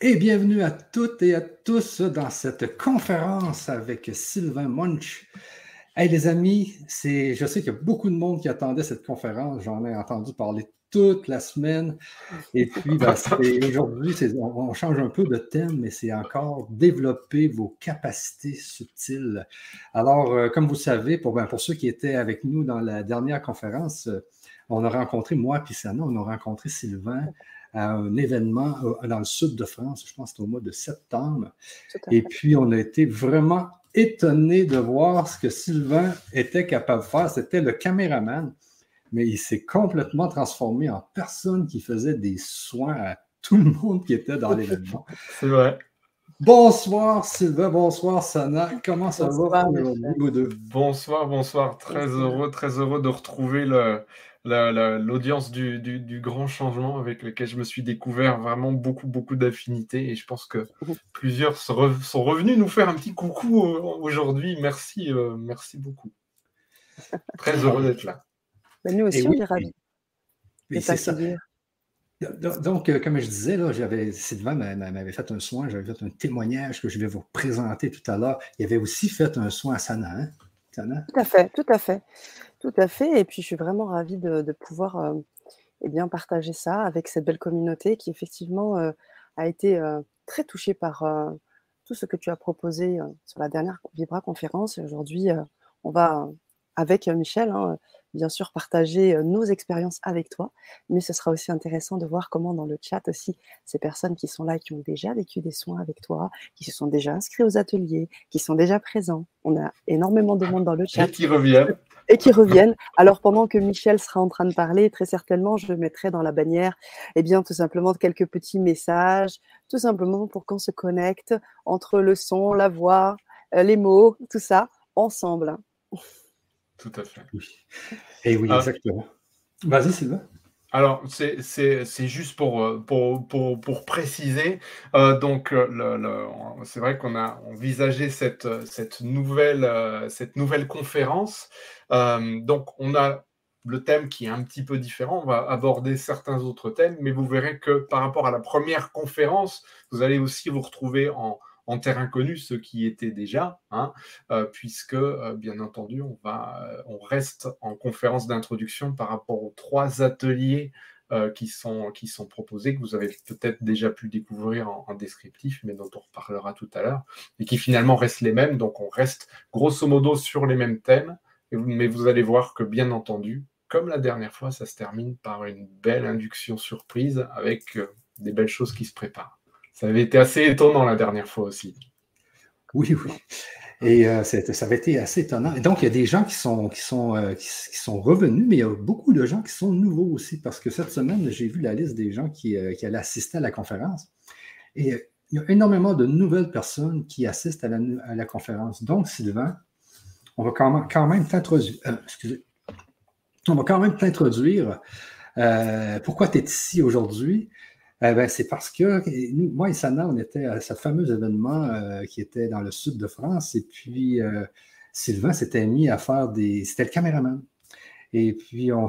Et bienvenue à toutes et à tous dans cette conférence avec Sylvain Munch. Hey les amis, c'est, je sais qu'il y a beaucoup de monde qui attendait cette conférence. J'en ai entendu parler toute la semaine. Et puis, ben, aujourd'hui, on, change un peu de thème, mais c'est encore développer vos capacités subtiles. Alors, euh, comme vous savez, pour, ben, pour ceux qui étaient avec nous dans la dernière conférence, euh, on a rencontré, moi et Sana, on a rencontré Sylvain à un événement euh, dans le sud de France, je pense que c'était au mois de septembre. Et puis, on a été vraiment étonnés de voir ce que Sylvain était capable de faire. C'était le caméraman, mais il s'est complètement transformé en personne qui faisait des soins à tout le monde qui était dans l'événement. C'est vrai. Bonsoir Sylvain, bonsoir Sana. Comment ça va Bonsoir, bonsoir. Très heureux, très heureux de retrouver le, l'audience du, grand changement avec lequel je me suis découvert vraiment beaucoup, beaucoup d'affinités. Et je pense que plusieurs sont revenus nous faire un petit coucou aujourd'hui. Merci, euh, merci beaucoup. Très heureux d'être là. nous aussi, on est ravis. c'est ça. Donc, euh, comme je disais, là, j'avais, Sylvain m'avait fait un soin, j'avais fait un témoignage que je vais vous présenter tout à l'heure. Il avait aussi fait un soin à Sana. Hein? Sana? Tout à fait, tout à fait. Tout à fait. Et puis, je suis vraiment ravie de, pouvoir euh, eh bien, partager ça avec cette belle communauté qui, effectivement, euh, a été euh, très touchée par tout ce que tu as proposé sur la dernière Vibra conférence. Et aujourd'hui, on va, avec Michel, hein, bien sûr partager nos expériences avec toi, mais ce sera aussi intéressant de voir comment dans le chat aussi, ces personnes qui sont là, qui ont déjà vécu des soins avec toi, qui se sont déjà inscrits aux ateliers, qui sont déjà présents. On a énormément de monde dans le chat. Et qui. Et qui reviennent. Alors pendant que Michel sera en train de parler, très certainement, je mettrai dans la bannière, eh bien, tout simplement quelques petits messages, tout simplement pour qu'on se connecte entre le son, la voix, les mots, tout ça, ensemble. Tout à fait. Oui. Et oui, ah. exactement. Vas-y, Sylvain. Alors, c'est juste pour, euh, préciser. Euh, donc, le, c'est vrai qu'on a envisagé cette, nouvelle, conférence. Euh, donc, on a le thème qui est un petit peu différent. On va aborder certains autres thèmes, mais vous verrez que par rapport à la première conférence, vous allez aussi vous retrouver en, en terre inconnue ceux qui étaient déjà, hein, euh, puisque euh, bien entendu on va, euh, on reste en conférence d'introduction par rapport aux trois ateliers qui, sont, qui sont proposés, que vous avez peut-être déjà pu découvrir en, descriptif, mais dont on reparlera tout à l'heure, et qui finalement restent les mêmes. Donc on reste grosso modo sur les mêmes thèmes, mais vous allez voir que bien entendu, comme la dernière fois, ça se termine par une belle induction surprise avec des belles choses qui se préparent. Ça avait été assez étonnant la dernière fois aussi. Oui, oui. Et euh, ça avait été assez étonnant. Et donc, il y a des gens qui sont, qui, sont, euh, qui, sont revenus, mais il y a beaucoup de gens qui sont nouveaux aussi, parce que cette semaine, j'ai vu la liste des gens qui, euh, qui, allaient assister à la conférence. Et il y a énormément de nouvelles personnes qui assistent à la, à la conférence. Donc, Sylvain, on va quand même, quand même t'introduire. excusez. On va quand même t'introduire. pourquoi tu es ici aujourd'hui? Eh ben, c'est parce que nous, moi et Sana, on était à ce fameux événement euh, qui était dans le sud de France. Et puis, euh, Sylvain s'était mis à faire des. C'était le caméraman. Et puis, on,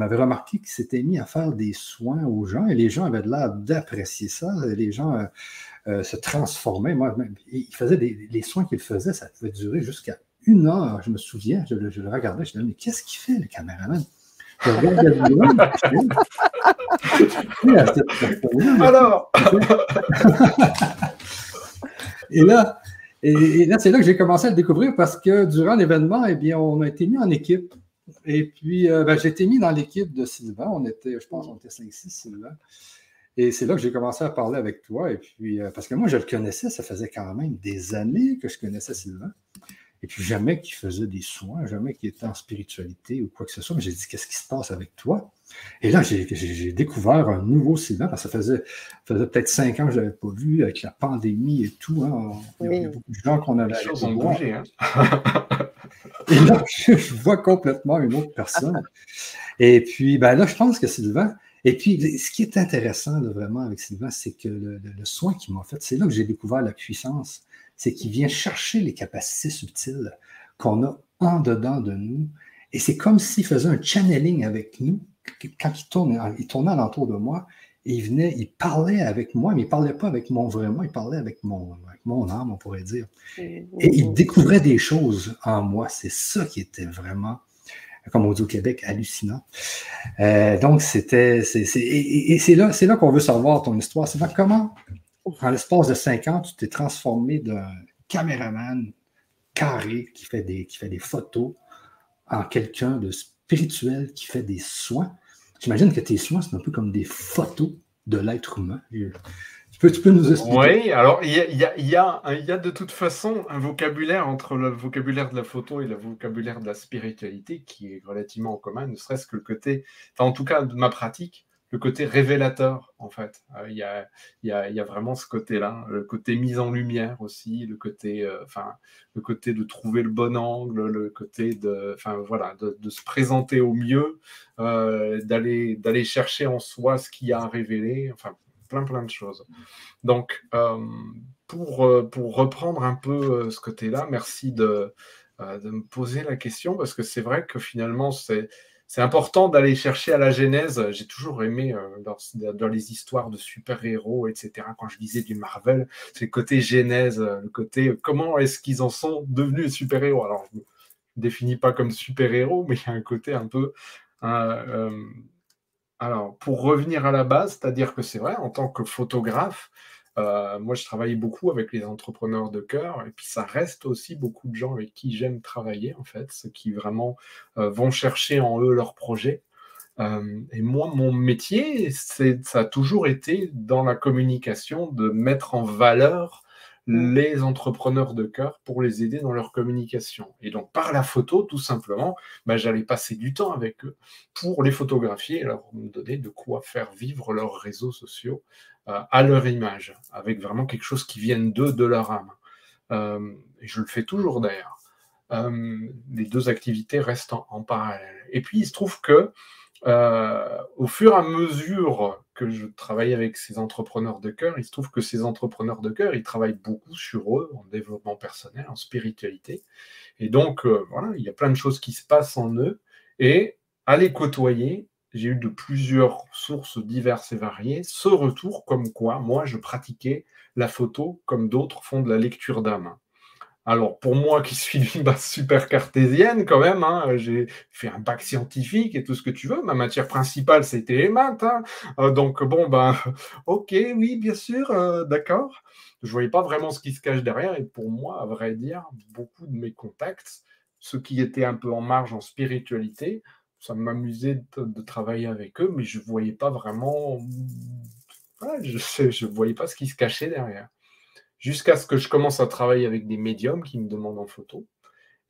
avait remarqué qu'il s'était mis à faire des soins aux gens et les gens avaient l'air d'apprécier ça. Les gens euh, se transformaient. Moi, il faisait des, les soins qu'il faisait, ça pouvait durer jusqu'à une heure. Je me souviens, je, le regardais, je me disais, mais qu'est-ce qu'il fait, le caméraman? Alors Et là, et, là c'est là que j'ai commencé à le découvrir parce que durant l'événement, eh bien, on a été mis en équipe. Et puis, euh, ben, j'ai été mis dans l'équipe de Sylvain. On était, je pense, on était 5-6 Sylvain. Et c'est là que j'ai commencé à parler avec toi. Et puis, euh, parce que moi, je le connaissais, ça faisait quand même des années que je connaissais Sylvain. Et puis jamais qu'il faisait des soins, jamais qu'il était en spiritualité ou quoi que ce soit. Mais j'ai dit, qu'est-ce qui se passe avec toi? Et là, j'ai découvert un nouveau Sylvain, parce que ça faisait, faisait peut-être cinq ans que je ne l'avais pas vu, avec la pandémie et tout. Hein. Il, y a, beaucoup de gens qu'on avait. Les choses ont bougé. Hein? et là, je, vois complètement une autre personne. Et puis, ben là, je pense que Sylvain. Et puis, ce qui est intéressant vraiment avec Sylvain, c'est que le, le soin qu'il m'a fait, c'est là que j'ai découvert la puissance c'est qu'il vient chercher les capacités subtiles qu'on a en dedans de nous. Et c'est comme s'il faisait un channeling avec nous. Quand il tourne, il tournait alentour de moi, Et il venait, il parlait avec moi, mais il ne parlait pas avec mon vrai moi, il parlait avec mon, mon âme, on pourrait dire. Et il découvrait des choses en moi. C'est ça qui était vraiment, comme on dit au Québec, hallucinant. Euh, donc, c'était. Et, c'est là, là qu'on veut savoir ton histoire. C'est comment, en l'espace de cinq ans, tu t'es transformé d'un caméraman carré qui fait des, qui fait des photos en quelqu'un de spirituel qui fait des soins. J'imagine que tes soins, c'est un peu comme des photos de l'être humain. Tu peux, tu peux, nous expliquer? Oui, alors il y a, y, a, y, a, de toute façon un vocabulaire entre le vocabulaire de la photo et le vocabulaire de la spiritualité qui est relativement en commun, ne serait-ce que le côté, en tout cas de ma pratique, le côté révélateur, en fait. Euh, il y, a, y, a, y, a, vraiment ce côté-là, le côté mise en lumière aussi, le côté, euh, enfin, le côté de trouver le bon angle, le côté de, voilà, de, se présenter au mieux, euh, d'aller, d'aller chercher en soi ce qu'il y a à révéler, enfin, plein, plein de choses. Donc, pour, pour reprendre un peu ce côté-là, merci de, de me poser la question, parce que c'est vrai que finalement, c'est c'est important d'aller chercher à la genèse. J'ai toujours aimé euh, dans, les histoires de super-héros, etc. Quand je lisais du Marvel, c'est le côté genèse, euh, le côté euh, comment est-ce qu'ils en sont devenus super-héros? Alors, je ne définis pas comme super-héros, mais il y a un côté un peu. alors, pour revenir à la base, c'est-à-dire que c'est vrai, en tant que photographe, euh, moi, je travaille beaucoup avec les entrepreneurs de cœur, et puis ça reste aussi beaucoup de gens avec qui j'aime travailler, en fait, ceux qui vraiment euh, vont chercher en eux leur projet. Euh, et moi, mon métier, ça a toujours été dans la communication de mettre en valeur les entrepreneurs de cœur pour les aider dans leur communication. Et donc, par la photo, tout simplement, bah, j'allais passer du temps avec eux pour les photographier et leur donner de quoi faire vivre leurs réseaux sociaux euh, à leur image, avec vraiment quelque chose qui vienne d'eux, de leur âme. Euh, et je le fais toujours d'ailleurs. Euh, les deux activités restent en, parallèle. Et puis il se trouve que au fur et à mesure que je travaille avec ces entrepreneurs de cœur, il se trouve que ces entrepreneurs de cœur, ils travaillent beaucoup sur eux en développement personnel, en spiritualité. Et donc, voilà, il y a plein de choses qui se passent en eux. Et à les côtoyer, j'ai eu de plusieurs sources diverses et variées ce retour comme quoi moi je pratiquais la photo comme d'autres font de la lecture d'âme. Alors pour moi qui suis d'une base super cartésienne quand même, hein, j'ai fait un bac scientifique et tout ce que tu veux, ma matière principale c'était les maths, hein. euh, donc bon ben ok oui bien sûr euh, d'accord. Je voyais pas vraiment ce qui se cache derrière et pour moi à vrai dire beaucoup de mes contacts, ceux qui étaient un peu en marge en spiritualité, ça m'amusait de, travailler avec eux, mais je ne voyais pas vraiment. je ne voyais pas ce qui se cachait derrière. Jusqu'à ce que je commence à travailler avec des médiums qui me demandent en photo.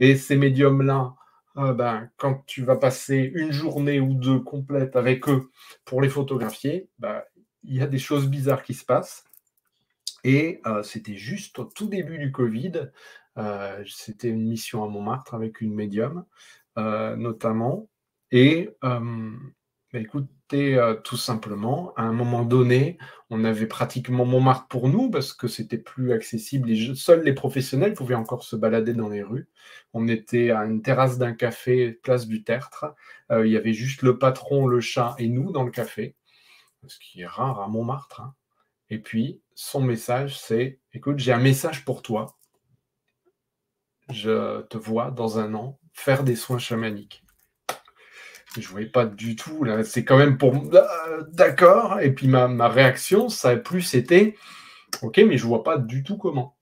Et ces médiums-là, euh, ben, quand tu vas passer une journée ou deux complètes avec eux pour les photographier, ben, il y a des choses bizarres qui se passent. Et euh, c'était juste au tout début du Covid. Euh, c'était une mission à Montmartre avec une médium, notamment. Et bah, écoutez, euh, tout simplement, à un moment donné, on avait pratiquement Montmartre pour nous parce que c'était plus accessible. seuls les professionnels pouvaient encore se balader dans les rues. On était à une terrasse d'un café, place du Tertre. Euh, il y avait juste le patron, le chat et nous dans le café, ce qui est rare à Montmartre. Hein. Et puis, son message, c'est Écoute, j'ai un message pour toi. Je te vois dans un an faire des soins chamaniques je ne voyais pas du tout. Là, c'est quand même pour euh, d'accord. Et puis ma, ma, réaction, ça a plus été ok, mais je vois pas du tout comment.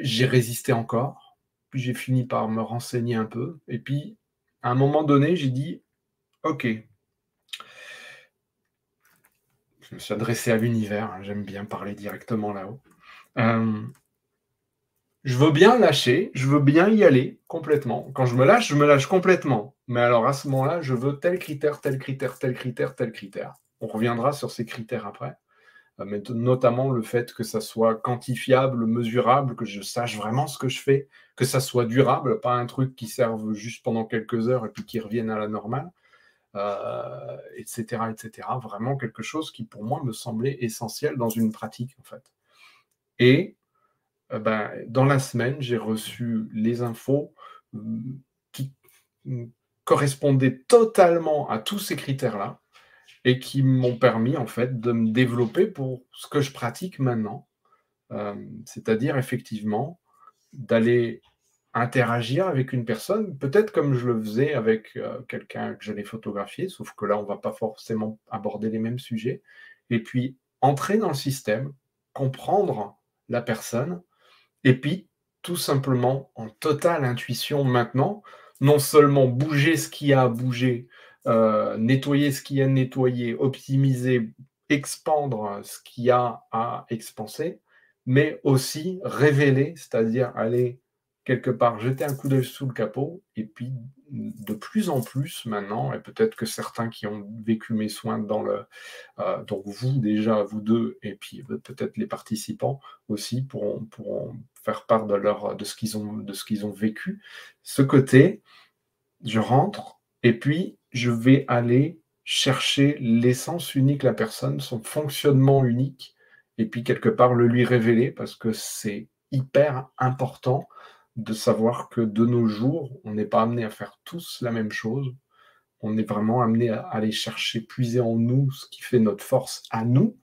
J'ai résisté encore, puis j'ai fini par me renseigner un peu. Et puis à un moment donné, j'ai dit ok. Je me suis adressé à l'univers. Hein, j'aime bien parler directement là-haut. Euh, je veux bien lâcher, je veux bien y aller complètement. Quand je me lâche, je me lâche complètement. Mais alors à ce moment-là, je veux tel critère, tel critère, tel critère, tel critère. On reviendra sur ces critères après. Euh, mais notamment le fait que ça soit quantifiable, mesurable, que je sache vraiment ce que je fais, que ça soit durable, pas un truc qui serve juste pendant quelques heures et puis qui revienne à la normale, etc., euh, etc. Vraiment quelque chose qui pour moi me semblait essentiel dans une pratique en fait. Et ben, dans la semaine, j'ai reçu les infos mm, qui mm, correspondaient totalement à tous ces critères-là. et qui m'ont permis en fait de me développer pour ce que je pratique maintenant, euh, c'est-à-dire effectivement d'aller interagir avec une personne, peut-être comme je le faisais avec euh, quelqu'un que j'allais photographier, sauf que là, on ne va pas forcément aborder les mêmes sujets, et puis entrer dans le système, comprendre la personne, et puis tout simplement en totale intuition maintenant, non seulement bouger ce qui a à bouger, euh, nettoyer ce qui a à nettoyer, optimiser, expandre ce qui a à expanser, mais aussi révéler, c'est-à-dire aller quelque part jeter un coup d'œil sous le capot, et puis de plus en plus maintenant, et peut-être que certains qui ont vécu mes soins dans le, euh, donc vous déjà, vous deux, et puis peut-être les participants aussi pourront, pourront faire part de, leur, de ce qu'ils ont, de ce qu'ils ont vécu. Ce côté, je rentre, et puis je vais aller chercher l'essence unique la personne, son fonctionnement unique, et puis quelque part le lui révéler, parce que c'est hyper important de savoir que de nos jours, on n'est pas amené à faire tous la même chose. On est vraiment amené à aller chercher, puiser en nous ce qui fait notre force à nous,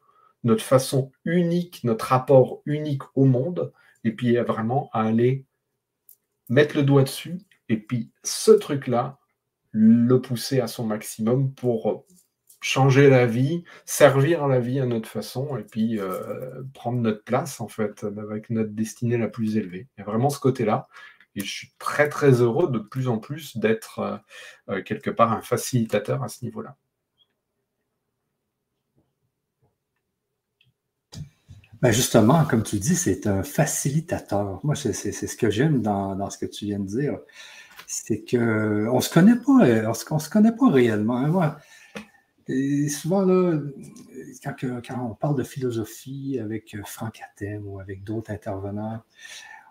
notre façon unique, notre rapport unique au monde, et puis vraiment à aller mettre le doigt dessus, et puis ce truc-là, le pousser à son maximum pour changer la vie, servir la vie à notre façon et puis euh, prendre notre place en fait avec notre destinée la plus élevée. Il y a vraiment ce côté-là. Et je suis très très heureux de plus en plus d'être euh, euh, quelque part un facilitateur à ce niveau-là. Ben justement, comme tu dis, c'est un facilitateur. Moi, c'est ce que j'aime dans, dans, ce que tu viens de dire. C'est qu'on ne se connaît pas, on se, connaît pas réellement. Moi, et souvent, là, quand, on parle de philosophie avec Franck Athème ou avec d'autres intervenants,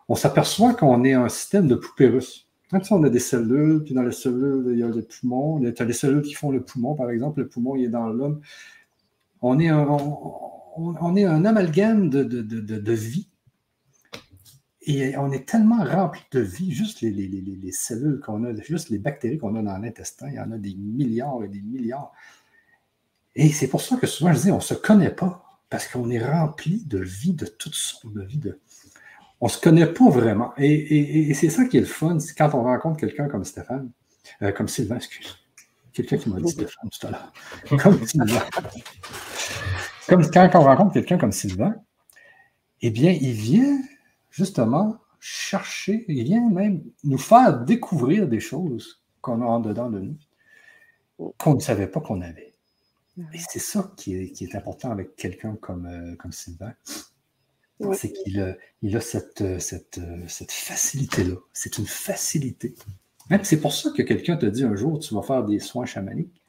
on s'aperçoit qu'on est un système de poupées russes. Quand on a des cellules, puis dans les cellules, il y a les poumons, il y a des cellules qui font le poumon, par exemple, le poumon il est dans l'homme. On est un, est un amalgame de, de, vie. Et on est tellement rempli de vie, juste les, les, les cellules qu'on a, juste les bactéries qu'on a dans l'intestin, il y en a des milliards et des milliards. Et c'est pour ça que souvent je dis, on ne se connaît pas, parce qu'on est rempli de vie, de toutes sortes de vie. De... On ne se connaît pas vraiment. Et, c'est ça qui est le fun, c'est quand on rencontre quelqu'un comme Stéphane, euh, comme Sylvain, excuse. Quelqu'un qui m'a dit Stéphane tout à l'heure. Comme Sylvain. Comme quand on rencontre quelqu'un comme Sylvain, eh bien, il vient justement chercher, il vient même nous faire découvrir des choses qu'on a en dedans de nous, qu'on ne savait pas qu'on avait. Et c'est ça qui est, important avec quelqu'un comme, euh, comme Sylvain. C'est qu'il a, il a cette, euh, cette, euh, cette facilité-là. C'est une facilité. C'est pour ça que quelqu'un te dit un jour, tu vas faire des soins chamaniques.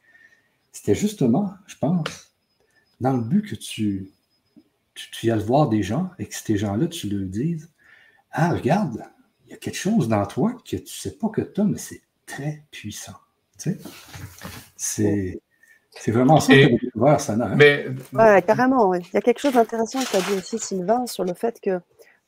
C'était justement, je pense, dans le but que tu, tu, tu ailles voir des gens et que ces gens-là, tu leur dises Ah, regarde, il y a quelque chose dans toi que tu ne sais pas que tu as, mais c'est très puissant. Tu sais? C'est. C'est vraiment ça que découvert, Sana. Hein? Mais... Ouais, carrément, Il y a quelque chose d'intéressant que tu as dit aussi, Sylvain, sur le fait que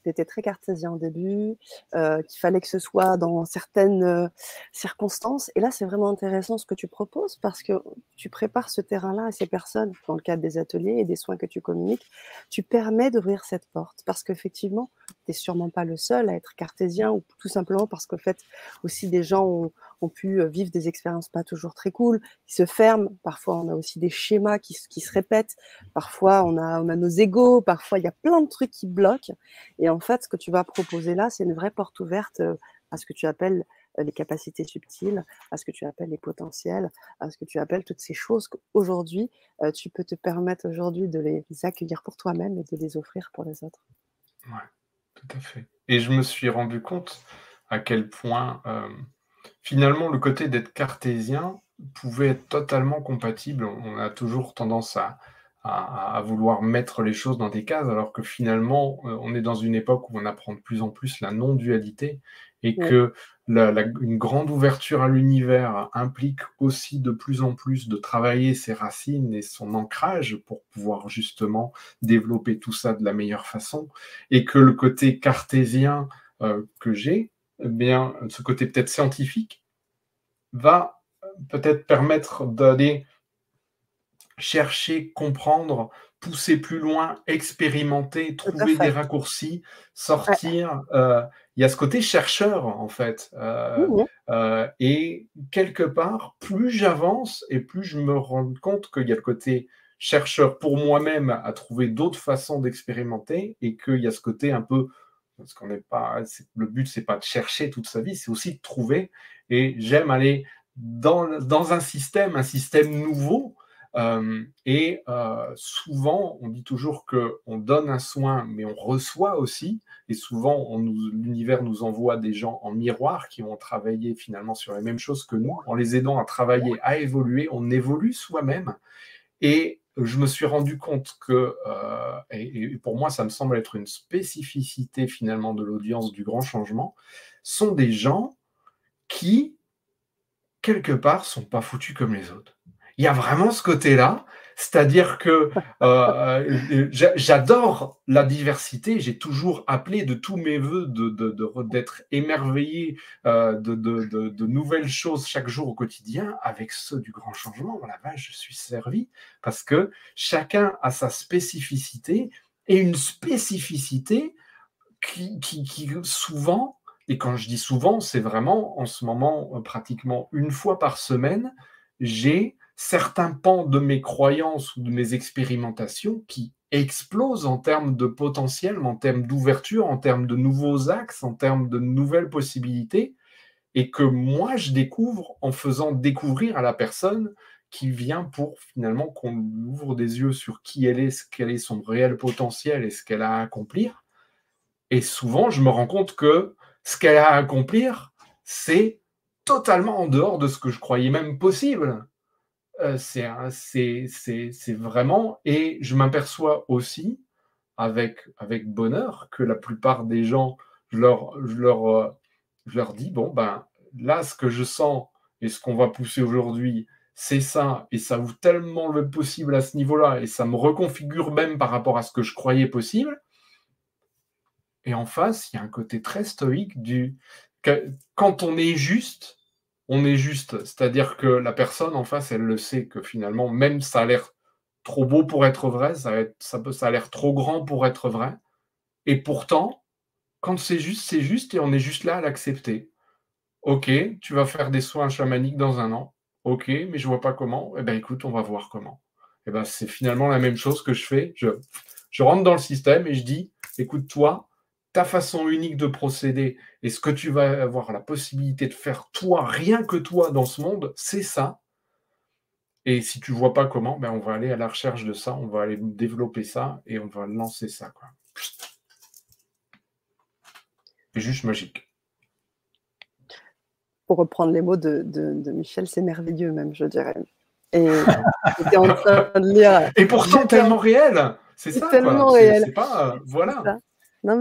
tu étais très cartésien au début, euh, qu'il fallait que ce soit dans certaines euh, circonstances. Et là, c'est vraiment intéressant ce que tu proposes parce que tu prépares ce terrain-là à ces personnes dans le cadre des ateliers et des soins que tu communiques. Tu permets d'ouvrir cette porte parce qu'effectivement, tu n'es sûrement pas le seul à être cartésien ou tout simplement parce qu'en fait, aussi des gens ont, ont, pu euh, vivre des expériences pas toujours très cool, qui se ferment. Parfois, on a aussi des schémas qui, se répètent. Parfois, on a, on a nos égaux. Parfois, il y a plein de trucs qui bloquent. Et en fait, ce que tu vas proposer là, c'est une vraie porte ouverte euh, à ce que tu appelles euh, les capacités subtiles, à ce que tu appelles les potentiels, à ce que tu appelles toutes ces choses qu'aujourd'hui, tu peux te permettre aujourd'hui de les accueillir pour toi-même et de les offrir pour les autres. Oui, tout à fait. Et je me suis rendu compte à quel point, finalement, le côté d'être cartésien pouvait être totalement compatible. On a toujours tendance à, à, vouloir mettre les choses dans des cases, alors que finalement, euh, on est dans une époque où on apprend de plus en plus la non-dualité et que une grande ouverture à l'univers implique aussi de plus en plus de travailler ses racines et son ancrage pour pouvoir justement développer tout ça de la meilleure façon, et que le côté cartésien euh, que j'ai, eh bien, ce côté peut-être scientifique, va peut-être permettre d'aller chercher, comprendre, pousser plus loin, expérimenter, trouver des raccourcis, sortir. Euh, il y a ce côté chercheur, en fait. Euh, euh, et quelque part, plus j'avance et plus je me rends compte qu'il y a le côté chercheur pour moi-même à trouver d'autres façons d'expérimenter et qu'il y a ce côté un peu parce qu'on n'est pas le but c'est pas de chercher toute sa vie c'est aussi de trouver et j'aime aller dans, un système un système nouveau euh, et euh, souvent, on dit toujours qu'on donne un soin, mais on reçoit aussi. Et souvent, l'univers nous envoie des gens en miroir qui ont travaillé finalement sur les mêmes choses que nous. En les aidant à travailler, à évoluer, on évolue soi-même. Et je me suis rendu compte que, euh, et, pour moi, ça me semble être une spécificité finalement de l'audience du grand changement, sont des gens qui, quelque part, sont pas foutus comme les autres il y a vraiment ce côté-là. C'est-à-dire que euh, euh, j'adore la diversité. J'ai toujours appelé de tous mes voeux d'être émerveillé euh, de, nouvelles choses chaque jour au quotidien. Avec ceux du grand changement, la vache, je suis servi parce que chacun a sa spécificité et une spécificité qui, qui souvent, et quand je dis souvent, c'est vraiment en ce moment pratiquement une fois par semaine, j'ai certains pans de mes croyances ou de mes expérimentations qui explosent en termes de potentiel, en termes d'ouverture, en termes de nouveaux axes, en termes de nouvelles possibilités, et que moi je découvre en faisant découvrir à la personne qui vient pour finalement qu'on ouvre des yeux sur qui elle est, ce quel est son réel potentiel et ce qu'elle a à accomplir. Et souvent, je me rends compte que ce qu'elle a à accomplir, c'est totalement en dehors de ce que je croyais même possible. Euh, c'est vraiment, et je m'aperçois aussi avec, bonheur que la plupart des gens, je leur, je leur, euh, je leur dis, bon, ben là, ce que je sens et ce qu'on va pousser aujourd'hui, c'est ça, et ça ouvre tellement le possible à ce niveau-là, et ça me reconfigure même par rapport à ce que je croyais possible. Et en face, il y a un côté très stoïque du quand on est juste, on est juste. C'est-à-dire que la personne en face, elle le sait que finalement, même ça a l'air trop beau pour être vrai, ça, peut, ça a l'air trop grand pour être vrai. Et pourtant, quand c'est juste, c'est juste et on est juste là à l'accepter. Ok, tu vas faire des soins chamaniques dans un an. Ok, mais je vois pas comment. Eh bien, écoute, on va voir comment. Eh ben, c'est finalement la même chose que je fais. Je rentre dans le système et je dis, écoute, toi, ta façon unique de procéder et ce que tu vas avoir la possibilité de faire toi, rien que toi dans ce monde, c'est ça. Et si tu ne vois pas comment, ben on va aller à la recherche de ça, on va aller développer ça et on va lancer ça. Quoi. C'est juste magique. Pour reprendre les mots de, Michel, c'est merveilleux même, je dirais. Et en train de lire. Et pourtant tellement réel. C'est ça. Tellement réel. C'est pas, voilà.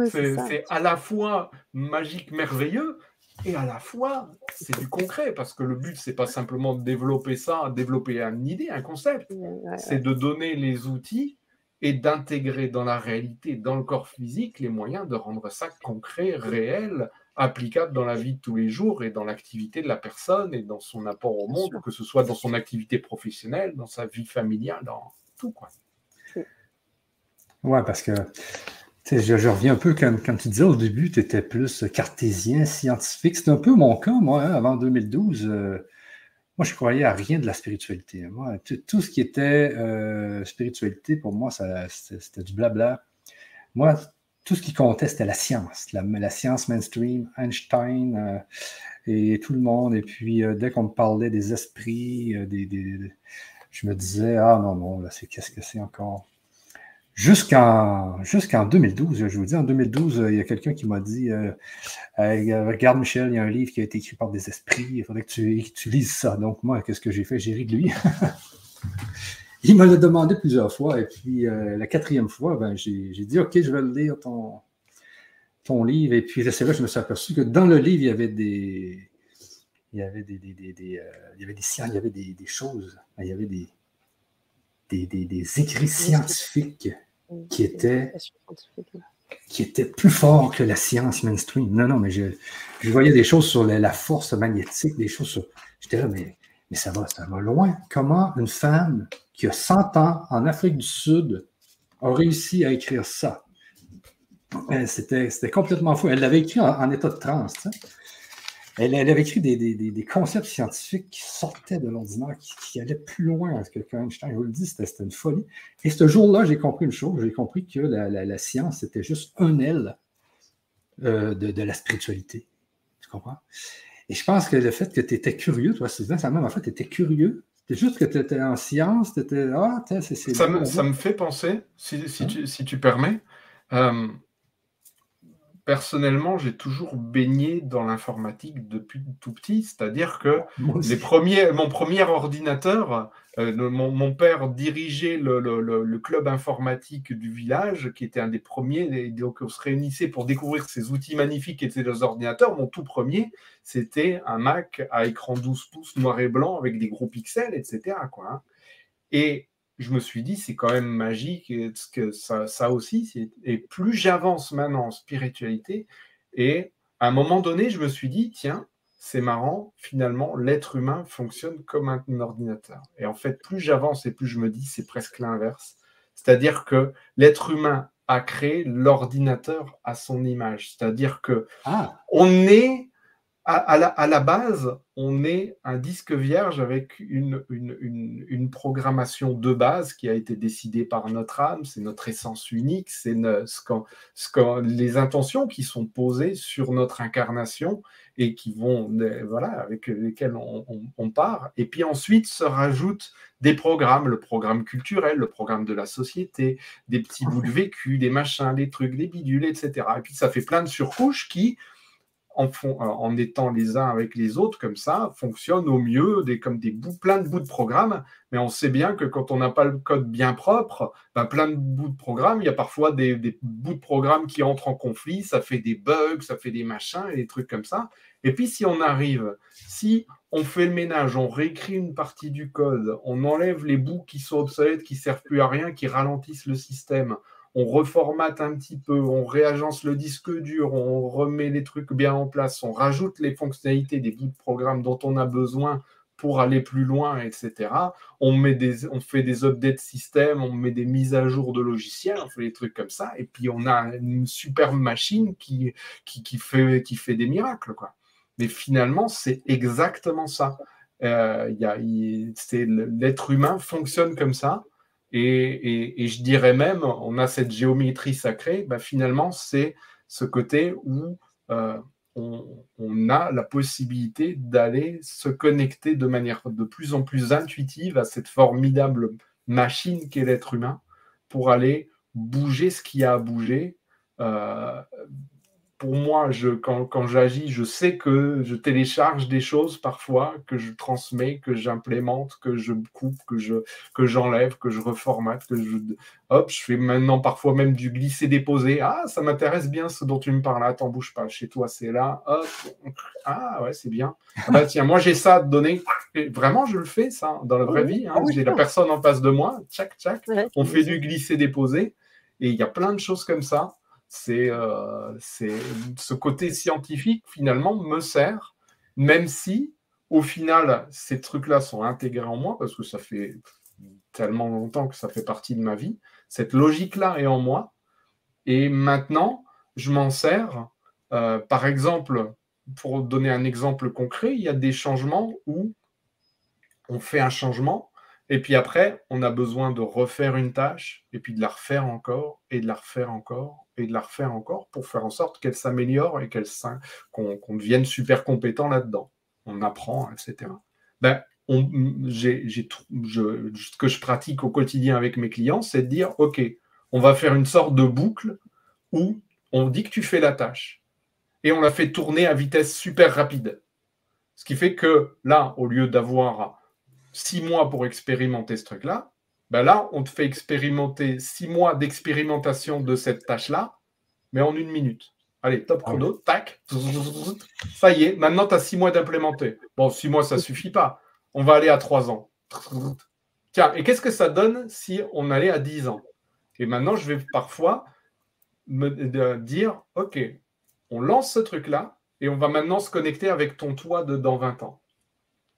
C'est à la fois magique, merveilleux, et à la fois, c'est du concret, parce que le but, c'est pas simplement de développer ça, développer une idée, un concept. c'est de donner les outils et d'intégrer dans la réalité, dans le corps physique, les moyens de rendre ça concret, réel, applicable dans la vie de tous les jours et dans l'activité de la personne et dans son apport au monde, que ce soit dans son activité professionnelle, dans sa vie familiale, dans tout. Quoi. Ouais, parce que je, reviens un peu comme, tu disais au début, tu étais plus cartésien, scientifique. C'était un peu mon cas, moi, hein, avant 2012. Euh, moi, je croyais à rien de la spiritualité. Moi, tout ce qui était euh, spiritualité, pour moi, c'était du blabla. Moi, tout ce qui comptait, c'était la science, la, science mainstream, Einstein euh, et tout le monde. Et puis, dès qu'on me parlait des esprits, je me disais, ah non, non, là, c'est qu'est-ce que c'est encore? Jusqu'en jusqu'en 2012, je vous dis, en 2012, il y a quelqu'un qui m'a dit euh, Regarde, Michel, il y a un livre qui a été écrit par des esprits, il faudrait que tu, lises ça. Donc, moi, qu'est-ce que j'ai fait? J'ai ri de lui. il me l'a demandé plusieurs fois, et puis euh, la quatrième fois, ben, j'ai dit Ok, je vais lire ton, ton livre. Et puis, c'est là que je me suis aperçu que dans le livre, il y avait des. Il y avait des, des, des, euh, il y avait des sciences, il y avait des, choses, il y avait des, des, écrits scientifiques qui étaient, qui étaient plus forts que la science mainstream. Non, non, mais je, je voyais des choses sur la, force magnétique, des choses sur. J'étais là, mais Mais ça va, ça va loin. Comment une femme qui a 100 ans en Afrique du Sud a réussi à écrire ça? Ben, c'était complètement fou. Elle l'avait écrit en, état de transe. Elle, avait écrit des, concepts scientifiques qui sortaient de l'ordinaire, qui, allaient plus loin que, Einstein. Je vous le dis, c'était une folie. Et ce jour-là, j'ai compris une chose. J'ai compris que la, science, c'était juste un aile euh, de, la spiritualité. Tu comprends? Et je pense que le fait que tu étais curieux, toi, c'est ça même en fait, tu étais curieux. C'était juste que tu étais en science, tu étais. Ah, c'est. Ça, me, ça me fait penser, si, si, hein? tu, si tu, permets. Euh, personnellement, j'ai toujours baigné dans l'informatique depuis tout petit, c'est-à-dire que les premiers, mon premier ordinateur, euh, mon, père dirigeait le, club informatique du village, qui était un des premiers, et donc on se réunissait pour découvrir ces outils magnifiques et ces ordinateurs. Mon tout premier, c'était un Mac à écran 12 pouces noir et blanc avec des gros pixels, etc. Quoi, hein. Et je me suis dit, c'est quand même magique, que ça, ça aussi. Et plus j'avance maintenant en spiritualité, et à un moment donné, je me suis dit, tiens, c'est marrant, finalement, l'être humain fonctionne comme un ordinateur. Et en fait, plus j'avance et plus je me dis, c'est presque l'inverse. C'est-à-dire que l'être humain a créé l'ordinateur à son image. C'est-à-dire que ah. on est à, la, base, on est un disque vierge avec une, programmation de base qui a été décidée par notre âme, c'est notre essence unique, c'est ce les intentions qui sont posées sur notre incarnation et qui vont, voilà, avec lesquelles on, part. Et puis ensuite se rajoutent des programmes, le programme culturel, le programme de la société, des petits bouts de vécu, des machins, des trucs, des bidules, etc. Et puis ça fait plein de surcouches qui euh, en étant les uns avec les autres comme ça, fonctionnent au mieux, comme des bouts, plein de bouts de programme. Mais on sait bien que quand on n'a pas le code bien propre, ben plein de bouts de programme, il y a parfois des, des, bouts de programme qui entrent en conflit, ça fait des bugs, ça fait des machins et des trucs comme ça. Et puis si on arrive, si on fait le ménage, on réécrit une partie du code, on enlève les bouts qui sont obsolètes, qui servent plus à rien, qui ralentissent le système, on reformate un petit peu, on réagence le disque dur, on remet les trucs bien en place, on rajoute les fonctionnalités des bouts de programme dont on a besoin pour aller plus loin, etc. On, met on fait des updates système, on met des mises à jour de logiciels, on fait des trucs comme ça, et puis on a une superbe machine qui, qui, fait, qui fait des miracles. Quoi. Mais finalement, c'est exactement ça. Euh, l'être humain fonctionne comme ça. Et, je dirais même, on a cette géométrie sacrée, bah, finalement, c'est ce côté où euh, on, a la possibilité d'aller se connecter de manière de plus en plus intuitive à cette formidable machine qu'est l'être humain pour aller bouger ce qui a à bouger, euh, pour moi, je, quand, quand j'agis, je sais que je télécharge des choses parfois, que je transmets, que j'implémente, que je coupe, que, je, que j'enlève, que je reformate, que je... Hop, je fais maintenant parfois même du glisser-déposer. Ah, ça m'intéresse bien ce dont tu me parles. Attends, bouge pas. Chez toi, c'est là. Hop. Ah, ouais, c'est bien. Ah bah, tiens, moi, j'ai ça à te donner. vraiment, je le fais, ça, dans la vraie vie. Hein. Ah j'ai la personne en face de moi. Tchac, tchac. On fait du glisser-déposer. Et il y a plein de choses comme ça euh, c'est ce côté scientifique finalement me sert, même si au final ces trucs-là sont intégrés en moi parce que ça fait tellement longtemps que ça fait partie de ma vie. Cette logique-là est en moi et maintenant je m'en sers. Euh, par exemple, pour donner un exemple concret, il y a des changements où on fait un changement et puis après, on a besoin de refaire une tâche, et puis de la refaire encore, et de la refaire encore, de la refaire encore, pour faire en sorte qu'elle s'améliore et qu'elle qu'on devienne super compétent là-dedans. On apprend, etc. Ben, ce que je pratique au quotidien avec mes clients, c'est de dire, OK, on va faire une sorte de boucle où on dit que tu fais la tâche, et on la fait tourner à vitesse super rapide. Ce qui fait que là, au lieu d'avoir six mois pour expérimenter ce truc-là, ben là, on te fait expérimenter six mois d'expérimentation de cette tâche-là, mais en une minute. Allez, top chrono, tac, ça y est, maintenant tu as six mois d'implémenter. Bon, six mois, ça ne suffit pas. On va aller à trois ans. Tiens, et qu'est-ce que ça donne si on allait à dix ans? Et maintenant, je vais parfois me dire, OK, on lance ce truc-là et on va maintenant se connecter avec ton toit de dans 20 ans.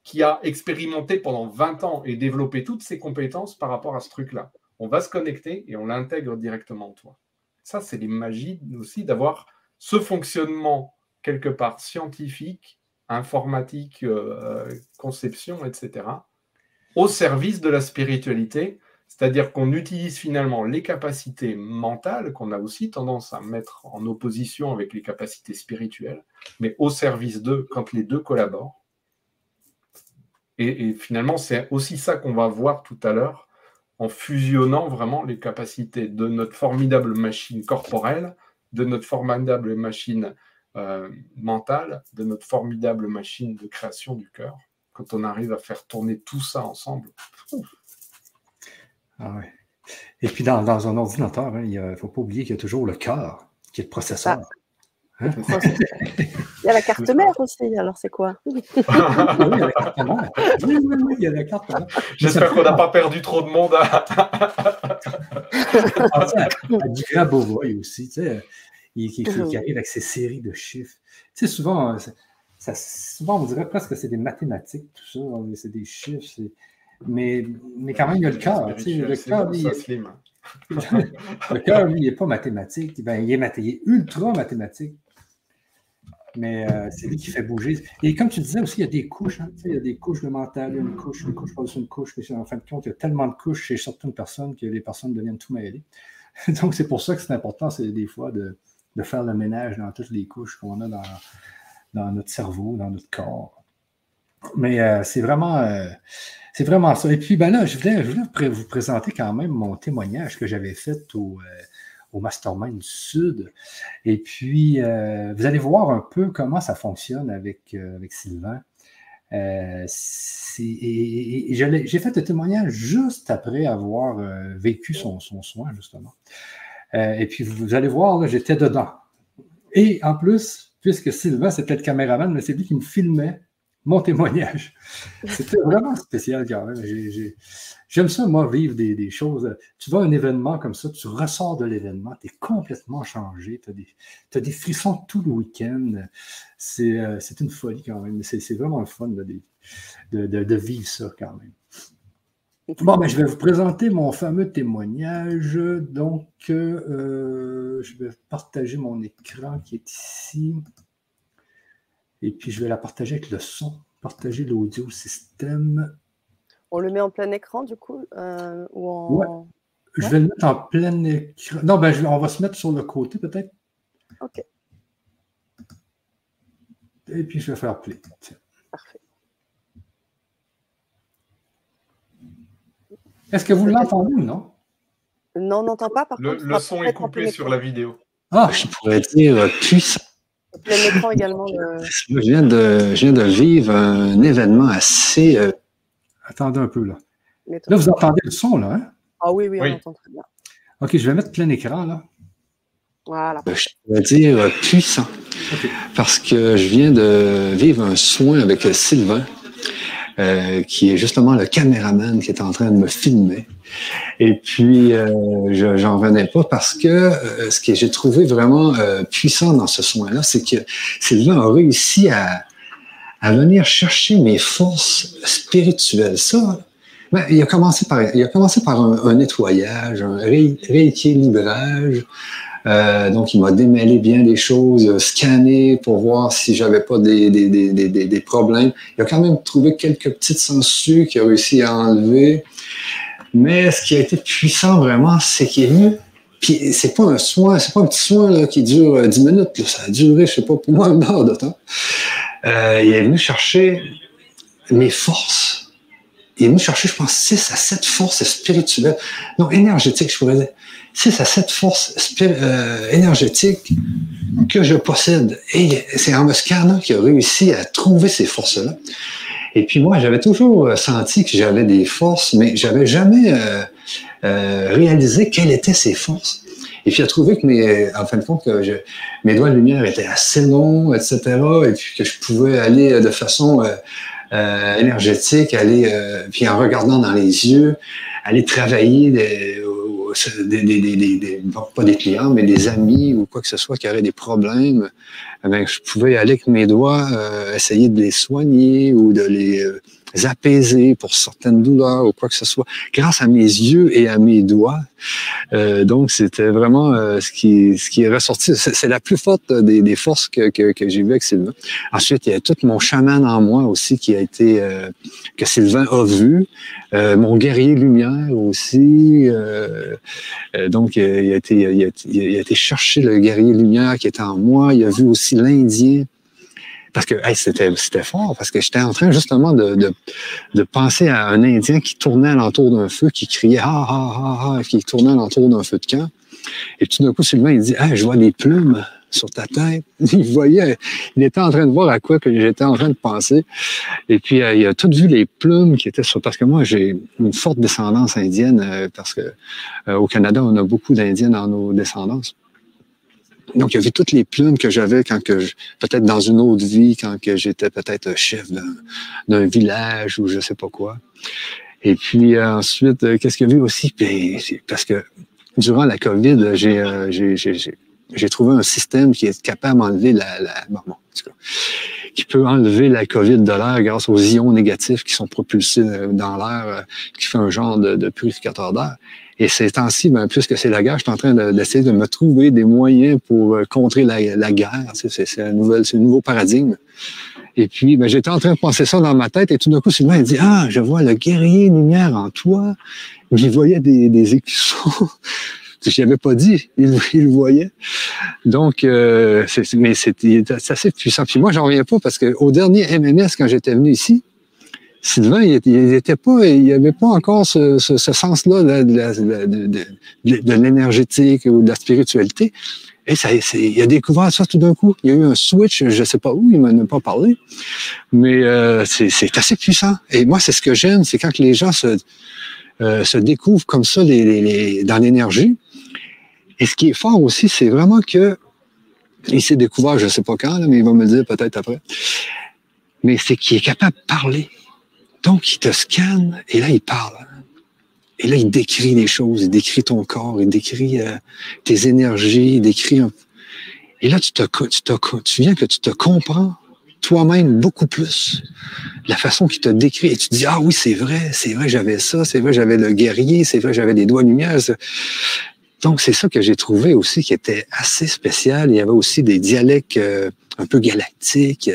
Qui a expérimenté pendant 20 ans et développé toutes ses compétences par rapport à ce truc-là. On va se connecter et on l'intègre directement en toi. Ça, c'est les magies aussi d'avoir ce fonctionnement quelque part scientifique, informatique, euh, conception, etc., au service de la spiritualité, c'est-à-dire qu'on utilise finalement les capacités mentales qu'on a aussi tendance à mettre en opposition avec les capacités spirituelles, mais au service d'eux quand les deux collaborent. Et, finalement, c'est aussi ça qu'on va voir tout à l'heure en fusionnant vraiment les capacités de notre formidable machine corporelle, de notre formidable machine euh, mentale, de notre formidable machine de création du cœur. Quand on arrive à faire tourner tout ça ensemble. Ah Et puis dans, un ordinateur, hein, il ne faut pas oublier qu'il y a toujours le cœur qui est le processeur. Ah. Hein? Il y a la carte mère aussi, alors c'est quoi? Oui, il y a la carte mère. Oui, oui, oui, il y a la carte mère. J'espère qu'on n'a pas perdu trop de monde à. à du Grabovoy aussi, tu sais, qui, qui, qui, arrive avec ses séries de chiffres. Tu sais, souvent, ça, souvent on dirait presque que c'est des mathématiques, tout ça, c'est des chiffres. Mais, mais quand même, il y a le cœur. Le cœur, lui, le cœur, lui, il n'est pas mathématique. Ben, il, est il est ultra mathématique mais euh, c'est lui qui fait bouger. Et comme tu disais aussi, il y a des couches. Hein, il y a des couches de mental, une couche, une couche par-dessus une couche. Mais en fin de compte, il y a tellement de couches chez certaines personnes que les personnes deviennent tout mêlées. Donc, c'est pour ça que c'est important, c'est des fois de, de, faire le ménage dans toutes les couches qu'on a dans, dans, notre cerveau, dans notre corps. Mais euh, c'est vraiment, euh, vraiment ça. Et puis, ben là, je voulais, je voulais vous présenter quand même mon témoignage que j'avais fait au au Mastermind Sud. Et puis, euh, vous allez voir un peu comment ça fonctionne avec, euh, Sylvain. Euh, j'ai fait le témoignage juste après avoir vécu son, son, soin, justement. et puis, vous, allez voir, j'étais dedans. Et en plus, puisque Sylvain, c'était le caméraman, mais c'est lui qui me filmait mon témoignage. C'était vraiment spécial quand même. J'aime ça, moi, vivre des, choses. Tu vas à un événement comme ça, tu ressors de l'événement, tu es complètement changé, tu as, des frissons tout le week-end. C'est euh, une folie quand même. C'est vraiment le fun de, de, vivre ça quand même. Bon, ben, je vais vous présenter mon fameux témoignage. Donc, euh, je vais partager mon écran qui est ici. Et puis, je vais la partager avec le son, partager l'audio système. On le met en plein écran, du coup euh, ou en... Je vais le mettre en plein écran. Non, ben, on va se mettre sur le côté, peut-être. OK. Et puis, je vais faire play. Parfait. Est-ce que vous l'entendez ou non? Non, on n'entend pas. Par le, contre, le son est coupé sur la vidéo. Ah, je pourrais dire puissant. Je viens, de, je viens de vivre un événement assez. Euh, Attendez un peu, là. Là, vous entendez le son, là, hein? Ah oui, oui, on entend très bien. OK, je vais mettre plein écran, là. Voilà. Euh, je pourrais dire puissant. Parce que je viens de vivre un soin avec Sylvain, qui est justement le caméraman qui est en train de me filmer. Et puis, euh, je j'en revenais pas parce que euh, ce que j'ai trouvé vraiment euh, puissant dans ce soin-là, c'est que Sylvain a réussi à, venir chercher mes forces spirituelles. Ça, ben, il a commencé par, il a commencé par un, nettoyage, un rééquilibrage. Euh, donc, il m'a démêlé bien des choses, scanné pour voir si j'avais pas des, des, des, des, problèmes. Il a quand même trouvé quelques petites sangsues qu'il a réussi à enlever. Mais ce qui a été puissant vraiment, c'est qu'il est venu. Puis c'est pas un soin, c'est pas un petit soin là, qui dure 10 euh, minutes. Ça a duré, je sais pas, pour moi, une heure de temps. Euh, il est venu chercher mes forces. Il est venu chercher, je pense, 6 à 7 forces spirituelles. Non, énergétiques, je pourrais dire. 6 à 7 forces euh, énergétiques que je possède. Et c'est scannant qui a réussi à trouver ces forces-là. Et puis moi, j'avais toujours euh, senti que j'avais des forces, mais j'avais jamais euh, euh, réalisé quelles étaient ces forces. Et puis, il a trouvé que mes, en fin de compte, que je, mes doigts de lumière étaient assez longs, etc. Et puis que je pouvais aller de façon euh, énergétique, aller, puis en regardant dans les yeux, aller travailler pas des clients, mais des amis ou quoi que ce soit qui auraient des problèmes, eh je pouvais aller avec mes doigts euh, essayer de les soigner ou de les apaiser pour certaines douleurs ou quoi que ce soit, grâce à mes yeux et à mes doigts. Euh, donc, c'était vraiment euh, ce, qui, ce qui est ressorti. C'est la plus forte des, des forces que, que, que j'ai vues avec Sylvain. Ensuite, il y a tout mon chaman en moi aussi qui a été, euh, que Sylvain a vu. Euh, mon guerrier lumière aussi. donc, il a, été, il, a, il a été chercher le guerrier lumière qui était en moi. Il a vu aussi l'Indien parce que c'était, c'était fort, parce que j'étais en train justement de, de, de, penser à un Indien qui tournait alentour d'un feu, qui criait ah ah ah ah, qui tournait alentour d'un feu de camp. Et tout d'un coup, Sylvain, il dit Ah, je vois des plumes sur ta tête. Il voyait, il était en train de voir à quoi que j'étais en train de penser. Et puis, euh, il a tout vu les plumes qui étaient sur, parce que moi, j'ai une forte descendance indienne, euh, parce que euh, au Canada, on a beaucoup d'Indiens dans nos descendances. Donc, il y avait toutes les plumes que j'avais quand que peut-être dans une autre vie, quand que j'étais peut-être chef d'un village ou je sais pas quoi. Et puis euh, ensuite, euh, qu'est-ce qu'il y avait aussi? Ben, parce que durant la COVID, euh, j'ai trouvé un système qui est capable d'enlever la, la bon, bon, qui peut enlever la COVID de l'air grâce aux ions négatifs qui sont propulsés dans l'air, qui fait un genre de purificateur d'air. Et ces temps-ci, ben, puisque c'est la guerre, je suis en train d'essayer de, me trouver des moyens pour euh, contrer la, guerre. C'est un, un nouveau paradigme. Et puis, ben, j'étais en train de penser ça dans ma tête, et tout d'un coup, Sylvain il dit Ah, je vois le guerrier lumière en toi. J'y voyais des, des écussons. Je avais pas dit, il, il, voyait. Donc, euh, mais c'était assez puissant. Puis moi, j'en reviens pas parce qu'au dernier MMS, quand j'étais venu ici, Sylvain, il n'était pas, il avait pas encore ce, ce, ce sens-là de, de, de, l'énergétique ou de la spiritualité. Et ça, il a découvert ça tout d'un coup. Il y a eu un switch, je sais pas où, il m'en a pas parlé, mais euh, c'est assez puissant. Et moi, c'est ce que j'aime, c'est quand les gens se, euh, se découvrent comme ça les, les, les, dans l'énergie. Et ce qui est fort aussi, c'est vraiment que il s'est découvert, je sais pas quand, là, mais il va me le dire peut-être après. Mais c'est qu'il est capable de parler. Donc, il te scanne et là, il parle. Et là, il décrit les choses, il décrit ton corps, il décrit euh, tes énergies, il décrit... Un... Et là, tu, te, tu, te, tu viens que tu te comprends toi-même beaucoup plus. La façon qu'il te décrit. Et tu dis, ah oui, c'est vrai, c'est vrai, j'avais ça, c'est vrai, j'avais le guerrier, c'est vrai, j'avais des doigts lumière. Donc, c'est ça que j'ai trouvé aussi qui était assez spécial. Il y avait aussi des dialectes... Euh, un peu galactique,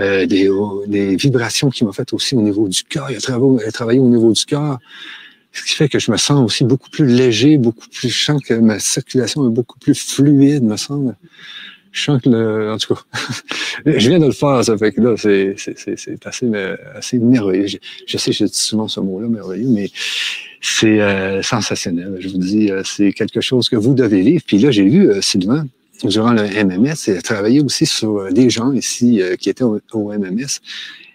euh, des, des, vibrations qui m'ont fait aussi au niveau du cœur. Il a travaillé, au niveau du cœur, ce qui fait que je me sens aussi beaucoup plus léger, beaucoup plus, je sens que ma circulation est beaucoup plus fluide, me semble. Je sens que le, en tout cas, je viens de le faire, ça fait que là, c'est, c'est, assez, assez merveilleux. Je, je sais, je dis souvent ce mot-là, merveilleux, mais c'est euh, sensationnel. Je vous dis, euh, c'est quelque chose que vous devez vivre. Puis là, j'ai vu euh, Sylvain, durant le MMS, il a travaillé aussi sur euh, des gens ici euh, qui étaient au, MMS.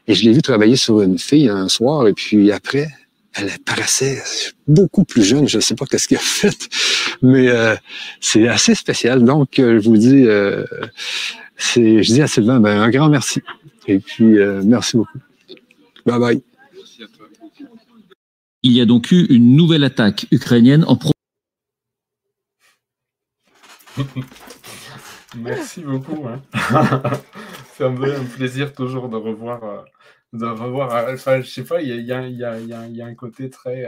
Et je l'ai vu travailler sur une fille un soir, et puis après, elle paraissait beaucoup plus jeune. Je ne sais pas qu'est-ce qu'elle a fait, mais euh, c'est assez spécial. Donc, je vous dis, c'est, je dis à Sylvain, ben, un grand merci. Et puis, merci beaucoup. Bye bye. Il y a donc eu une nouvelle attaque ukrainienne en pro Merci beaucoup. Hein. c'est un, un, plaisir toujours de revoir. Euh, de revoir euh, enfin, je sais pas, il y a, un côté très,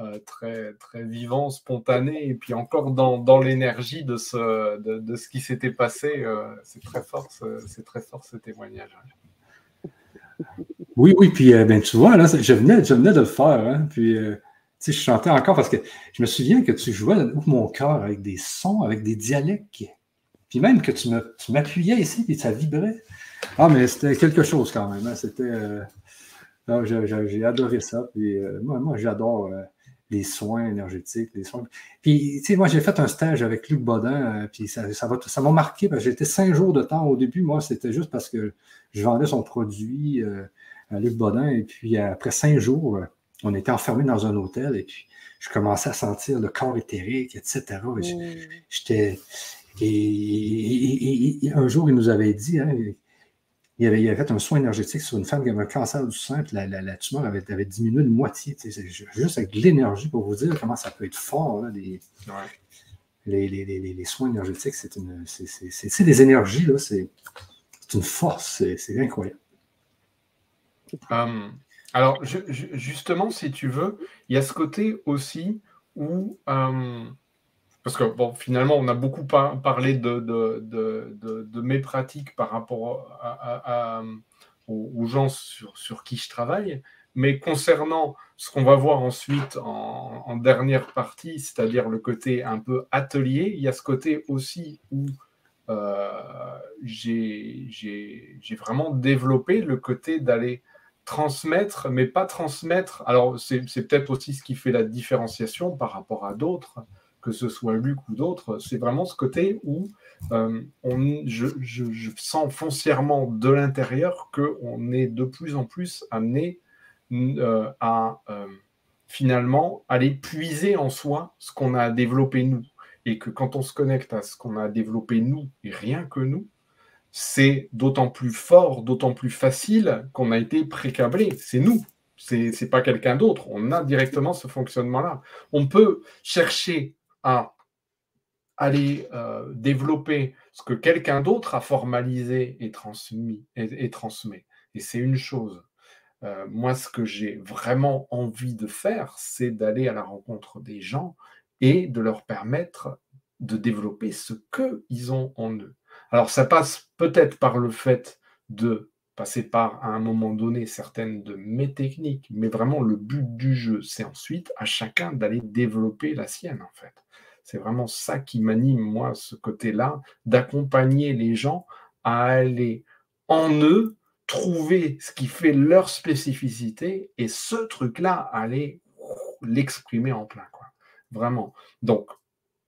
euh, très, vivant, spontané, et puis encore dans, l'énergie de ce, qui s'était passé. c'est très fort, c'est très fort ce témoignage. Oui, oui, puis ben, tu vois, là, je venais, je de le faire. Hein, puis, je chantais encore parce que je me souviens que tu jouais mon cœur avec des sons, avec des dialectes puis même que tu m'appuyais ici, puis ça vibrait. Ah, mais c'était quelque chose quand même. Hein. C'était. Euh, j'ai adoré ça. Puis euh, moi, moi j'adore euh, les soins énergétiques, les soins. Puis, tu sais, moi, j'ai fait un stage avec Luc Bodin, puis ça m'a ça, marqué parce que j'étais cinq jours de temps au début. Moi, c'était juste parce que je vendais son produit à Luc Bodin. Et puis, après cinq jours, on était enfermés dans un hôtel et puis je commençais à sentir le corps éthérique, etc. Mmh. J'étais. Et, un jour, il nous avait dit, hein, il avait, il fait un soin énergétique sur une femme qui avait un cancer du sein, puis la, tumeur avait, diminué de moitié. Juste avec l'énergie pour vous dire comment ça peut être fort, les, les, soins énergétiques, c'est des énergies, c'est une force, c'est incroyable. Hum, alors, justement, si tu veux, il y a ce côté aussi où. Hum, parce que bon, finalement, on a beaucoup parlé de, mes pratiques par rapport aux, gens sur, qui je travaille. Mais concernant ce qu'on va voir ensuite en, dernière partie, c'est-à-dire le côté un peu atelier, il y a ce côté aussi où euh, j'ai vraiment développé le côté d'aller transmettre, mais pas transmettre. Alors, c'est peut-être aussi ce qui fait la différenciation par rapport à d'autres que ce soit Luc ou d'autres, c'est vraiment ce côté où euh, je, sens foncièrement de l'intérieur qu'on est de plus en plus amené euh, à euh, finalement aller puiser en soi ce qu'on a développé nous. Et que quand on se connecte à ce qu'on a développé nous et rien que nous, c'est d'autant plus fort, d'autant plus facile qu'on a été précablé. C'est nous. C'est pas quelqu'un d'autre. On a directement ce fonctionnement-là. On peut chercher à aller euh, développer ce que quelqu'un d'autre a formalisé et transmis et. Et c'est une chose. Euh, moi, ce que j'ai vraiment envie de faire, c'est d'aller à la rencontre des gens et de leur permettre de développer ce qu'ils ont en eux. Alors, ça passe peut-être par le fait de passer par, à un moment donné, certaines de mes techniques, mais vraiment le but du jeu, c'est ensuite à chacun d'aller développer la sienne, en fait. C'est vraiment ça qui m'anime, moi, ce côté-là, d'accompagner les gens à aller en eux trouver ce qui fait leur spécificité et ce truc-là, aller l'exprimer en plein. Quoi. Vraiment. Donc,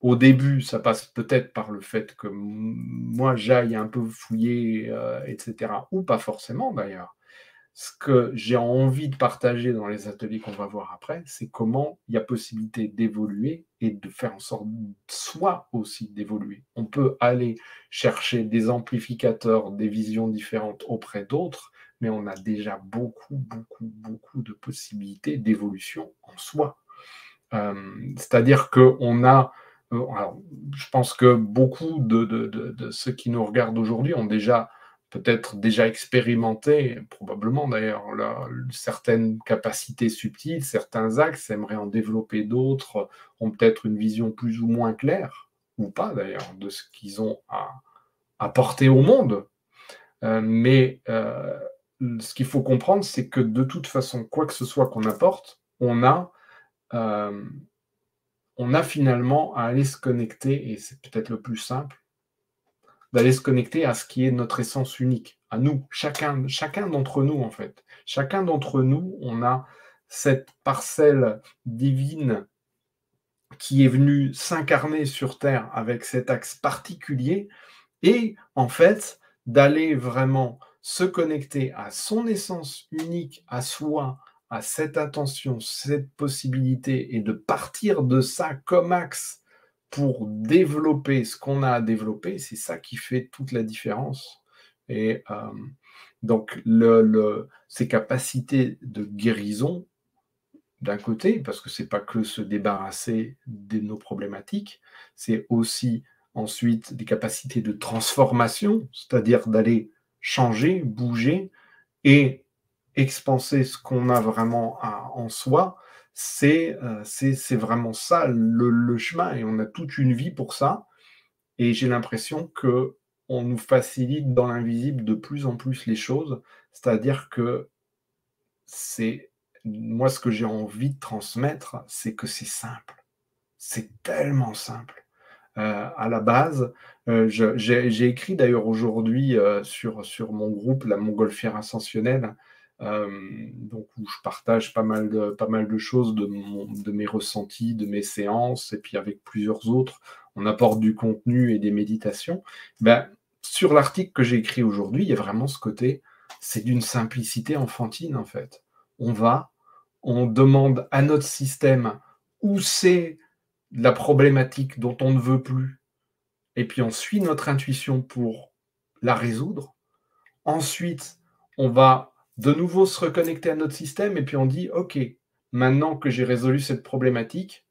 au début, ça passe peut-être par le fait que moi, j'aille un peu fouiller, euh, etc. Ou pas forcément d'ailleurs ce que j'ai envie de partager dans les ateliers qu'on va voir après, c'est comment il y a possibilité d'évoluer et de faire en sorte soi aussi d'évoluer. On peut aller chercher des amplificateurs, des visions différentes auprès d'autres, mais on a déjà beaucoup, beaucoup, beaucoup de possibilités d'évolution en soi. Euh, c'est-à-dire qu'on a euh, je pense que beaucoup de, ceux qui nous regardent aujourd'hui ont déjà peut-être déjà expérimenté, probablement d'ailleurs, certaines capacités subtiles, certains axes, aimeraient en développer d'autres, ont peut-être une vision plus ou moins claire, ou pas d'ailleurs, de ce qu'ils ont à apporter au monde. Euh, mais euh, ce qu'il faut comprendre, c'est que de toute façon, quoi que ce soit qu'on apporte, on a, on a finalement à aller se connecter, et c'est peut-être le plus simple, d'aller se connecter à ce qui est notre essence unique, à nous, chacun, chacun d'entre nous en fait. Chacun d'entre nous, on a cette parcelle divine qui est venue s'incarner sur Terre avec cet axe particulier et en fait d'aller vraiment se connecter à son essence unique, à soi, à cette attention, cette possibilité et de partir de ça comme axe pour développer ce qu'on a à développer, c'est ça qui fait toute la différence. Et euh, donc, ces capacités de guérison, d'un côté, parce que c'est pas que se débarrasser de nos problématiques, c'est aussi ensuite des capacités de transformation, c'est-à-dire d'aller changer, bouger et expanser ce qu'on a vraiment en soi euh, c'est vraiment ça le, chemin et on a toute une vie pour ça. Et j'ai l'impression que on nous facilite dans l'invisible de plus en plus les choses, c'est-à-dire que c'est moi ce que j'ai envie de transmettre, c'est que c'est simple. C'est tellement simple. Euh, à la base, euh, j'ai écrit d'ailleurs aujourd'hui sur, sur mon groupe, la Montgolfière Ascensionnelle, euh, donc où je partage pas mal de, pas mal de choses de, de mes ressentis, de mes séances, et puis avec plusieurs autres, on apporte du contenu et des méditations. Ben, sur l'article que j'ai écrit aujourd'hui, il y a vraiment ce côté, c'est d'une simplicité enfantine en fait. On va, on demande à notre système où c'est la problématique dont on ne veut plus, et puis on suit notre intuition pour la résoudre Ensuite, on va de nouveau se reconnecter à notre système et puis on dit, OK, maintenant que j'ai résolu cette problématique,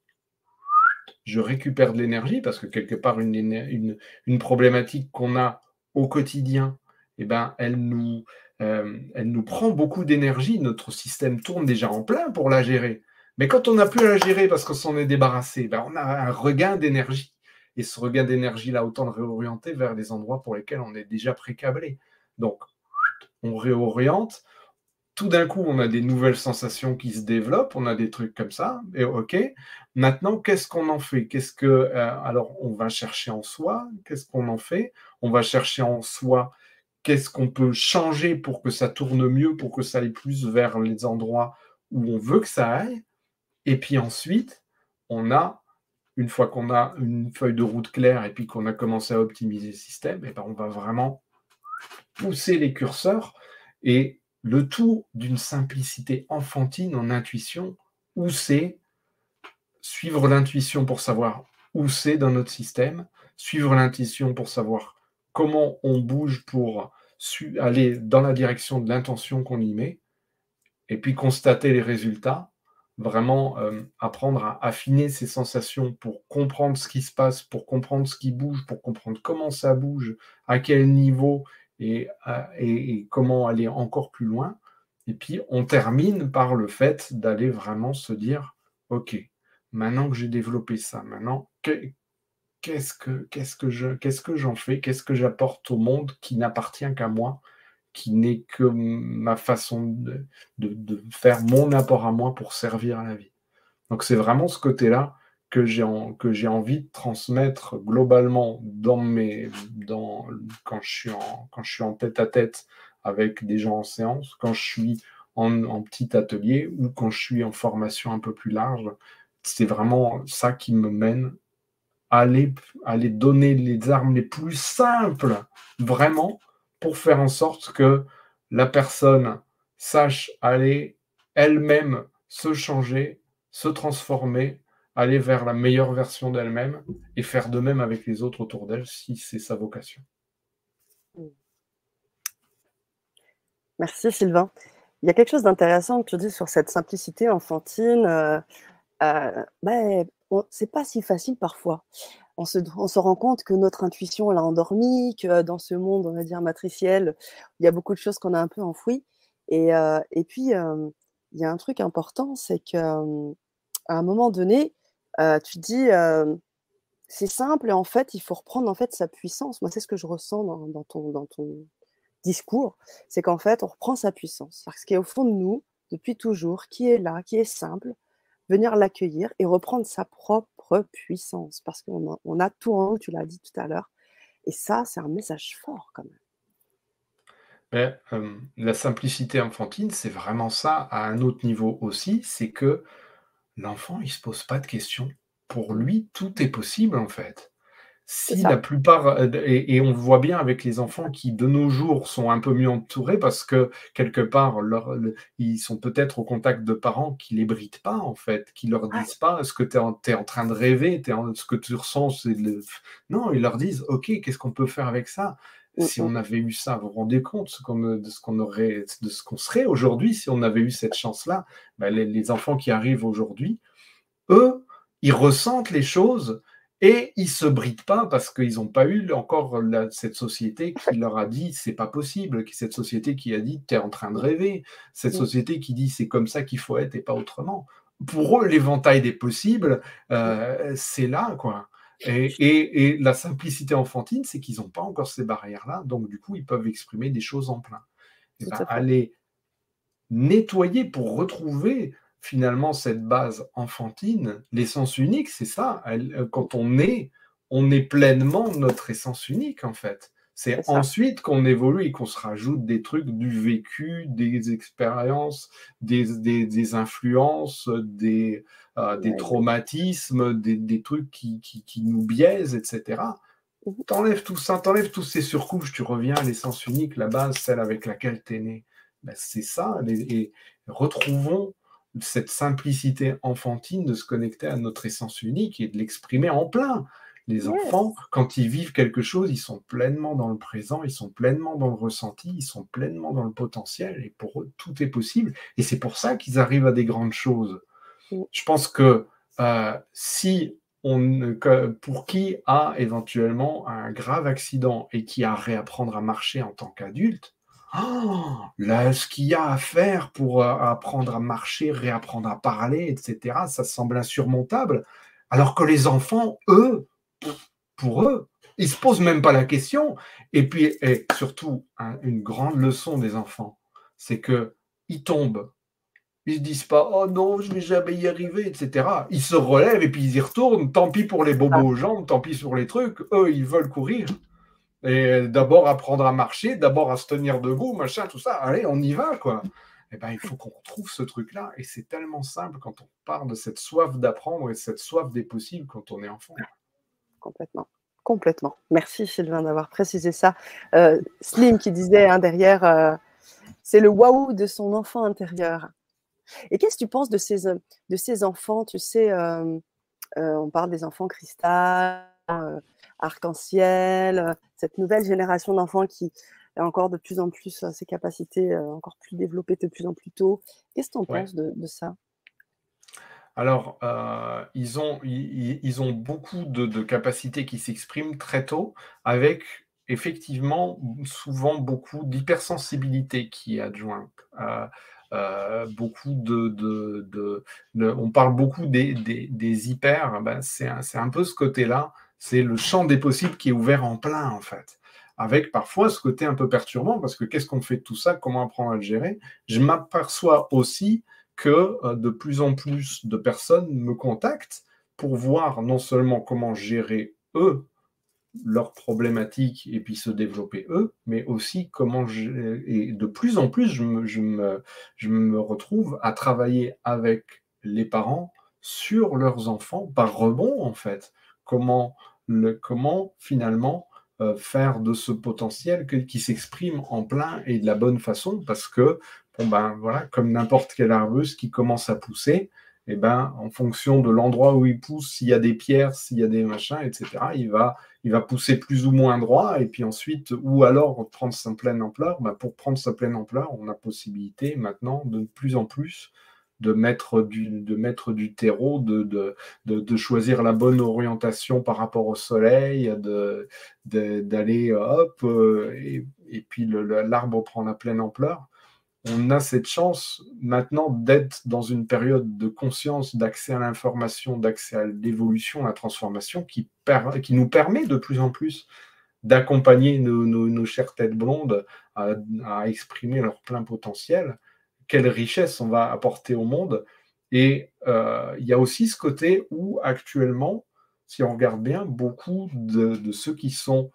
je récupère de l'énergie parce que quelque part, une, problématique qu'on a au quotidien, eh ben, elle, nous, euh, elle nous prend beaucoup d'énergie. Notre système tourne déjà en plein pour la gérer. Mais quand on n'a plus à la gérer parce qu'on s'en est débarrassé, ben, on a un regain d'énergie. Et ce regain d'énergie-là, autant le réorienter vers les endroits pour lesquels on est déjà précablé. Donc, on réoriente. Tout d'un coup, on a des nouvelles sensations qui se développent, on a des trucs comme ça, et ok. Maintenant, qu'est-ce qu'on en fait? Qu'est-ce que euh, alors on va chercher en soi Qu'est-ce qu'on en fait? On va chercher en soi qu'est-ce qu'on peut changer pour que ça tourne mieux, pour que ça aille plus vers les endroits où on veut que ça aille? Et puis ensuite, on a une fois qu'on a une feuille de route claire et puis qu'on a commencé à optimiser le système, et eh ben on va vraiment pousser les curseurs et le tout d'une simplicité enfantine en intuition, où c'est suivre l'intuition pour savoir où c'est dans notre système, suivre l'intuition pour savoir comment on bouge pour aller dans la direction de l'intention qu'on y met, et puis constater les résultats vraiment euh, apprendre à affiner ses sensations pour comprendre ce qui se passe, pour comprendre ce qui bouge, pour comprendre comment ça bouge, à quel niveau et, et, comment aller encore plus loin. Et puis on termine par le fait d'aller vraiment se dire, OK, maintenant que j'ai développé ça, maintenant, qu'est-ce que, qu'est-ce que qu'est-ce que j'en fais, qu'est-ce que j'apporte au monde qui n'appartient qu'à moi qui n'est que ma façon de, faire mon apport à moi pour servir la vie. Donc c'est vraiment ce côté-là que j'ai envie de transmettre globalement dans mes, dans, quand, je suis en, quand je suis en tête à tête avec des gens en séance, quand je suis en, petit atelier ou quand je suis en formation un peu plus large. C'est vraiment ça qui me mène à aller, à aller donner les armes les plus simples, vraiment, pour faire en sorte que la personne sache aller elle-même se changer, se transformer, aller vers la meilleure version d'elle-même et faire de même avec les autres autour d'elle si c'est sa vocation. Merci Sylvain. Il y a quelque chose d'intéressant que tu dis sur cette simplicité enfantine. Euh, euh, ben, c'est pas si facile parfois on se, rend compte que notre intuition l'a endormie, que dans ce monde, on va dire, matriciel, il y a beaucoup de choses qu'on a un peu enfouies. Et, euh, puis, il y a un truc important, c'est qu'à un moment donné, tu dis, c'est simple, et en fait, il faut reprendre en fait sa puissance. Moi, c'est ce que je ressens dans, ton, dans ton discours, c'est qu'en fait, on reprend sa puissance. Ce qui est au fond de nous, depuis toujours, qui est là, qui est simple, venir l'accueillir et reprendre sa propre puissance, parce qu'on a, tout en haut, tu l'as dit tout à l'heure. Et ça, c'est un message fort quand même. Mais, la simplicité enfantine, c'est vraiment ça à un autre niveau aussi, c'est que l'enfant, il ne se pose pas de questions. Pour lui, tout est possible en fait. Si la plupart, euh, et, on voit bien avec les enfants qui de nos jours sont un peu mieux entourés parce que quelque part, ils sont peut-être au contact de parents qui les brident pas en fait, qui leur disent pas ce que tu es, en train de rêver, ce que tu ressens, Non, ils leur disent, ok, qu'est-ce qu'on peut faire avec ça? Si on mmh. avait eu ça, vous vous rendez compte de ce qu'on aurait, de ce qu'on serait aujourd'hui si on avait eu cette chance-là? Ben, les, enfants qui arrivent aujourd'hui, eux, ils ressentent les choses et ils se brident pas parce qu'ils n'ont pas eu encore cette société qui leur a dit c'est pas possible, cette société qui a dit tu es en train de rêver, cette société qui dit c'est comme ça qu'il faut être et pas autrement. Pour eux, l'éventail des possibles, euh, c'est là, quoi. Et, la simplicité enfantine, c'est qu'ils n'ont pas encore ces barrières-là, donc du coup, ils peuvent exprimer des choses en plein. Et ben, aller nettoyer pour retrouver finalement cette base enfantine, l'essence unique, c'est ça. Euh, quand on est, on est pleinement notre essence unique en fait. C'est ensuite qu'on évolue et qu'on se rajoute des trucs du vécu, des expériences, des, influences, des, euh, des traumatismes, des, trucs qui, nous biaisent, etc. Mmh. T'enlèves tout ça, t'enlèves tous ces surcouches, tu reviens à l'essence unique, la base, celle avec laquelle tu es né. Ben, c'est ça, et retrouvons cette simplicité enfantine de se connecter à notre essence unique et de l'exprimer en plein. Les enfants, quand ils vivent quelque chose, ils sont pleinement dans le présent, ils sont pleinement dans le ressenti, ils sont pleinement dans le potentiel, et pour eux, tout est possible. Et c'est pour ça qu'ils arrivent à des grandes choses. Je pense que euh, si on, pour qui a éventuellement un grave accident et qui a à réapprendre à marcher en tant qu'adulte, oh, là, ce qu'il y a à faire pour euh, apprendre à marcher, réapprendre à parler, etc., ça semble insurmontable. Alors que les enfants, eux, pour eux, ils se posent même pas la question. Et puis, et surtout, une grande leçon des enfants, c'est que ils tombent. Ils se disent pas, oh non, je vais jamais y arriver, etc. Ils se relèvent et puis ils y retournent. Tant pis pour les bobos aux jambes, tant pis sur les trucs. Eux, ils veulent courir. Et d'abord apprendre à marcher, d'abord à se tenir debout, machin, tout ça. Allez, on y va, quoi. Eh ben, il faut qu'on retrouve ce truc-là. Et c'est tellement simple quand on parle de cette soif d'apprendre et cette soif des possibles quand on est enfant. Complètement. Complètement. Merci Sylvain d'avoir précisé ça. Euh, Slim qui disait hein, derrière, euh, c'est le waouh de son enfant intérieur. Et qu'est-ce que tu penses de ces, de ces enfants? Tu sais, euh, on parle des enfants cristal, arc-en-ciel, cette nouvelle génération d'enfants qui a encore de plus en plus ses capacités encore plus développées de plus en plus tôt. Qu'est-ce que tu en penses de, ça? Alors, euh, ils, ont, ils, ont beaucoup de, capacités qui s'expriment très tôt, avec effectivement souvent beaucoup d'hypersensibilité qui est adjointe. Euh, euh, beaucoup de, On parle beaucoup des, des, hyper, ben c'est un, un, peu ce côté-là, c'est le champ des possibles qui est ouvert en plein, en fait avec parfois ce côté un peu perturbant, parce que qu'est-ce qu'on fait de tout ça, comment apprendre à le gérer? Je m'aperçois aussi que euh, de plus en plus de personnes me contactent pour voir non seulement comment gérer eux leurs problématiques et puis se développer eux, mais aussi comment et de plus en plus je je, je me retrouve à travailler avec les parents sur leurs enfants par rebond en fait. Comment, le, comment finalement euh, faire de ce potentiel qui s'exprime en plein et de la bonne façon parce que ben voilà, comme n'importe quelle arbuste qui commence à pousser, et eh ben en fonction de l'endroit où il pousse, s'il y a des pierres, s'il y a des machins, etc., il va, pousser plus ou moins droit, et puis ensuite, ou alors prendre sa pleine ampleur. Ben, pour prendre sa pleine ampleur, on a possibilité maintenant de plus en plus de mettre du, terreau, de, choisir la bonne orientation par rapport au soleil, d'aller hop, euh, et, et puis l'arbre prend la pleine ampleur on a cette chance maintenant d'être dans une période de conscience, d'accès à l'information, d'accès à l'évolution, à la transformation, qui, nous permet de plus en plus d'accompagner nos, chères têtes blondes à, exprimer leur plein potentiel. Quelle richesse on va apporter au monde. Et euh, il y a aussi ce côté où actuellement, si on regarde bien, beaucoup de ceux qui sont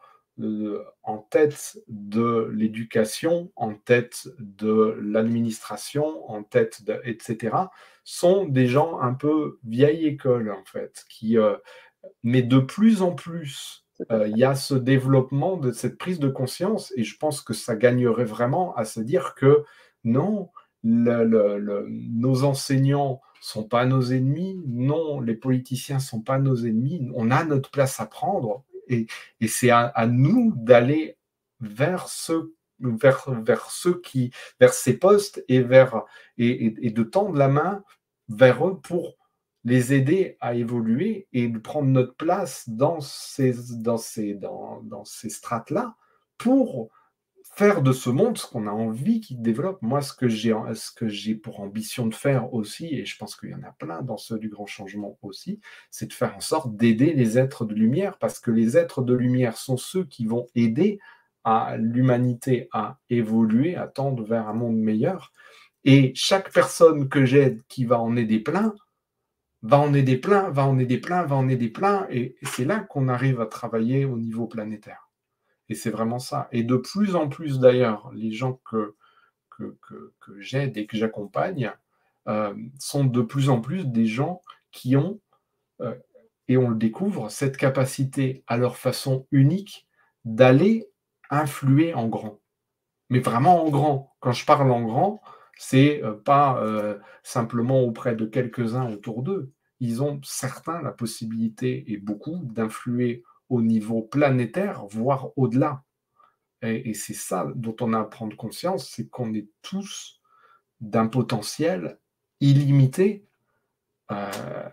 en tête de l'éducation, en tête de l'administration, en tête de, etc., sont des gens un peu vieille école, en fait, qui, euh, mais de plus en plus, euh, il y a ce développement de cette prise de conscience, et je pense que ça gagnerait vraiment à se dire que non, nos enseignants sont pas nos ennemis, non, les politiciens sont pas nos ennemis, on a notre place à prendre, et, c'est à, nous d'aller vers ceux vers, ceux qui vers ces postes et vers et, de tendre la main vers eux pour les aider à évoluer et de prendre notre place dans ces dans ces dans ces strates là pour faire de ce monde ce qu'on a envie qu'il développe. Moi, ce que j'ai ce que j'ai pour ambition de faire aussi, et je pense qu'il y en a plein dans ceux du grand changement aussi, c'est de faire en sorte d'aider les êtres de lumière, parce que les êtres de lumière sont ceux qui vont aider à l'humanité à évoluer, à tendre vers un monde meilleur. Et chaque personne que j'aide qui va en aider plein, va en aider plein, va en aider plein, va en aider plein, et c'est là qu'on arrive à travailler au niveau planétaire. Et c'est vraiment ça. Et de plus en plus d'ailleurs, les gens que, j'aide et que j'accompagne euh, sont de plus en plus des gens qui ont, euh, et on le découvre, cette capacité à leur façon unique d'aller influer en grand. Mais vraiment en grand. Quand je parle en grand, c'est euh, pas simplement auprès de quelques-uns autour d'eux, ils ont certains la possibilité, et beaucoup, d'influer au niveau planétaire, voire au-delà. Et, c'est ça dont on a à prendre conscience, c'est qu'on est tous d'un potentiel illimité. Euh,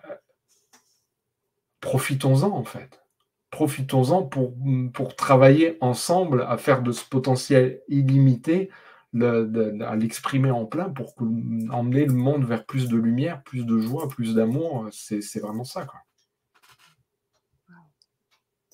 profitons-en en fait. Profitons-en pour, travailler ensemble à faire de ce potentiel illimité à l'exprimer en plein pour emmener le monde vers plus de lumière, plus de joie, plus d'amour. C'est vraiment ça. Quoi.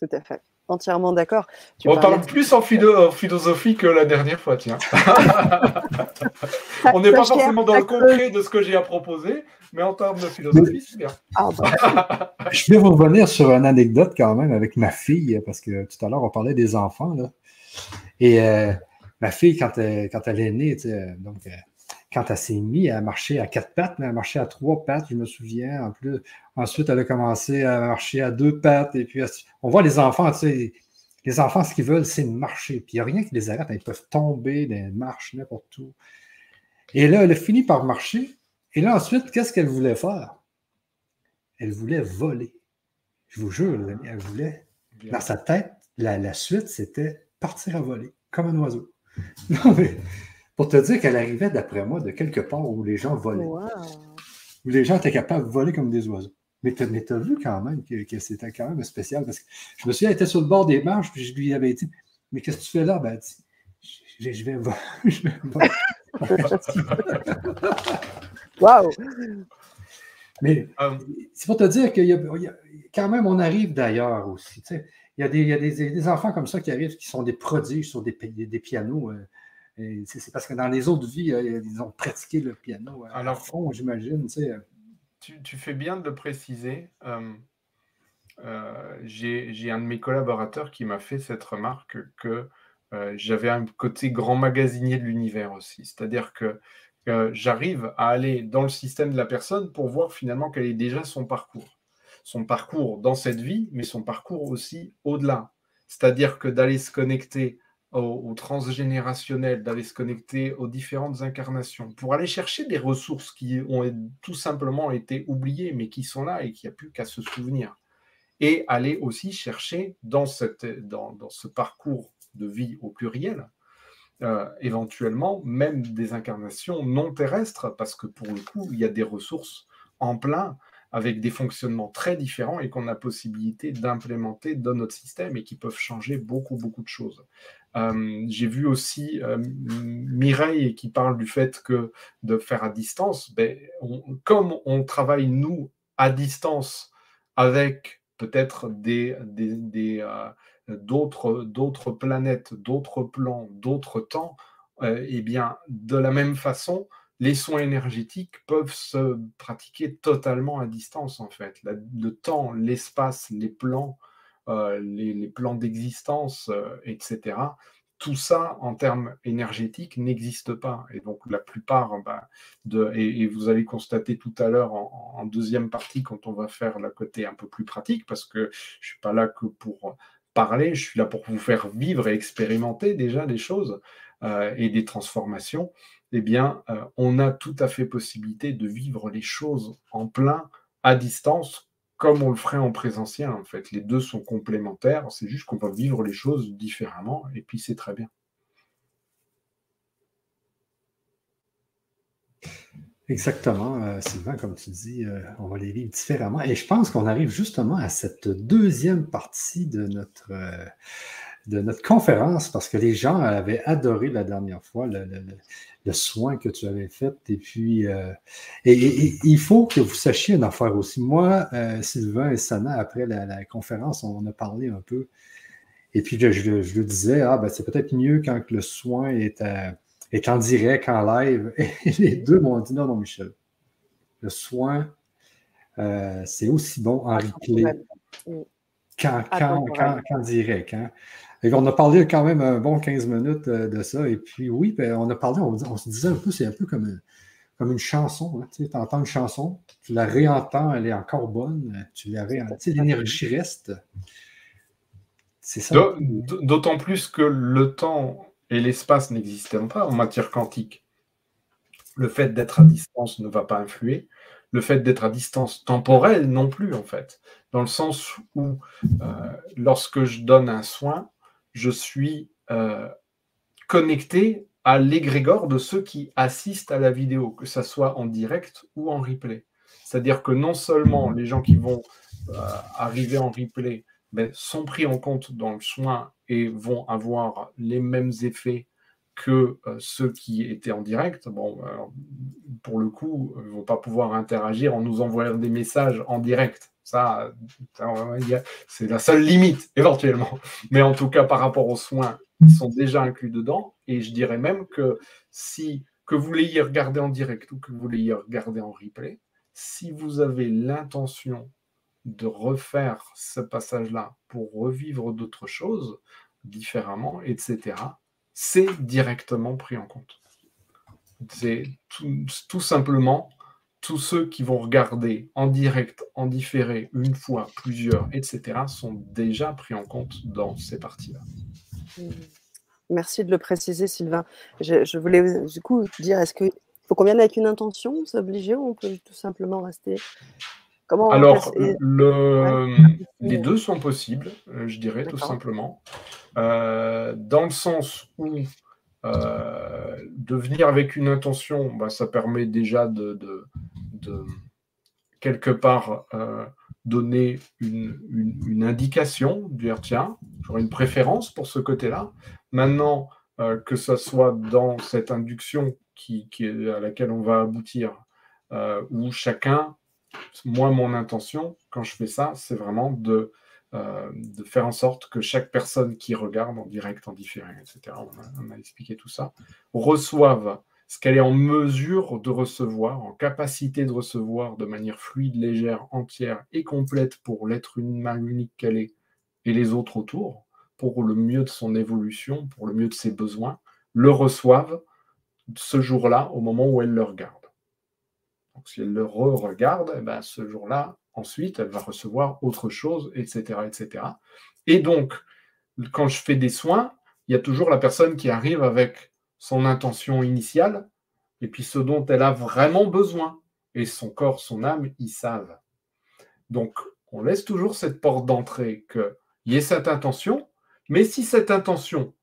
Tout à fait. Entièrement d'accord. On parle plus en, philosophie que la dernière fois, tiens. On n'est pas forcément dans le concret de ce que j'ai à proposer, mais en termes de philosophie, c'est bien. Ah, bah. Je vais revenir sur une anecdote quand même avec ma fille, parce que tout à l'heure, on parlait des enfants. Là. Et euh, ma fille, quand elle, quand elle est née, donc, euh, quand elle s'est mise à marcher à quatre pattes, mais elle marchait à trois pattes, je me souviens. En plus, ensuite, elle a commencé à marcher à deux pattes. Et puis, on voit les enfants, tu sais, les enfants, ce qu'ils veulent, c'est marcher. Puis, il n'y a rien qui les arrête. Ils peuvent tomber les marches, n'importe où. Et là, elle a fini par marcher. Et là, ensuite, qu'est-ce qu'elle voulait faire? Elle voulait voler. Je vous jure, elle voulait. Dans sa tête, la, la suite, c'était partir à voler, comme un oiseau. Non, mais pour te dire qu'elle arrivait, d'après moi, de quelque part où les gens volaient. Où les gens étaient capables de voler comme des oiseaux. Mais tu as, vu quand même que, c'était quand même spécial. Parce que je me souviens, elle était sur le bord des marches, puis je lui avais dit Mais qu'est-ce que tu fais là Ben, je, je vais voler. Je vais voler. Wow! Mais euh. c'est pour te dire qu'il y, a quand même, on arrive d'ailleurs aussi. il y a, des, enfants comme ça qui arrivent qui sont des prodiges sur des, des pianos. Euh, c'est parce que dans les autres vies, euh, ils ont pratiqué le piano à fond, j'imagine. Tu, tu, fais bien de le préciser. J'ai un de mes collaborateurs qui m'a fait cette remarque que j'avais un côté grand magasinier de l'univers aussi. C'est-à-dire que j'arrive à aller dans le système de la personne pour voir finalement quel est déjà son parcours. Son parcours dans cette vie, mais son parcours aussi au-delà. C'est-à-dire que d'aller se connecter au, transgénérationnel, d'aller se connecter aux différentes incarnations, pour aller chercher des ressources qui ont tout simplement été oubliées, mais qui sont là et qui n'y a plus qu'à se souvenir. Et aller aussi chercher dans, cette, dans, dans ce parcours de vie au pluriel, euh, éventuellement même des incarnations non terrestres, parce que pour le coup, il y a des ressources en plein avec des fonctionnements très différents et qu'on a possibilité d'implémenter dans notre système et qui peuvent changer beaucoup, beaucoup de choses. Euh, j'ai vu aussi euh, Mireille qui parle du fait que de faire à distance, ben, comme on travaille nous à distance avec peut-être des, des, d'autres, planètes, d'autres plans, d'autres temps, euh, eh bien, de la même façon, les soins énergétiques peuvent se pratiquer totalement à distance, en fait. le temps, l'espace, les plans, euh, les, plans d'existence, euh, etc. Tout ça, en termes énergétiques, n'existe pas. Et donc, la plupart, bah, de, et, vous allez constater tout à l'heure en, deuxième partie, quand on va faire le côté un peu plus pratique, parce que je ne suis pas là que pour parler, je suis là pour vous faire vivre et expérimenter déjà des choses euh, et des transformations, eh bien, euh, on a tout à fait possibilité de vivre les choses en plein, à distance, comme on le ferait en présentiel, en fait. Les deux sont complémentaires, c'est juste qu'on va vivre les choses différemment, et puis c'est très bien. Exactement, euh, Sylvain, comme tu dis, euh, on va les vivre différemment. Et je pense qu'on arrive justement à cette deuxième partie de notre, euh, de notre conférence parce que les gens avaient adoré la dernière fois le, soin que tu avais fait. Et puis, et, il faut que vous sachiez une affaire aussi. Moi, Sylvain et Sana, après la, conférence, on a parlé un peu. Et puis, je, je, disais, ah, ben, c'est peut-être mieux quand le soin est à est en direct, en live. Et les deux m'ont dit non, non, Michel. Le soin, euh, c'est aussi bon en replay qu'en direct. Hein. Et on a parlé quand même un bon 15 minutes euh, de ça. Et puis oui, ben, on a parlé, on, se disait un peu, c'est un peu comme une, comme une chanson. Hein. Tu entends une chanson, tu la réentends, elle est encore bonne, tu la réentends, l'énergie reste. C'est ça. D'autant plus que le temps et l'espace n'existant pas en matière quantique, le fait d'être à distance ne va pas influer. le fait d'être à distance temporelle non plus, en fait. Dans le sens où, euh, lorsque je donne un soin, je suis euh, connecté à l'égrégore de ceux qui assistent à la vidéo, que ce soit en direct ou en replay. C'est-à-dire que non seulement les gens qui vont euh, arriver en replay ben, sont pris en compte dans le soin et vont avoir les mêmes effets que euh, ceux qui étaient en direct, bon, euh, pour le coup, ne vont pas pouvoir interagir en nous envoyant des messages en direct. Ça, c'est la seule limite, éventuellement. Mais en tout cas, par rapport aux soins, ils sont déjà inclus dedans. Et je dirais même que si que vous l'ayez regardé en direct ou que vous l'ayez regardé en replay, si vous avez l'intention de refaire ce passage-là pour revivre d'autres choses différemment, etc., c'est directement pris en compte. C'est tout, simplement tous ceux qui vont regarder en direct, en différé, une fois, plusieurs, etc., sont déjà pris en compte dans ces parties-là. Merci de le préciser, Sylvain. Je, voulais du coup dire, est-ce qu'il faut qu'on vienne avec une intention, c'est obligé, ou on peut tout simplement rester? Comment Alors, le, les deux sont possibles, euh, je dirais, tout simplement. Euh, dans le sens où euh, de venir avec une intention, bah, ça permet déjà de, quelque part donner une, indication, dire tiens, j'aurais une préférence pour ce côté-là. Maintenant, que ce soit dans cette induction à laquelle on va aboutir, où chacun moi, mon intention, quand je fais ça, c'est vraiment de, euh, de faire en sorte que chaque personne qui regarde en direct, en différé, etc., on a, expliqué tout ça, reçoive ce qu'elle est en mesure de recevoir, en capacité de recevoir de manière fluide, légère, entière et complète pour l'être humain unique qu'elle est et les autres autour, pour le mieux de son évolution, pour le mieux de ses besoins, le reçoivent ce jour-là au moment où elle le regarde. Donc, si elle le re-regarde, eh ben, ce jour-là, ensuite, elle va recevoir autre chose, etc., etc. Et donc, quand je fais des soins, il y a toujours la personne qui arrive avec son intention initiale et puis ce dont elle a vraiment besoin. Et son corps, son âme, ils savent. Donc, on laisse toujours cette porte d'entrée qu'il y ait cette intention, mais si cette intention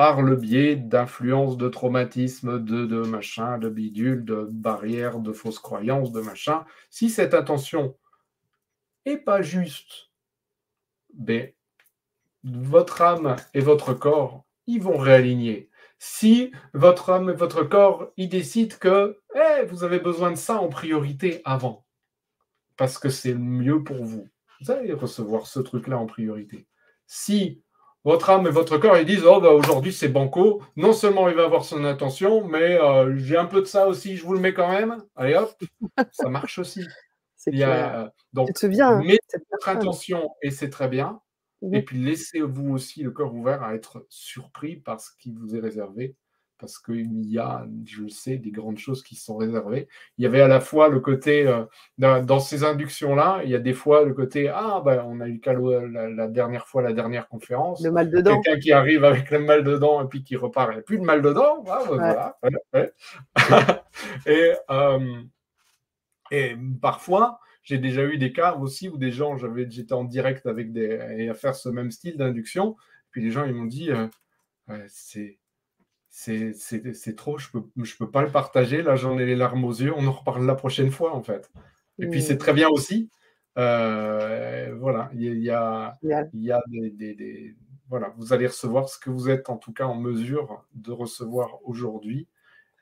par le biais d'influences, de traumatismes, de, de machin, de bidule, de barrières, de fausses croyances, de machin. Si cette intention est pas juste, ben, votre âme et votre corps, ils vont réaligner. Si votre âme et votre corps, ils décident que eh, vous avez besoin de ça en priorité avant, parce que c'est mieux pour vous, vous allez recevoir ce truc-là en priorité. Si votre âme et votre corps, ils disent Oh, bah, aujourd'hui c'est banco. Non seulement il va avoir son intention, mais euh, j'ai un peu de ça aussi, je vous le mets quand même. Allez hop, ça marche aussi. Il y a, donc, tu mettez votre intention et c'est très bien. Et puis laissez-vous aussi le corps ouvert à être surpris par ce qui vous est réservé parce qu'il y a, je le sais, des grandes choses qui sont réservées. Il y avait à la fois le côté, euh, dans, ces inductions-là, il y a des fois le côté, ah, ben, on a eu la, la, dernière fois, la dernière conférence. Le mal dedans. Quelqu'un qui arrive avec le mal dedans et puis qui repart, il n'y a plus de mal dedans. Ah, ben, voilà. et, euh, et parfois, j'ai déjà eu des cas aussi où des gens, j'étais en direct avec des, et à faire ce même style d'induction, puis les gens, ils m'ont dit, euh, c'est c'est trop, je peux, je peux pas le partager. Là, j'en ai les larmes aux yeux. On en reparle la prochaine fois, en fait. Et puis, c'est très bien aussi. Euh, voilà, il y, a, il y a des, Voilà, vous allez recevoir ce que vous êtes en tout cas en mesure de recevoir aujourd'hui.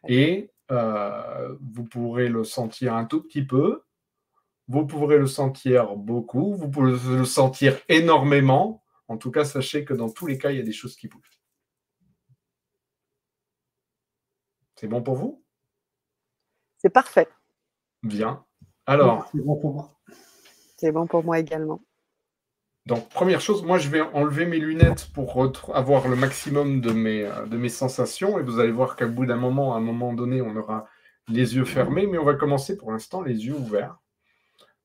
Et euh, vous pourrez le sentir un tout petit peu. Vous pourrez le sentir beaucoup. Vous pouvez le sentir énormément. En tout cas, sachez que dans tous les cas, il y a des choses qui bougent. C'est bon pour vous? C'est parfait. Bien. Alors. C'est bon pour moi. C'est bon pour moi également. Donc, première chose, moi, je vais enlever mes lunettes pour avoir le maximum de mes, euh, de mes sensations. Et vous allez voir qu'à bout d'un moment, à un moment donné, on aura les yeux fermés. Mais on va commencer pour l'instant les yeux ouverts.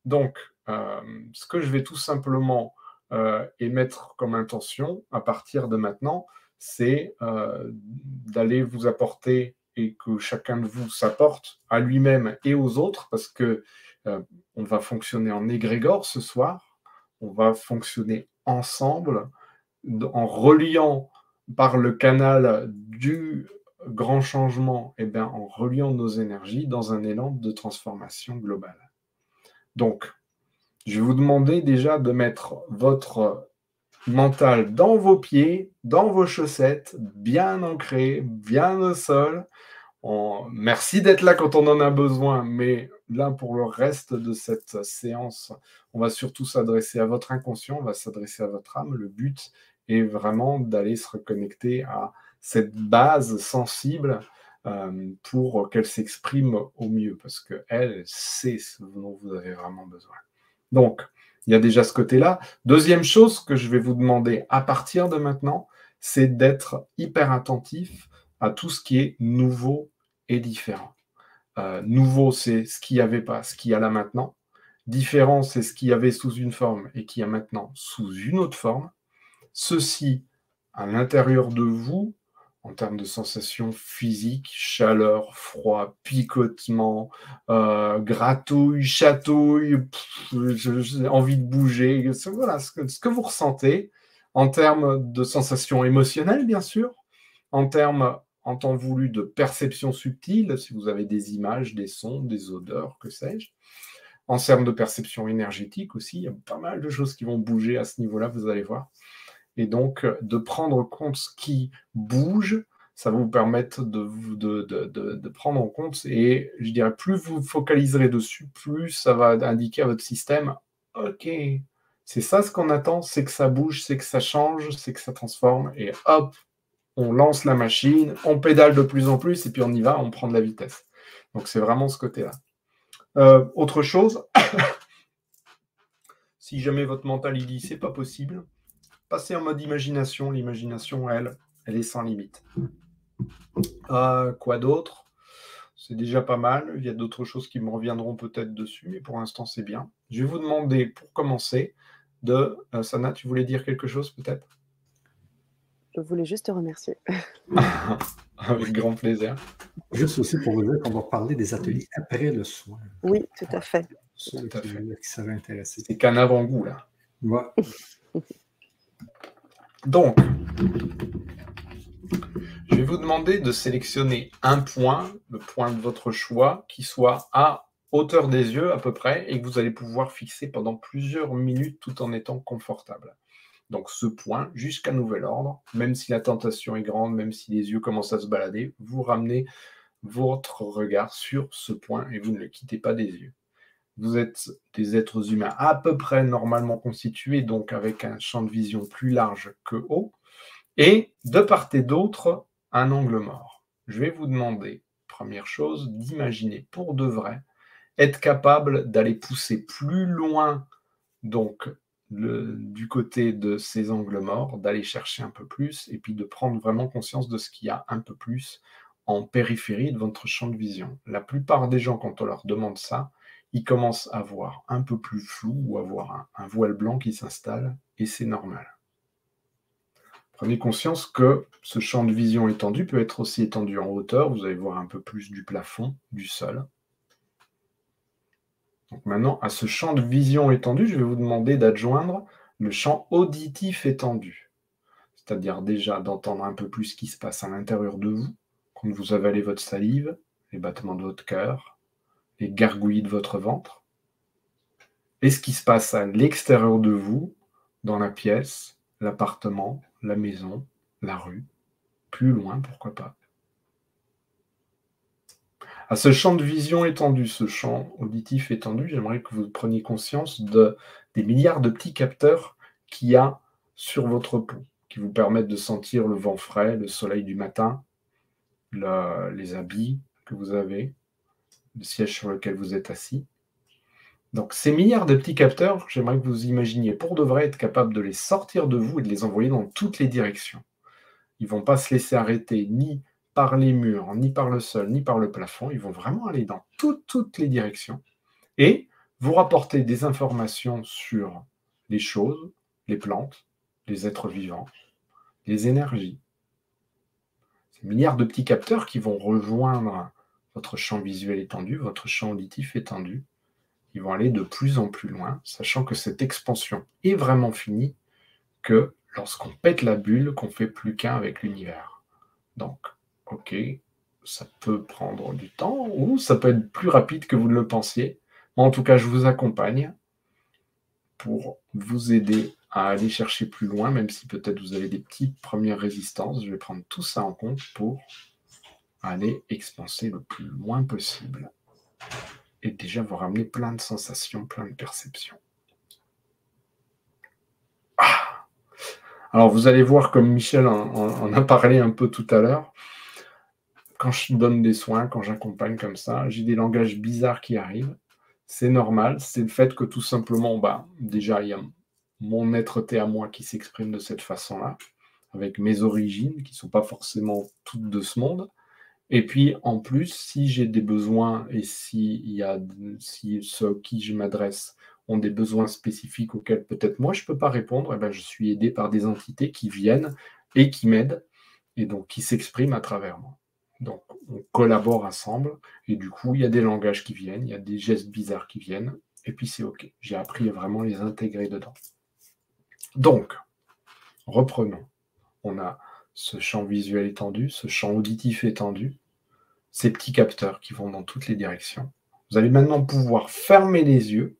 Donc, euh, ce que je vais tout simplement euh, émettre comme intention à partir de maintenant, c'est d'aller vous apporter et que chacun de vous s'apporte à lui-même et aux autres, parce que on va fonctionner en égrégore ce soir, on va fonctionner ensemble en reliant par le canal du grand changement, et eh bien, en reliant nos énergies dans un élan de transformation globale. Donc, je vais vous demander déjà de mettre votre mental dans vos pieds, dans vos chaussettes, bien ancré, bien au sol. Merci d'être là quand on en a besoin, mais là, pour le reste de cette séance, on va surtout s'adresser à votre inconscient, on va s'adresser à votre âme. Le but est vraiment d'aller se reconnecter à cette base sensible euh, pour qu'elle s'exprime au mieux, parce qu'elle sait ce dont vous avez vraiment besoin. Donc, il y a déjà ce côté-là. Deuxième chose que je vais vous demander à partir de maintenant, c'est d'être hyper attentif à tout ce qui est nouveau et différent. Euh, nouveau, c'est ce qu'il n'y avait pas, ce qu'il y a là maintenant. Différent, c'est ce qu'il y avait sous une forme et qui a maintenant sous une autre forme. Ceci, à l'intérieur de vous, en termes de sensations physiques, chaleur, froid, picotement, euh, gratouille, chatouille, envie de bouger, voilà ce que, vous ressentez en termes de sensations émotionnelles, bien sûr, en termes, en temps voulu, de perception subtile, si vous avez des images, des sons, des odeurs, que sais-je. En termes de perception énergétique aussi, il y a pas mal de choses qui vont bouger à ce niveau-là, vous allez voir. Et donc, euh, de prendre compte ce qui bouge, ça va vous permettre de, de, prendre en compte. Et je dirais, plus vous focaliserez dessus, plus ça va indiquer à votre système, OK, c'est ça ce qu'on attend, c'est que ça bouge, c'est que ça change, c'est que ça transforme. Et hop, on lance la machine, on pédale de plus en plus, et puis on y va, on prend de la vitesse. Donc c'est vraiment ce côté-là. Euh, autre chose, si jamais votre mental il dit c'est pas possible, passer en mode imagination. L'imagination, elle, elle est sans limite. Euh, quoi d'autre? C'est déjà pas mal. Il y a d'autres choses qui me reviendront peut-être dessus, mais pour l'instant, c'est bien. Je vais vous demander, pour commencer, de... Euh, Sana, tu voulais dire quelque chose peut-être? Je voulais juste te remercier. Avec grand plaisir. Juste aussi pour vous dire qu'on va parler des ateliers après le soin. Oui, tout à fait. Ceux qui, qui seraient intéressés. C'est qu'un avant-goût, là. Ouais. Donc, je vais vous demander de sélectionner un point, le point de votre choix, qui soit à hauteur des yeux à peu près, et que vous allez pouvoir fixer pendant plusieurs minutes tout en étant confortable. Donc ce point, jusqu'à nouvel ordre, même si la tentation est grande, même si les yeux commencent à se balader, vous ramenez votre regard sur ce point et vous ne le quittez pas des yeux. Vous êtes des êtres humains à peu près normalement constitués, donc avec un champ de vision plus large que haut, et de part et d'autre, un angle mort. Je vais vous demander, première chose, d'imaginer pour de vrai, être capable d'aller pousser plus loin, donc du côté de ces angles morts, d'aller chercher un peu plus, et puis de prendre vraiment conscience de ce qu'il y a un peu plus en périphérie de votre champ de vision. La plupart des gens, quand on leur demande ça, il commence à voir un peu plus flou ou à voir un, voile blanc qui s'installe, et c'est normal. Prenez conscience que ce champ de vision étendu peut être aussi étendu en hauteur. Vous allez voir un peu plus du plafond, du sol. Maintenant, à ce champ de vision étendu, je vais vous demander d'adjoindre le champ auditif étendu. C'est-à-dire déjà d'entendre un peu plus ce qui se passe à l'intérieur de vous, quand vous avalez votre salive, les battements de votre cœur, les gargouillis de votre ventre, et ce qui se passe à l'extérieur de vous, dans la pièce, l'appartement, la maison, la rue, plus loin, pourquoi pas. Ce champ de vision étendu, ce champ auditif étendu, j'aimerais que vous preniez conscience de, des milliards de petits capteurs qu'il y a sur votre peau, qui vous permettent de sentir le vent frais, le soleil du matin, les habits que vous avez, le siège sur lequel vous êtes assis. Donc ces milliards de petits capteurs, j'aimerais que vous imaginiez pour de vrai être capable de les sortir de vous et de les envoyer dans toutes les directions. Ils ne vont pas se laisser arrêter ni par les murs, ni par le sol, ni par le plafond. Ils vont vraiment aller dans toutes, les directions et vous rapporter des informations sur les choses, les plantes, les êtres vivants, les énergies. milliards de petits capteurs qui vont rejoindre votre champ visuel étendu, votre champ auditif étendu. Ils vont aller de plus en plus loin, sachant que cette expansion est vraiment finie que lorsqu'on pète la bulle, qu'on fait plus qu'un avec l'univers. Donc, ok, ça peut prendre du temps ou ça peut être plus rapide que vous ne le pensiez. En tout cas, je vous accompagne pour vous aider à aller chercher plus loin, même si peut-être vous avez des petites premières résistances. Je vais prendre tout ça en compte pour aller expanser le plus loin possible et déjà vous ramener plein de sensations, plein de perceptions. Ah Alors vous allez voir, comme Michel en, a parlé un peu tout à l'heure, quand je donne des soins, quand j'accompagne comme ça, j'ai des langages bizarres qui arrivent. C'est normal, c'est le fait que tout simplement, bah, déjà, il y a mon être-té à moi qui s'exprime de cette façon-là, avec mes origines qui ne sont pas forcément toutes de ce monde. Et puis, en plus, si j'ai des besoins et si, ceux qui je m'adresse ont des besoins spécifiques auxquels peut-être moi je ne peux pas répondre, eh ben, je suis aidé par des entités qui viennent et qui m'aident et donc qui s'expriment à travers moi. Donc, on collabore ensemble et du coup, il y a des langages qui viennent, il y a des gestes bizarres qui viennent et puis c'est OK. J'ai appris à vraiment les intégrer dedans. Donc, reprenons. On a ce champ visuel étendu, ce champ auditif étendu, ces petits capteurs qui vont dans toutes les directions. Vous allez maintenant pouvoir fermer les yeux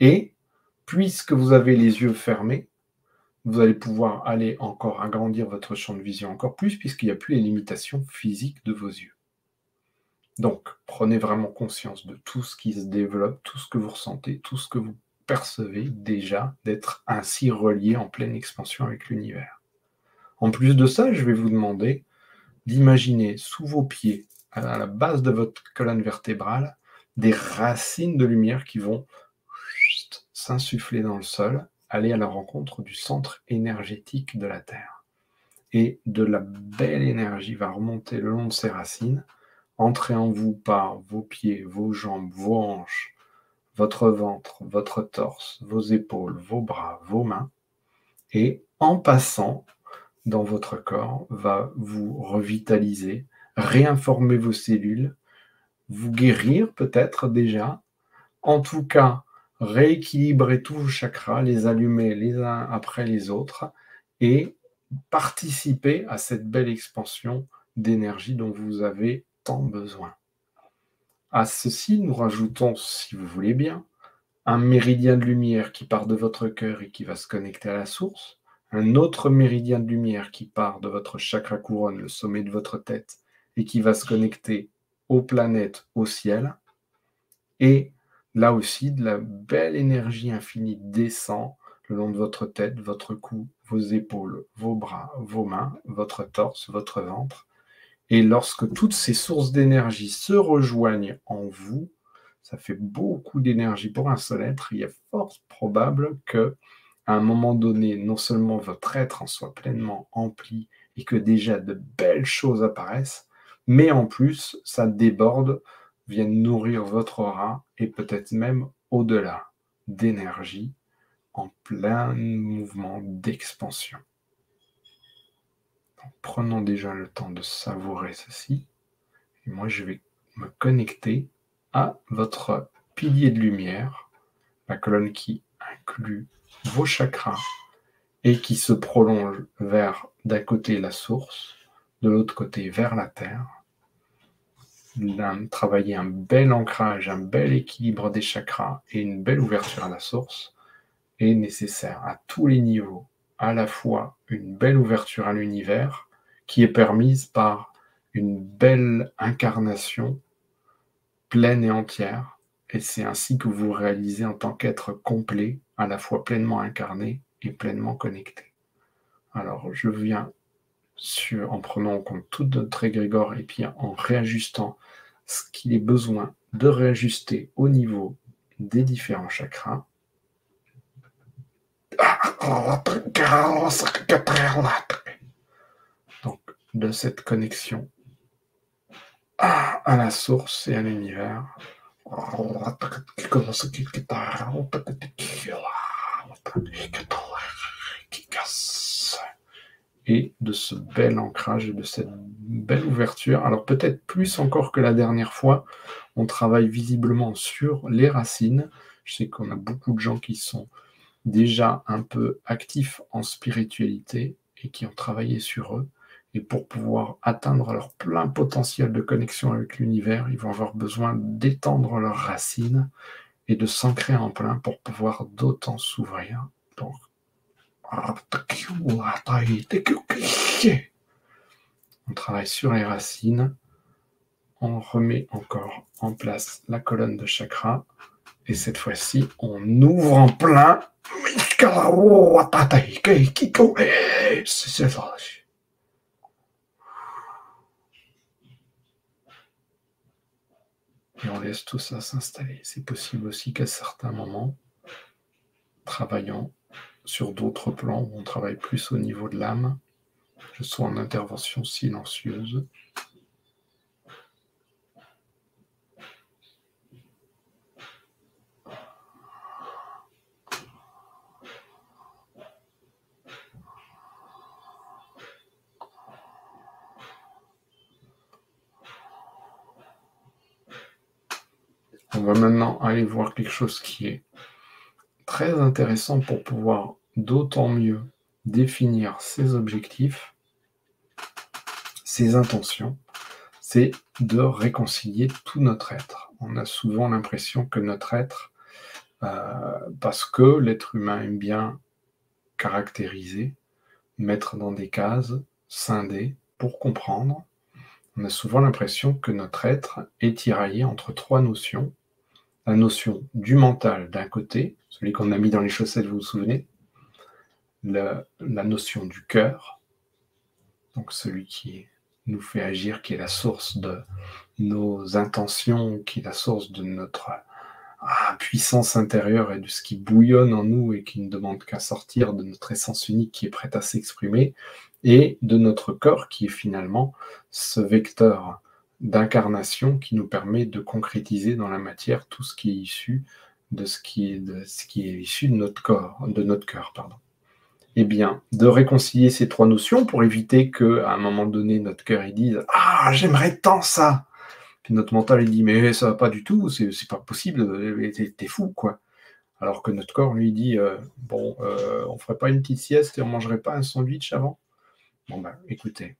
et, puisque vous avez les yeux fermés, vous allez pouvoir aller encore agrandir votre champ de vision encore plus, puisqu'il n'y a plus les limitations physiques de vos yeux. Donc, prenez vraiment conscience de tout ce qui se développe, tout ce que vous ressentez, tout ce que vous percevez déjà d'être ainsi relié en pleine expansion avec l'univers. En plus de ça, je vais vous demander d'imaginer sous vos pieds, à la base de votre colonne vertébrale, des racines de lumière qui vont s'insuffler dans le sol, aller à la rencontre du centre énergétique de la Terre. Et de la belle énergie va remonter le long de ces racines, entrer en vous par vos pieds, vos jambes, vos hanches, votre ventre, votre torse, vos épaules, vos bras, vos mains, et en passant dans votre corps va vous revitaliser, réinformer vos cellules, vous guérir peut-être déjà, en tout cas rééquilibrer tous vos chakras, les allumer les uns après les autres et participer à cette belle expansion d'énergie dont vous avez tant besoin. À ceci, nous rajoutons, si vous voulez bien, un méridien de lumière qui part de votre cœur et qui va se connecter à la source, un autre méridien de lumière qui part de votre chakra couronne, le sommet de votre tête, et qui va se connecter aux planètes, au ciel. Et là aussi, de la belle énergie infinie descend le long de votre tête, votre cou, vos épaules, vos bras, vos mains, votre torse, votre ventre. Et lorsque toutes ces sources d'énergie se rejoignent en vous, ça fait beaucoup d'énergie pour un seul être. Il est fort probable que à un moment donné, non seulement votre être en soit pleinement empli et que déjà de belles choses apparaissent, mais en plus, ça déborde, vient nourrir votre aura et peut-être même au-delà d'énergie en plein mouvement d'expansion. Prenons déjà le temps de savourer ceci. Et moi, je vais me connecter à votre pilier de lumière, la colonne qui inclut vos chakras et qui se prolonge vers d'un côté la source, de l'autre côté vers la terre. Travailler un bel ancrage, un bel équilibre des chakras et une belle ouverture à la source est nécessaire à tous les niveaux. À la fois une belle ouverture à l'univers qui est permise par une belle incarnation pleine et entière. Et c'est ainsi que vous réalisez en tant qu'être complet à la fois pleinement incarné et pleinement connecté. Alors, je viens en prenant en compte tout notre égrégore et puis en réajustant ce qu'il est besoin de réajuster au niveau des différents chakras. Donc, de cette connexion à la source et à l'univers, et de ce bel ancrage et de cette belle ouverture. Alors peut-être plus encore que la dernière fois, on travaille visiblement sur les racines. Je sais qu'on a beaucoup de gens qui sont déjà un peu actifs en spiritualité et qui ont travaillé sur eux. Et pour pouvoir atteindre leur plein potentiel de connexion avec l'univers, ils vont avoir besoin d'étendre leurs racines et de s'ancrer en plein pour pouvoir d'autant s'ouvrir. On travaille sur les racines. On remet encore en place la colonne de chakra. Et cette fois-ci, on ouvre en plein. Et on laisse tout ça s'installer. C'est possible aussi qu'à certains moments, travaillant sur d'autres plans où on travaille plus au niveau de l'âme, je sois en intervention silencieuse. On va maintenant aller voir quelque chose qui est très intéressant pour pouvoir d'autant mieux définir ses objectifs, ses intentions, c'est de réconcilier tout notre être. On a souvent l'impression que notre être, euh, parce que l'être humain aime bien caractériser, mettre dans des cases, scinder pour comprendre, on a souvent l'impression que notre être est tiraillé entre trois notions la notion du mental d'un côté, celui qu'on a mis dans les chaussettes, vous vous souvenez, la, notion du cœur, donc celui qui nous fait agir, qui est la source de nos intentions, qui est la source de notre ah, puissance intérieure et de ce qui bouillonne en nous et qui ne demande qu'à sortir de notre essence unique qui est prête à s'exprimer, et de notre corps qui est finalement ce vecteur d'incarnation qui nous permet de concrétiser dans la matière tout ce qui est issu de ce qui est, issu de notre corps, de notre cœur, pardon. Eh bien, de réconcilier ces trois notions pour éviter que, un moment donné, notre cœur il dise Ah, j'aimerais tant ça. Puis notre mental il dit Mais ça va pas du tout, c'est pas possible, t'es fou, quoi. Alors que notre corps lui dit euh, Bon, euh, on ferait pas une petite sieste et on mangerait pas un sandwich avant? Bon, ben, écoutez,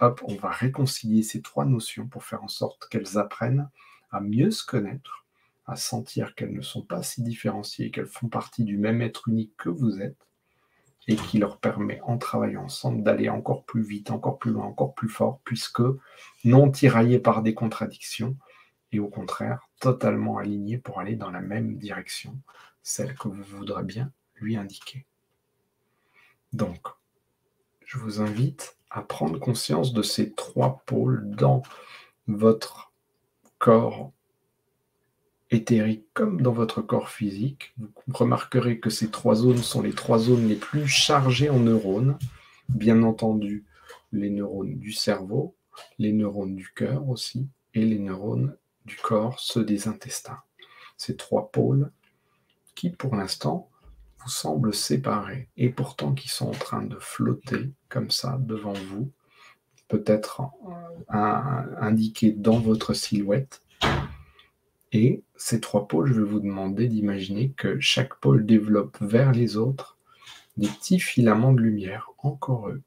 on va réconcilier ces trois notions pour faire en sorte qu'elles apprennent à mieux se connaître, à sentir qu'elles ne sont pas si différenciées, qu'elles font partie du même être unique que vous êtes, et qui leur permet, en travaillant ensemble, d'aller encore plus vite, encore plus loin, encore plus fort, puisque non tiraillés par des contradictions, et au contraire, totalement alignés pour aller dans la même direction, celle que vous voudrez bien lui indiquer. Donc, je vous invite à prendre conscience de ces trois pôles dans votre corps éthérique comme dans votre corps physique. Vous remarquerez que ces trois zones sont les trois zones les plus chargées en neurones. Bien entendu, les neurones du cerveau, les neurones du cœur aussi, et les neurones du corps, ceux des intestins. Ces trois pôles qui, pour l'instant, semblent séparés et pourtant qui sont en train de flotter comme ça devant vous, peut-être indiqués dans votre silhouette. Et ces trois pôles, je vais vous demander d'imaginer que chaque pôle développe vers les autres des petits filaments de lumière, encore eux,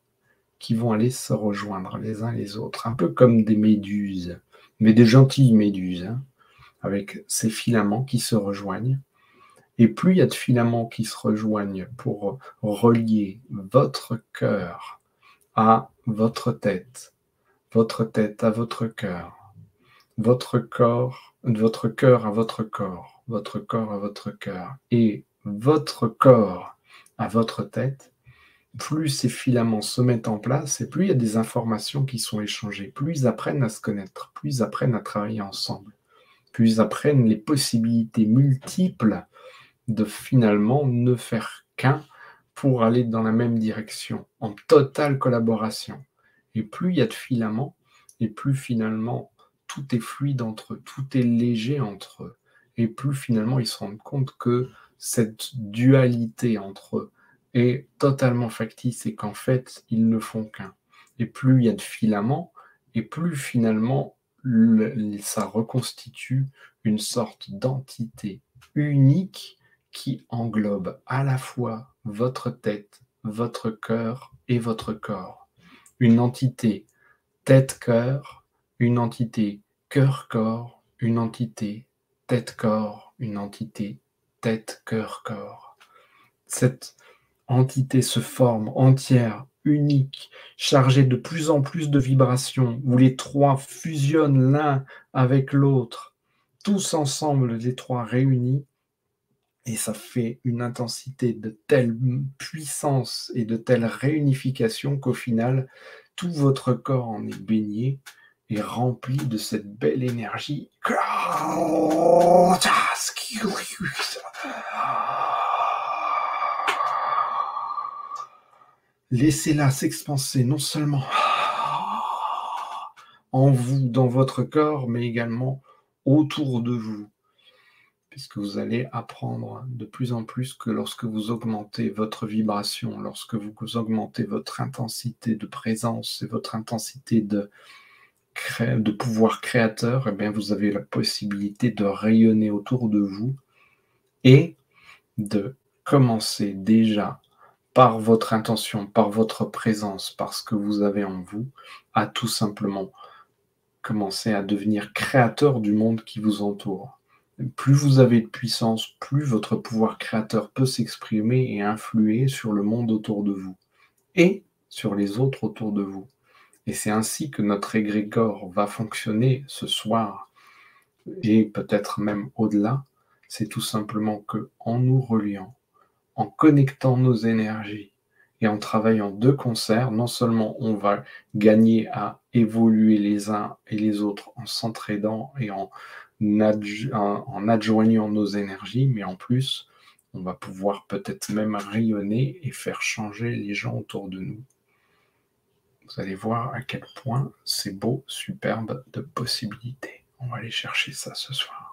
qui vont aller se rejoindre les uns les autres, un peu comme des méduses, mais des gentilles méduses, hein, avec ces filaments qui se rejoignent et plus il y a de filaments qui se rejoignent pour relier votre cœur à votre tête, votre tête à votre cœur, votre corps, votre cœur à votre corps, votre corps à votre cœur, et votre corps à votre tête, plus ces filaments se mettent en place et plus il y a des informations qui sont échangées, plus ils apprennent à se connaître, plus ils apprennent à travailler ensemble, plus ils apprennent les possibilités multiples de finalement ne faire qu'un pour aller dans la même direction, en totale collaboration. Et plus il y a de filaments, et plus finalement tout est fluide entre eux, tout est léger entre eux. Et plus finalement ils se rendent compte que cette dualité entre est totalement factice et qu'en fait, ils ne font qu'un. Et plus il y a de filaments, et plus finalement, ça reconstitue une sorte d'entité unique qui englobe à la fois votre tête, votre cœur et votre corps. Une entité tête-cœur, une entité cœur-corps, une entité tête-corps, une entité tête-cœur-corps. Cette entité se forme entière, unique, chargée de plus en plus de vibrations, où les trois fusionnent l'un avec l'autre, tous ensemble, les trois réunis, et ça fait une intensité de telle puissance et de telle réunification qu'au final, tout votre corps en est baigné et rempli de cette belle énergie. Laissez-la s'expanser non seulement en vous, dans votre corps, mais également autour de vous, puisque vous allez apprendre de plus en plus que lorsque vous augmentez votre vibration, lorsque vous augmentez votre intensité de présence et votre intensité de, pouvoir créateur, eh bien, vous avez la possibilité de rayonner autour de vous et de commencer déjà par votre intention, par votre présence, par ce que vous avez en vous, à tout simplement commencer à devenir créateur du monde qui vous entoure. Plus vous avez de puissance, plus votre pouvoir créateur peut s'exprimer et influer sur le monde autour de vous et sur les autres autour de vous. Et c'est ainsi que notre égrégore va fonctionner ce soir et peut-être même au-delà. C'est tout simplement que en nous reliant, en connectant nos énergies et en travaillant de concert, non seulement on va gagner à évoluer les uns et les autres en s'entraidant et en, en adjoignant nos énergies, mais en plus, on va pouvoir peut-être même rayonner et faire changer les gens autour de nous. Vous allez voir à quel point c'est beau, superbe de possibilités. On va aller chercher ça ce soir.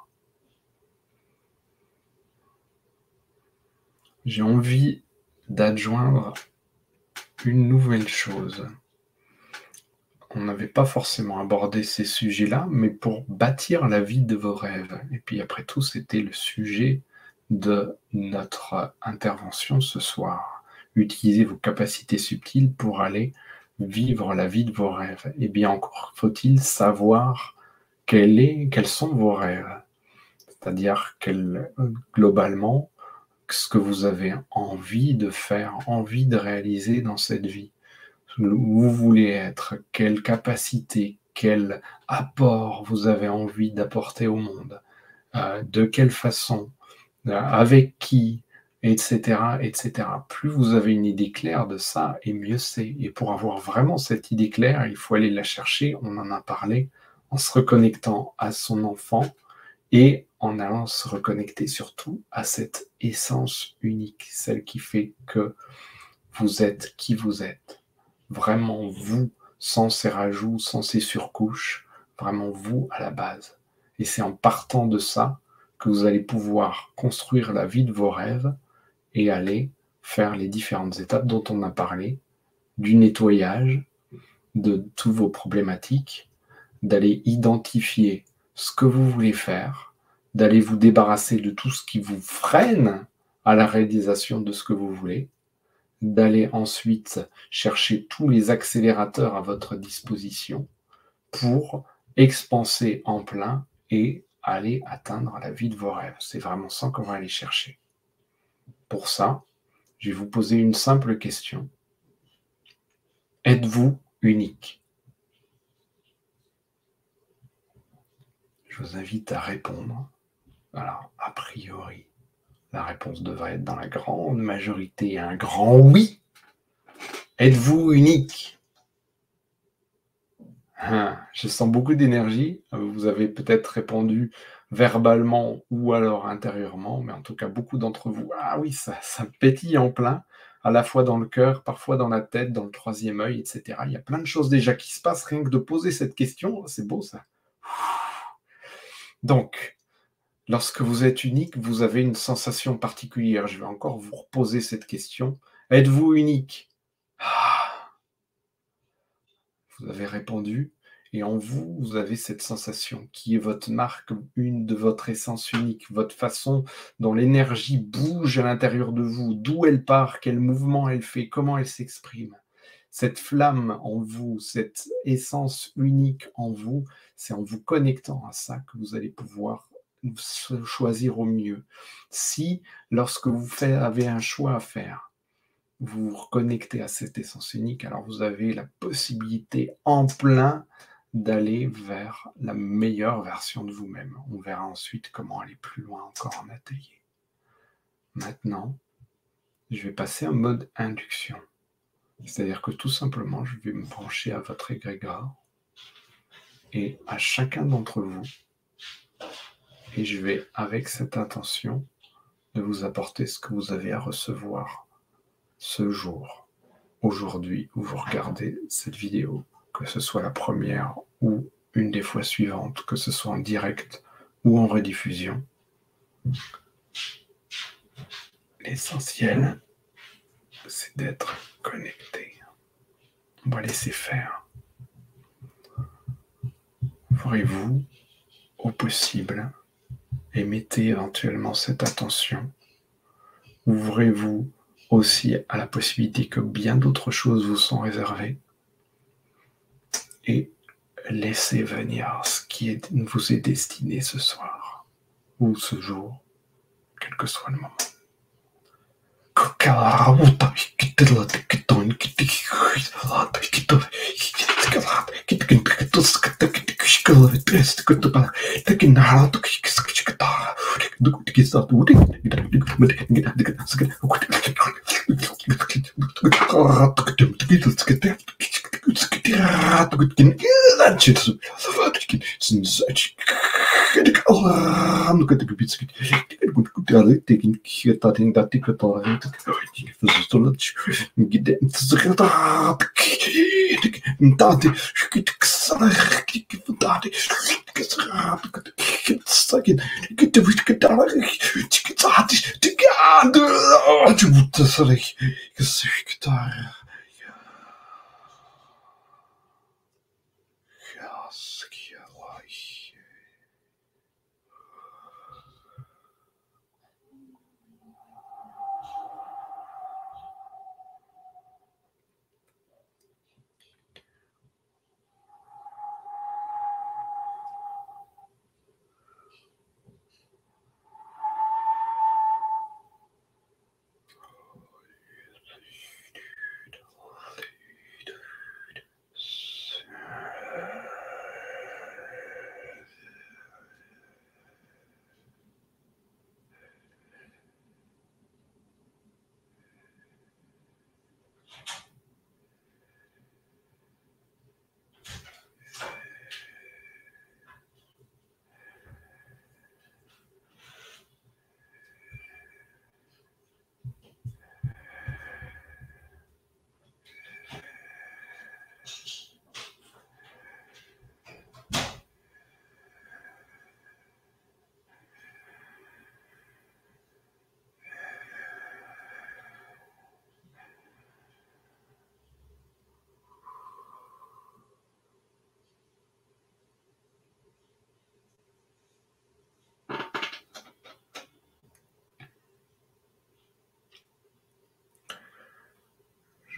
j'ai envie d'adjoindre une nouvelle chose. On n'avait pas forcément abordé ces sujets-là, mais pour bâtir la vie de vos rêves. Et puis après tout, c'était le sujet de notre intervention ce soir. Utiliser vos capacités subtiles pour aller vivre la vie de vos rêves. Et bien encore faut-il savoir est, quels sont vos rêves. C'est-à-dire globalement, ce que vous avez envie de faire, envie de réaliser dans cette vie. Vous voulez être, quelle capacité, quel apport vous avez envie d'apporter au monde, euh, de quelle façon, euh, avec qui, etc., etc. Plus vous avez une idée claire de ça, et mieux c'est. Et pour avoir vraiment cette idée claire, il faut aller la chercher, on en a parlé, en se reconnectant à son enfant et en allant se reconnecter surtout à cette essence unique, celle qui fait que vous êtes qui vous êtes. Vraiment vous, sans ces rajouts, sans ces surcouches, vraiment vous à la base. Et c'est en partant de ça que vous allez pouvoir construire la vie de vos rêves et aller faire les différentes étapes dont on a parlé, du nettoyage de toutes vos problématiques, d'aller identifier ce que vous voulez faire, d'aller vous débarrasser de tout ce qui vous freine à la réalisation de ce que vous voulez, d'aller ensuite chercher tous les accélérateurs à votre disposition pour expanser en plein et aller atteindre la vie de vos rêves. C'est vraiment ça qu'on va aller chercher. Pour ça, je vais vous poser une simple question. Êtes-vous unique? Je vous invite à répondre alors, a priori, la réponse devrait être dans la grande majorité un grand oui. Êtes-vous unique? Hein, Je sens beaucoup d'énergie. Vous avez peut-être répondu verbalement ou alors intérieurement, mais en tout cas, beaucoup d'entre vous, ah oui, ça, ça pétille en plein, à la fois dans le cœur, parfois dans la tête, dans le troisième œil, etc. Il y a plein de choses déjà qui se passent, rien que de poser cette question, c'est beau ça. Donc, Lorsque vous êtes unique, vous avez une sensation particulière. Je vais encore vous reposer cette question. Êtes-vous unique? Ah. Vous avez répondu. Et en vous, vous avez cette sensation qui est votre marque, une de votre essence unique, votre façon dont l'énergie bouge à l'intérieur de vous, d'où elle part, quel mouvement elle fait, comment elle s'exprime. Cette flamme en vous, cette essence unique en vous, c'est en vous connectant à ça que vous allez pouvoir choisir au mieux. Si, lorsque vous avez un choix à faire, vous vous reconnectez à cette essence unique, alors vous avez la possibilité en plein d'aller vers la meilleure version de vous-même. On verra ensuite comment aller plus loin encore en atelier. Maintenant, je vais passer en mode induction. C'est-à-dire que tout simplement, je vais me brancher à votre égrégore et à chacun d'entre vous. Et je vais, avec cette intention, de vous apporter ce que vous avez à recevoir ce jour, aujourd'hui, où vous regardez cette vidéo, que ce soit la première ou une des fois suivantes, que ce soit en direct ou en rediffusion. L'essentiel, c'est d'être connecté. On va laisser faire. Ferez-vous au possible et mettez éventuellement cette attention. Ouvrez-vous aussi à la possibilité que bien d'autres choses vous sont réservées et laissez venir ce qui vous est destiné ce soir ou ce jour, quel que soit le moment. школа дэс гэдэг баг тэг ин хаадаг хикс гэж гэдэг нэг үтгэс од үрийг нэг хүмүүс ингэ нэг насаг хөгт хаадаг гэдэг үздэг гэдэг үздэг гэдэг хаадаг гэдэг энэ ачиж сэнсэж Je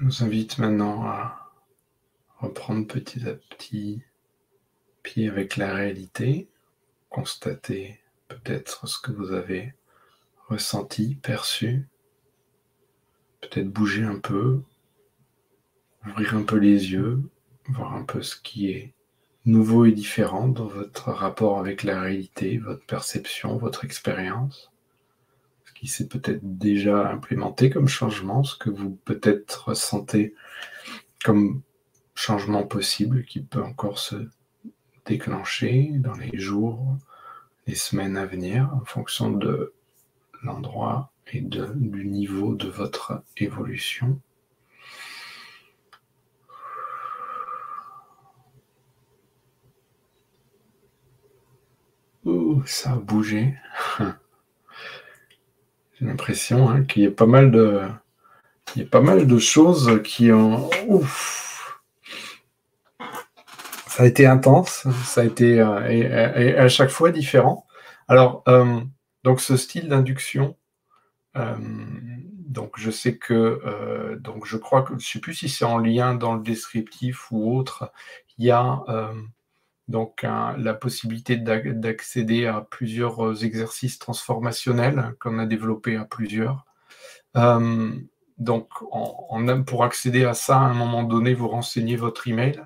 vous invite maintenant à reprendre petit à petit pied avec la réalité, constater peut-être ce que vous avez ressenti, perçu, peut-être bouger un peu, ouvrir un peu les yeux, voir un peu ce qui est nouveau et différent dans votre rapport avec la réalité, votre perception, votre expérience qui s'est peut-être déjà implémenté comme changement, ce que vous peut-être ressentez comme changement possible qui peut encore se déclencher dans les jours, les semaines à venir, en fonction de l'endroit et de, du niveau de votre évolution? Ouh, ça a bougé. J'ai l'impression hein, qu'il y a pas mal de, il y a pas mal de choses qui ont. Ouf. Ça a été intense, ça a été et, à chaque fois différent. Alors, donc ce style d'induction, donc je sais que, donc je crois que, je ne sais plus si c'est en lien dans le descriptif ou autre, il y a donc la possibilité d'accéder à plusieurs euh, exercices transformationnels qu'on a développé à plusieurs. Euh, donc pour accéder à ça, à un moment donné, vous renseignez votre email.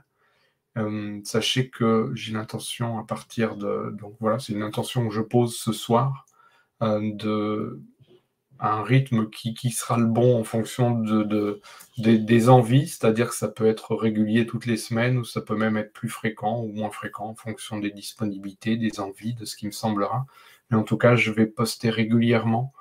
Euh, sachez que j'ai l'intention à partir de... Donc voilà, c'est une intention que je pose ce soir un rythme qui, sera le bon en fonction de, des envies, c'est-à-dire que ça peut être régulier toutes les semaines ou ça peut même être plus fréquent ou moins fréquent en fonction des disponibilités, des envies, de ce qui me semblera. Mais en tout cas, je vais poster régulièrement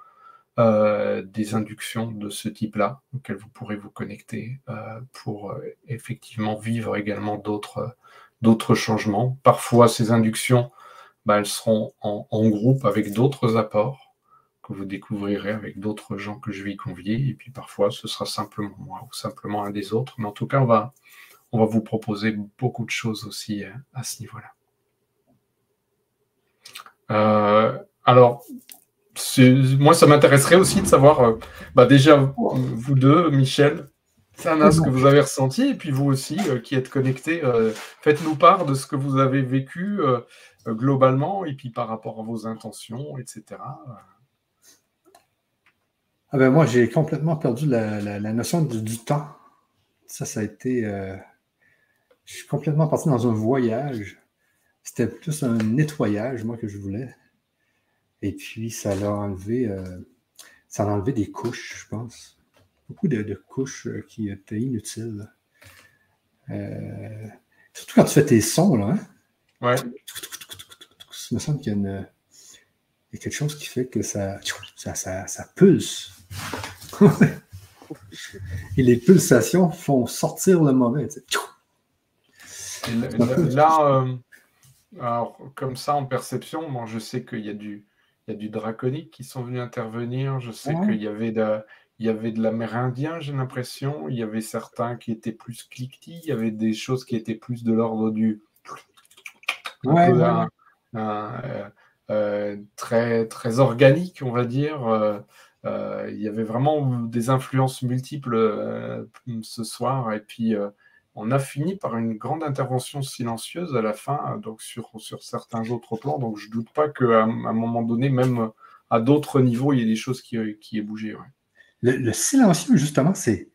euh, des inductions de ce type-là, auxquelles vous pourrez vous connecter euh, pour euh, effectivement vivre également d'autres changements. Parfois, ces inductions, bah, elles seront en groupe avec d'autres apports vous découvrirez avec d'autres gens que je vais convier. Et puis parfois, ce sera simplement moi ou simplement un des autres. Mais en tout cas, on va, on va vous proposer beaucoup de choses aussi euh, à ce niveau-là. Euh, alors, moi, ça m'intéresserait aussi de savoir, euh, bah déjà, vous deux, Michel, un ce que vous avez ressenti, et puis vous aussi, qui êtes connectés, faites-nous part de ce que vous avez vécu globalement, et puis par rapport à vos intentions, etc. Ah ben moi, j'ai complètement perdu la, notion du, temps. Ça, ça a été. Euh, je suis complètement parti dans un voyage. C'était plus un nettoyage, moi, que je voulais. Et puis, ça l'a enlevé. Euh, ça a enlevé des couches, je pense. Beaucoup de, couches euh, qui étaient inutiles. surtout quand tu fais tes sons, là. Hein? Ouais. Il me semble qu'il y a une il y a quelque chose qui fait que ça, ça, ça, ça pulse. Et les pulsations font sortir le mauvais. là, euh, comme ça, en perception, moi, je sais qu'il y a du, il y a du draconique qui sont venus intervenir. Je sais qu'il y avait de, il y avait de l'amérindien, j'ai l'impression. Il y avait certains qui étaient plus cliquetis. Il y avait des choses qui étaient plus de l'ordre du. Ouais, euh, euh, très, très organique, on va dire. Euh, il y avait vraiment des influences multiples euh, ce soir. Et puis, euh, on a fini par une grande intervention silencieuse à la fin, donc sur, sur certains autres plans. Donc, je ne doute pas qu'à un moment donné, même à d'autres niveaux, il y ait des choses qui, qui aient bougé. Le, silencieux, justement, c'est,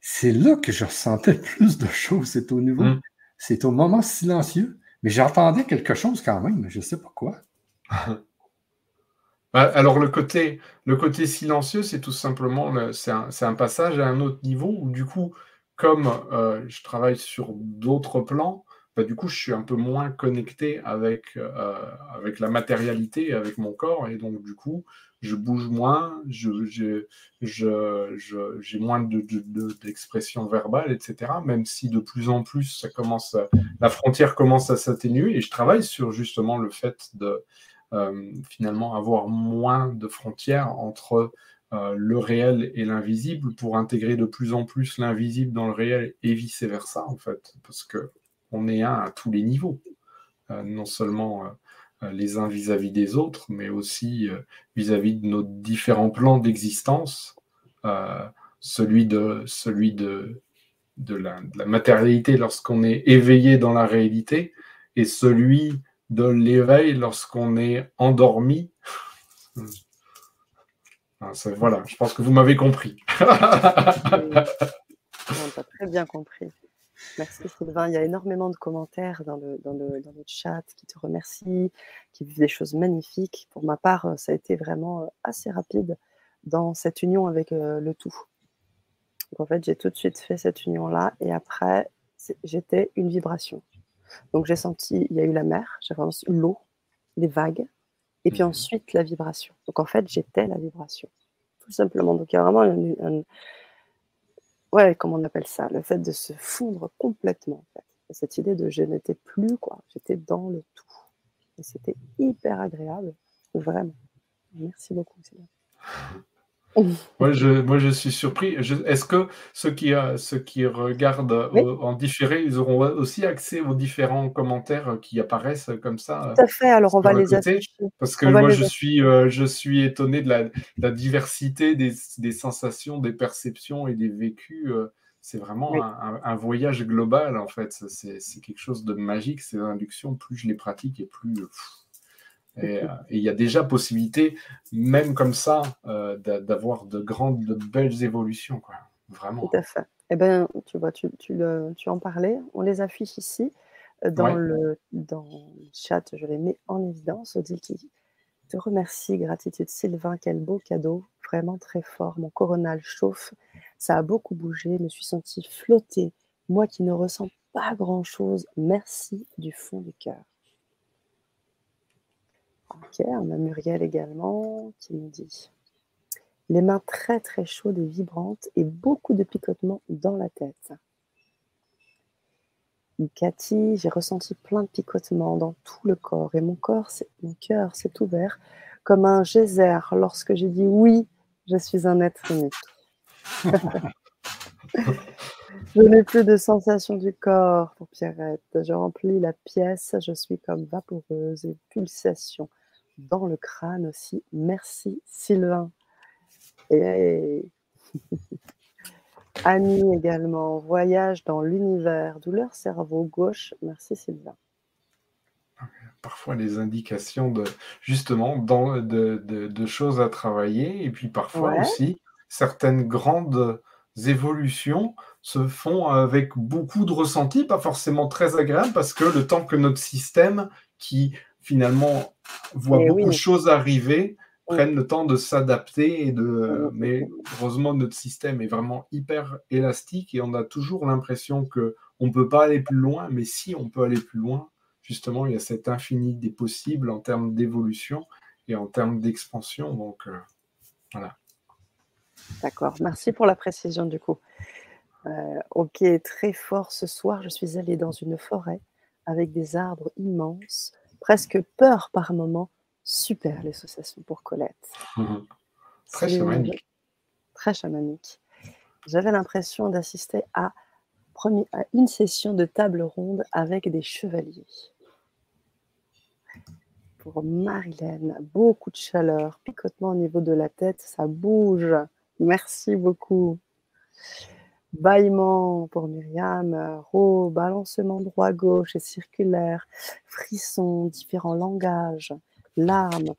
c'est là que je ressentais plus de choses. C'est au niveau, hmm. c'est au moment silencieux. Mais j'entendais quelque chose quand même, je ne sais pas quoi. Bah, alors le côté, le côté silencieux, c'est tout simplement, c'est un, passage à un autre niveau où du coup, comme euh, je travaille sur d'autres plans, bah, du coup, je suis un peu moins connecté avec, euh, avec la matérialité, avec mon corps, et donc du coup, je bouge moins, j'ai moins d'expression de, verbale, etc. Même si de plus en plus, ça commence la frontière commence à s'atténuer, et je travaille sur justement le fait de finalement avoir moins de frontières entre euh, le réel et l'invisible pour intégrer de plus en plus l'invisible dans le réel et vice-versa, en fait, parce que on est un à tous les niveaux, euh, non seulement les uns vis-à-vis des autres, mais aussi vis-à-vis de nos différents plans d'existence, celui de celui de la matérialité lorsqu'on est éveillé dans la réalité et celui de l'éveil lorsqu'on est endormi. Ah, voilà, je pense que vous m'avez compris. On a très bien compris. Merci Sylvain. Il y a énormément de commentaires dans le, dans le, chat qui te remercient, qui vivent des choses magnifiques. Pour ma part, ça a été vraiment euh, assez rapide dans cette union avec euh, le tout. en fait, j'ai tout de suite fait cette union-là et après, j'étais une vibration. Donc j'ai senti, il y a eu la mer, j'ai senti l'eau, les vagues, et puis mhm. ensuite la vibration. Donc en fait, j'étais la vibration, tout simplement. Donc il y a vraiment un, ouais, comment on appelle ça, le fait de se fondre complètement. Cette idée de je n'étais plus quoi, j'étais dans le tout. Et c'était hyper agréable, vraiment. Merci beaucoup. Moi, je, moi, je suis surpris. Est-ce que ceux qui, euh, ceux qui regardent euh, en différé, ils auront aussi accès aux différents commentaires qui apparaissent comme ça Tout à fait. Alors, on va les. Parce que moi, je suis, euh, je suis étonné de la, diversité des, des, sensations, des perceptions et des vécus. c'est vraiment un, voyage global, en fait. C'est quelque chose de magique, ces inductions. Plus je les pratique et plus. Et il y a déjà possibilité, même comme ça, euh, d'avoir de grandes, de belles évolutions. Quoi. Vraiment. Tout à fait. Eh bien, tu vois, tu, tu, le, tu en parlais. On les affiche ici. Euh, dans, le, dans le chat, je les mets en évidence. Odile qui te remercie. Gratitude, Sylvain. Quel beau cadeau. Vraiment très fort. Mon coronal chauffe. Ça a beaucoup bougé. Je me suis sentie flotter. Moi qui ne ressens pas grand-chose. Merci du fond du cœur. Ok, on a Muriel également qui nous dit les mains très très chaudes et vibrantes et beaucoup de picotements dans la tête. Cathy, j'ai ressenti plein de picotements dans tout le corps et mon corps, mon cœur s'est ouvert comme un geyser lorsque j'ai dit oui, je suis un être unique. je n'ai plus de sensation du corps pour Pierrette. Je remplis la pièce, je suis comme vaporeuse et pulsation dans le crâne aussi. Merci Sylvain. Et Annie également, voyage dans l'univers, douleur cerveau gauche. Merci Sylvain. Parfois les indications de justement dans, de, choses à travailler et puis parfois aussi certaines grandes évolutions se font avec beaucoup de ressentis, pas forcément très agréables parce que le temps que notre système qui finalement voit beaucoup de choses arriver, prennent le temps de s'adapter et de. Mais heureusement, notre système est vraiment hyper élastique et on a toujours l'impression que on ne peut pas aller plus loin, mais si on peut aller plus loin, justement, il y a cet infini des possibles en termes d'évolution et en termes d'expansion. Donc, euh, voilà. D'accord, merci pour la précision du coup. Euh, ok, très fort ce soir, je suis allée dans une forêt avec des arbres immenses presque peur par moment. Super l'association pour Colette. Très chamanique. Très chamanique. J'avais l'impression d'assister à, à une session de table ronde avec des chevaliers. Pour Marilène, beaucoup de chaleur, picotement au niveau de la tête, ça bouge. Merci beaucoup. Bâillement pour Myriam, ro, balancement droit-gauche et circulaire, frisson, différents langages, larmes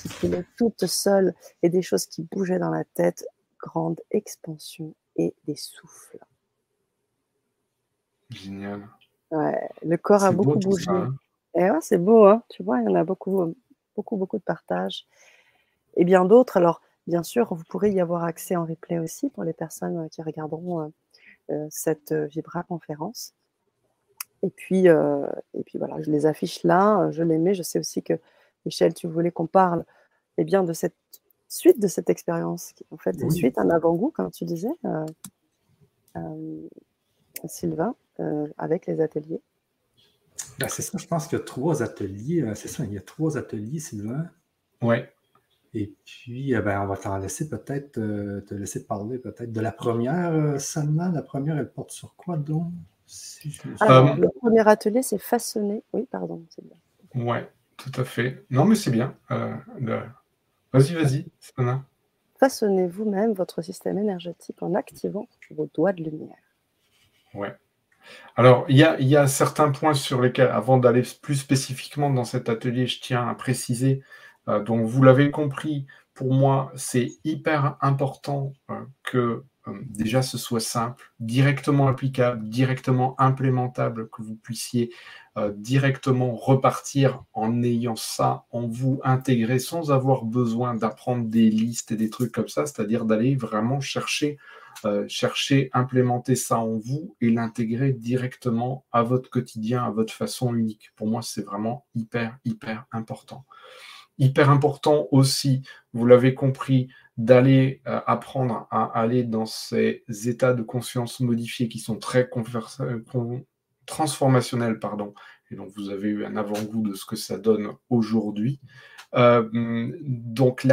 qui coulaient toutes seules et des choses qui bougeaient dans la tête, grande expansion et des souffles. Génial. Ouais, le corps a beaucoup bougé. Hein. Et ouais, c'est beau, hein tu vois, il y en a beaucoup, beaucoup, beaucoup de partage. Et bien d'autres, alors Bien sûr, vous pourrez y avoir accès en replay aussi pour les personnes euh, qui regarderont euh, euh, cette Vibra conférence. Et puis, et puis voilà, je les affiche là, je les mets. Je sais aussi que Michel, tu voulais qu'on parle eh bien, de cette suite de cette expérience, qui en fait une suite, un avant-goût, comme tu disais, Sylvain, avec les ateliers. Ben, c'est ça, je pense qu'il y a trois ateliers. C'est ça, il y a trois ateliers, Sylvain. Oui. Et puis, euh, ben, on va t'en laisser peut-être, euh, te laisser parler peut-être de la première, euh, seulement. La première, elle porte sur quoi donc? le premier atelier, c'est façonner. Oui, pardon, c'est bien. Oui, tout à fait. Non, mais c'est bien. Vas-y, vas-y, Sana. Façonnez vous-même votre système énergétique en activant vos doigts de lumière. Ouais. Alors, il y a, y a, certains points sur lesquels, avant d'aller plus spécifiquement dans cet atelier, je tiens à préciser euh, donc, vous l'avez compris, pour moi, c'est hyper important euh, que euh, déjà ce soit simple, directement applicable, directement implémentable, que vous puissiez directement repartir en ayant ça en vous intégré sans avoir besoin d'apprendre des listes et des trucs comme ça, c'est-à-dire d'aller vraiment chercher, chercher, implémenter ça en vous et l'intégrer directement à votre quotidien, à votre façon unique. Pour moi, c'est vraiment hyper, hyper important hyper important aussi, vous l'avez compris, d'aller euh, apprendre à aller dans ces états de conscience modifiés qui sont très transformationnels. Pardon. Et donc, vous avez eu un avant-goût de ce que ça donne aujourd'hui. Euh, donc,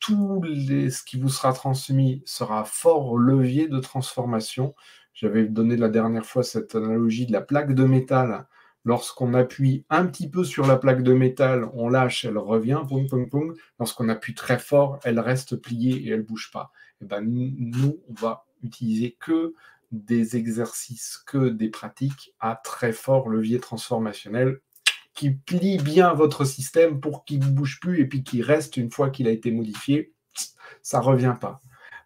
tout ce qui vous sera transmis sera fort levier de transformation. J'avais donné la dernière fois cette analogie de la plaque de métal. Lorsqu'on appuie un petit peu sur la plaque de métal, on lâche, elle revient, pong, pong, pong. Lorsqu'on appuie très fort, elle reste pliée et elle ne bouge pas. Et eh ben, nous, on va utiliser que des exercices, que des pratiques à très fort levier transformationnel qui plie bien votre système pour qu'il ne bouge plus et puis qu'il reste une fois qu'il a été modifié, ça ne revient pas.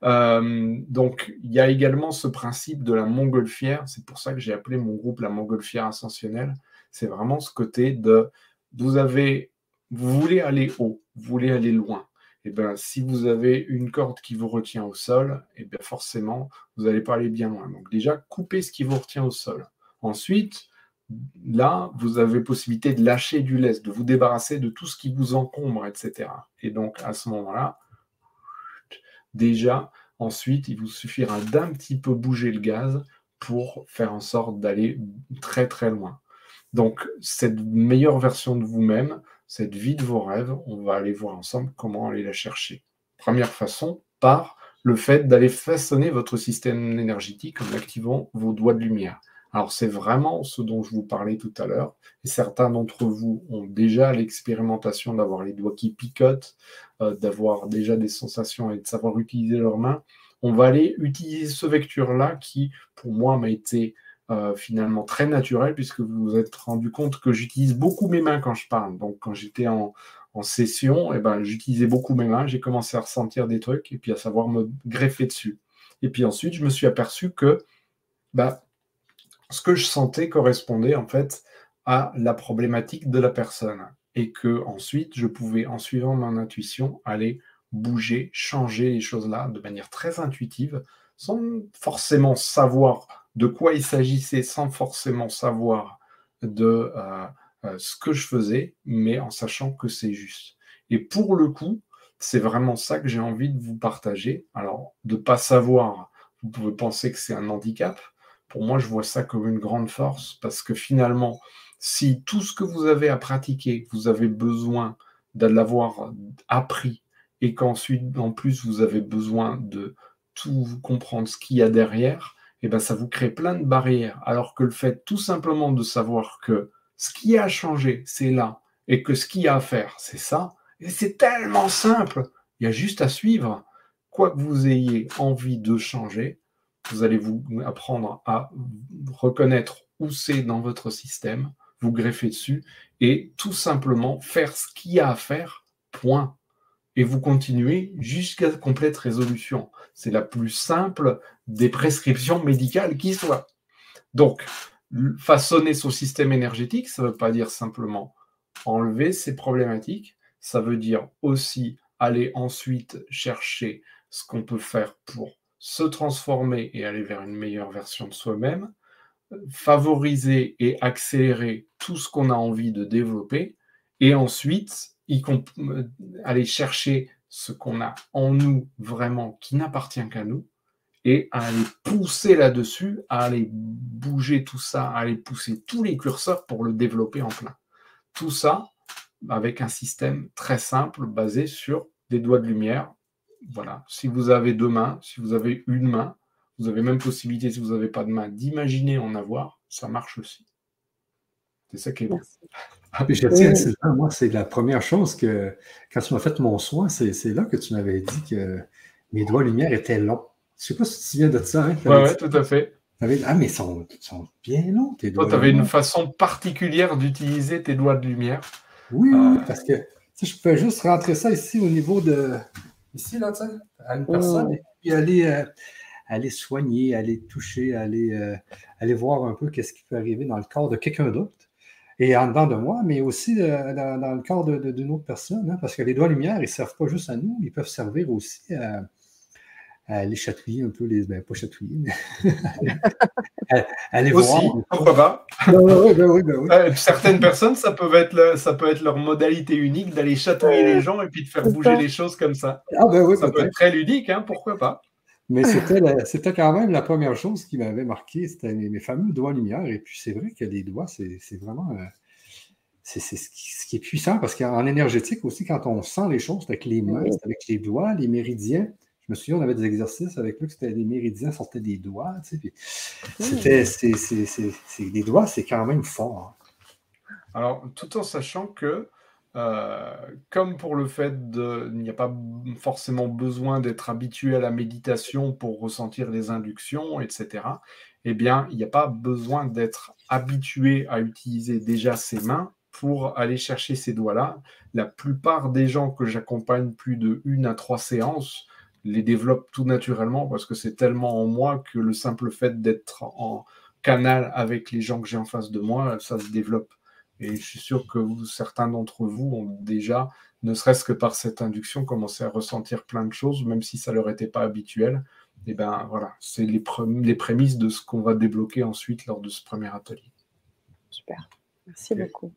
Euh, donc, il y a également ce principe de la montgolfière. C'est pour ça que j'ai appelé mon groupe la montgolfière ascensionnelle. C'est vraiment ce côté de vous avez, vous voulez aller haut, vous voulez aller loin. Et eh bien, si vous avez une corde qui vous retient au sol, et eh bien forcément, vous n'allez pas aller bien loin. Donc déjà, coupez ce qui vous retient au sol. Ensuite, là, vous avez possibilité de lâcher du lest, de vous débarrasser de tout ce qui vous encombre, etc. Et donc, à ce moment-là, déjà, ensuite, il vous suffira d'un petit peu bouger le gaz pour faire en sorte d'aller très très loin. Donc, cette meilleure version de vous-même, cette vie de vos rêves, on va aller voir ensemble comment aller la chercher. Première façon, par le fait d'aller façonner votre système énergétique en activant vos doigts de lumière. Alors c'est vraiment ce dont je vous parlais tout à l'heure. Et certains d'entre vous ont déjà l'expérimentation d'avoir les doigts qui picotent, euh, d'avoir déjà des sensations et de savoir utiliser leurs mains. On va aller utiliser ce vecteur-là qui, pour moi, m'a été euh, finalement très naturel puisque vous vous êtes rendu compte que j'utilise beaucoup mes mains quand je parle. Donc quand j'étais en, session, eh ben, j'utilisais beaucoup mes mains, j'ai commencé à ressentir des trucs et puis à savoir me greffer dessus. Et puis ensuite, je me suis aperçu que bah, ce que je sentais correspondait en fait à la problématique de la personne et que ensuite je pouvais en suivant mon intuition aller bouger, changer les choses là de manière très intuitive sans forcément savoir de quoi il s'agissait, sans forcément savoir de euh, euh, ce que je faisais, mais en sachant que c'est juste. Et pour le coup, c'est vraiment ça que j'ai envie de vous partager. Alors, de ne pas savoir, vous pouvez penser que c'est un handicap, pour moi, je vois ça comme une grande force parce que finalement, si tout ce que vous avez à pratiquer, vous avez besoin de l'avoir appris et qu'ensuite, en plus, vous avez besoin de tout comprendre ce qu'il y a derrière, eh ben, ça vous crée plein de barrières. Alors que le fait tout simplement de savoir que ce qui a changé, c'est là, et que ce qu'il y a à faire, c'est ça, et c'est tellement simple, il y a juste à suivre. Quoi que vous ayez envie de changer, vous allez vous apprendre à reconnaître où c'est dans votre système, vous greffer dessus et tout simplement faire ce qu'il y a à faire, point. Et vous continuez jusqu'à complète résolution. C'est la plus simple des prescriptions médicales qui soit. Donc, façonner son système énergétique, ça ne veut pas dire simplement enlever ses problématiques, ça veut dire aussi aller ensuite chercher ce qu'on peut faire pour se transformer et aller vers une meilleure version de soi-même, favoriser et accélérer tout ce qu'on a envie de développer, et ensuite euh, aller chercher ce qu'on a en nous vraiment qui n'appartient qu'à nous, et aller pousser là-dessus, à aller bouger tout ça, à aller pousser tous les curseurs pour le développer en plein. Tout ça avec un système très simple basé sur des doigts de lumière voilà, si vous avez deux mains, si vous avez une main, vous avez même possibilité, si vous n'avez pas de main, d'imaginer en avoir, ça marche aussi. C'est ça qui est bon. Ah, je tiens à moi, c'est la première chose que, quand tu m'as fait mon soin, c'est là que tu m'avais dit que mes doigts lumière étaient longs. Je ne sais pas si tu te souviens de ça. Hein, oui, ouais, tout à fait. Ah, mais ils sont, sont, bien longs, tes doigts. Toi, tu avais une façon particulière d'utiliser tes doigts de lumière. Oui, oui, euh, parce que je peux juste rentrer ça ici au niveau de, ici, là, tu sais, à une personne, et puis aller, euh, aller soigner, aller toucher, aller, euh, aller voir un peu qu'est-ce qui peut arriver dans le corps de quelqu'un d'autre. Et en dedans de moi, mais aussi euh, dans, le corps d'une autre personne, hein, parce que les doigts lumière, ils ne servent pas juste à nous, ils peuvent servir aussi à, à aller chatouiller un peu les. Ben, pas chatouiller, mais. aller voir. Pourquoi pas ben oui, ben oui, Certaines personnes, ça peut, être ça peut être leur modalité unique d'aller chatouiller les gens et puis de faire bouger les choses comme ça. Ah, ben oui, ça peut être très ludique, hein, pourquoi pas mais c'était quand même la première chose qui m'avait marqué, c'était mes, fameux doigts lumière. Et puis c'est vrai que les doigts, c'est vraiment. Euh, c'est ce, qui est puissant parce qu'en énergétique aussi, quand on sent les choses avec les mains, avec les doigts, les méridiens. Je me souviens, on avait des exercices avec lui, c'était des méridiens sortaient des doigts. Tu sais, c'était, c'est, des doigts, c'est quand même fort. Hein. Alors, tout en sachant que, euh, comme pour le fait de, il n'y a pas forcément besoin d'être habitué à la méditation pour ressentir les inductions, etc. Eh bien, il n'y a pas besoin d'être habitué à utiliser déjà ses mains pour aller chercher ces doigts-là. La plupart des gens que j'accompagne plus de une à trois séances les développent tout naturellement parce que c'est tellement en moi que le simple fait d'être en canal avec les gens que j'ai en face de moi, ça se développe. Et je suis sûr que certains d'entre vous ont déjà, ne serait-ce que par cette induction, commencé à ressentir plein de choses, même si ça leur était pas habituel. Et ben voilà, c'est les, les prémices de ce qu'on va débloquer ensuite lors de ce premier atelier. Super, merci beaucoup.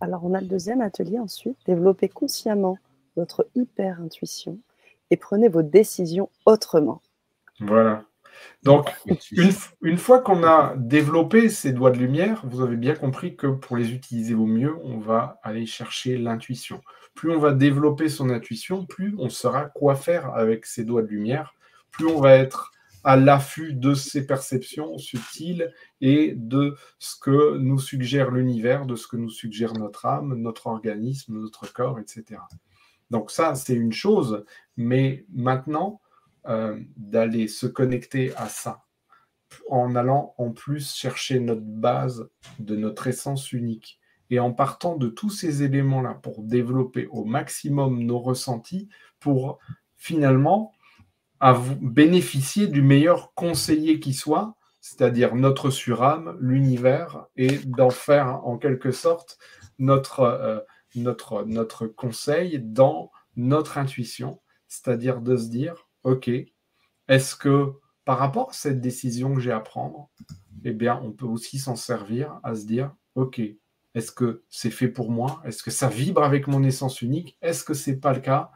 Alors, on a le deuxième atelier ensuite. Développez consciemment votre hyper-intuition et prenez vos décisions autrement. Voilà. Donc, une, fois qu'on a développé ces doigts de lumière, vous avez bien compris que pour les utiliser au mieux, on va aller chercher l'intuition. Plus on va développer son intuition, plus on saura quoi faire avec ces doigts de lumière, plus on va être à l'affût de ces perceptions subtiles et de ce que nous suggère l'univers, de ce que nous suggère notre âme, notre organisme, notre corps, etc. Donc ça, c'est une chose, mais maintenant, euh, d'aller se connecter à ça, en allant en plus chercher notre base de notre essence unique, et en partant de tous ces éléments-là pour développer au maximum nos ressentis, pour finalement bénéficier du meilleur conseiller qui soit, c'est-à-dire notre surâme, l'univers, et d'en faire en quelque sorte notre, euh, notre, notre conseil dans notre intuition, c'est-à-dire de se dire, OK, est-ce que par rapport à cette décision que j'ai à prendre, eh bien, on peut aussi s'en servir à se dire, OK, est-ce que c'est fait pour moi? Est-ce que ça vibre avec mon essence unique? Est-ce que c'est pas le cas?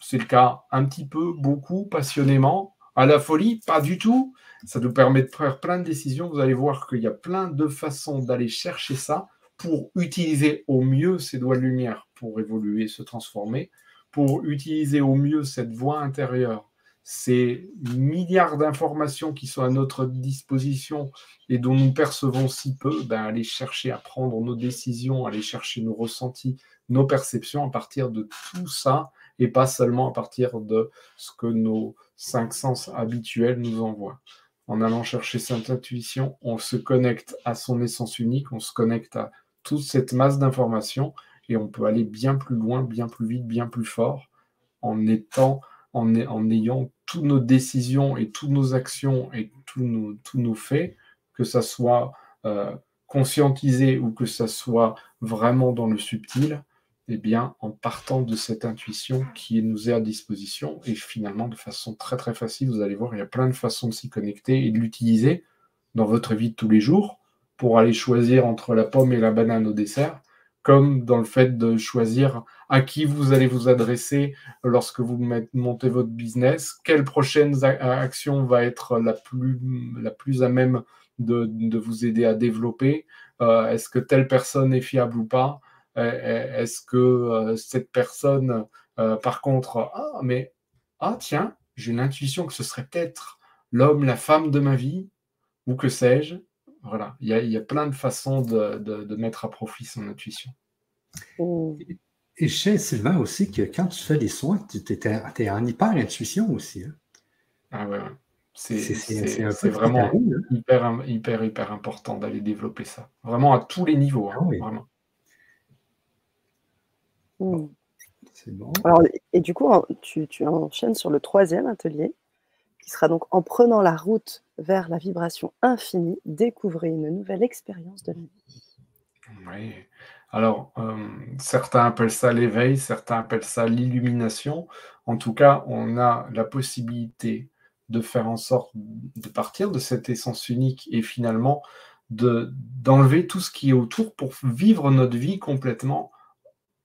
C'est le cas un petit peu, beaucoup, passionnément. À la folie, pas du tout. Ça nous permet de faire plein de décisions. Vous allez voir qu'il y a plein de façons d'aller chercher ça pour utiliser au mieux ces doigts de lumière pour évoluer, se transformer, pour utiliser au mieux cette voix intérieure, ces milliards d'informations qui sont à notre disposition et dont nous percevons si peu, ben, aller chercher à prendre nos décisions, aller chercher nos ressentis, nos perceptions à partir de tout ça et pas seulement à partir de ce que nos cinq sens habituels nous envoient. En allant chercher cette intuition, on se connecte à son essence unique, on se connecte à toute cette masse d'informations et on peut aller bien plus loin, bien plus vite, bien plus fort en étant, en, ayant toutes nos décisions et toutes nos actions et tous nos, tous faits, que ça soit euh, conscientisé ou que ça soit vraiment dans le subtil, eh bien, en partant de cette intuition qui nous est à disposition, et finalement de façon très très facile, vous allez voir, il y a plein de façons de s'y connecter et de l'utiliser dans votre vie de tous les jours pour aller choisir entre la pomme et la banane au dessert, comme dans le fait de choisir à qui vous allez vous adresser lorsque vous montez votre business, quelle prochaine action va être la plus, la plus à même de, vous aider à développer, euh, est-ce que telle personne est fiable ou pas, est-ce que euh, cette personne, euh, par contre, ah, mais, ah, tiens, j'ai l'intuition que ce serait peut-être l'homme, la femme de ma vie, ou que sais-je Voilà, il y, a, plein de façons de, mettre à profit son intuition. Et je sais, Sylvain, aussi que quand tu fais des soins, tu es, en hyper-intuition aussi. Hein. Ah ouais, C'est vraiment hein. hyper, hyper, hyper important d'aller développer ça. Vraiment à tous les niveaux. Hein, ah vraiment. Hmm. C'est bon. et du coup, tu, tu, enchaînes sur le troisième atelier, qui sera donc en prenant la route vers la vibration infinie, découvrez une nouvelle expérience de la vie. Oui. Alors, euh, certains appellent ça l'éveil, certains appellent ça l'illumination. En tout cas, on a la possibilité de faire en sorte de partir de cette essence unique et finalement d'enlever tout ce qui est autour pour vivre notre vie complètement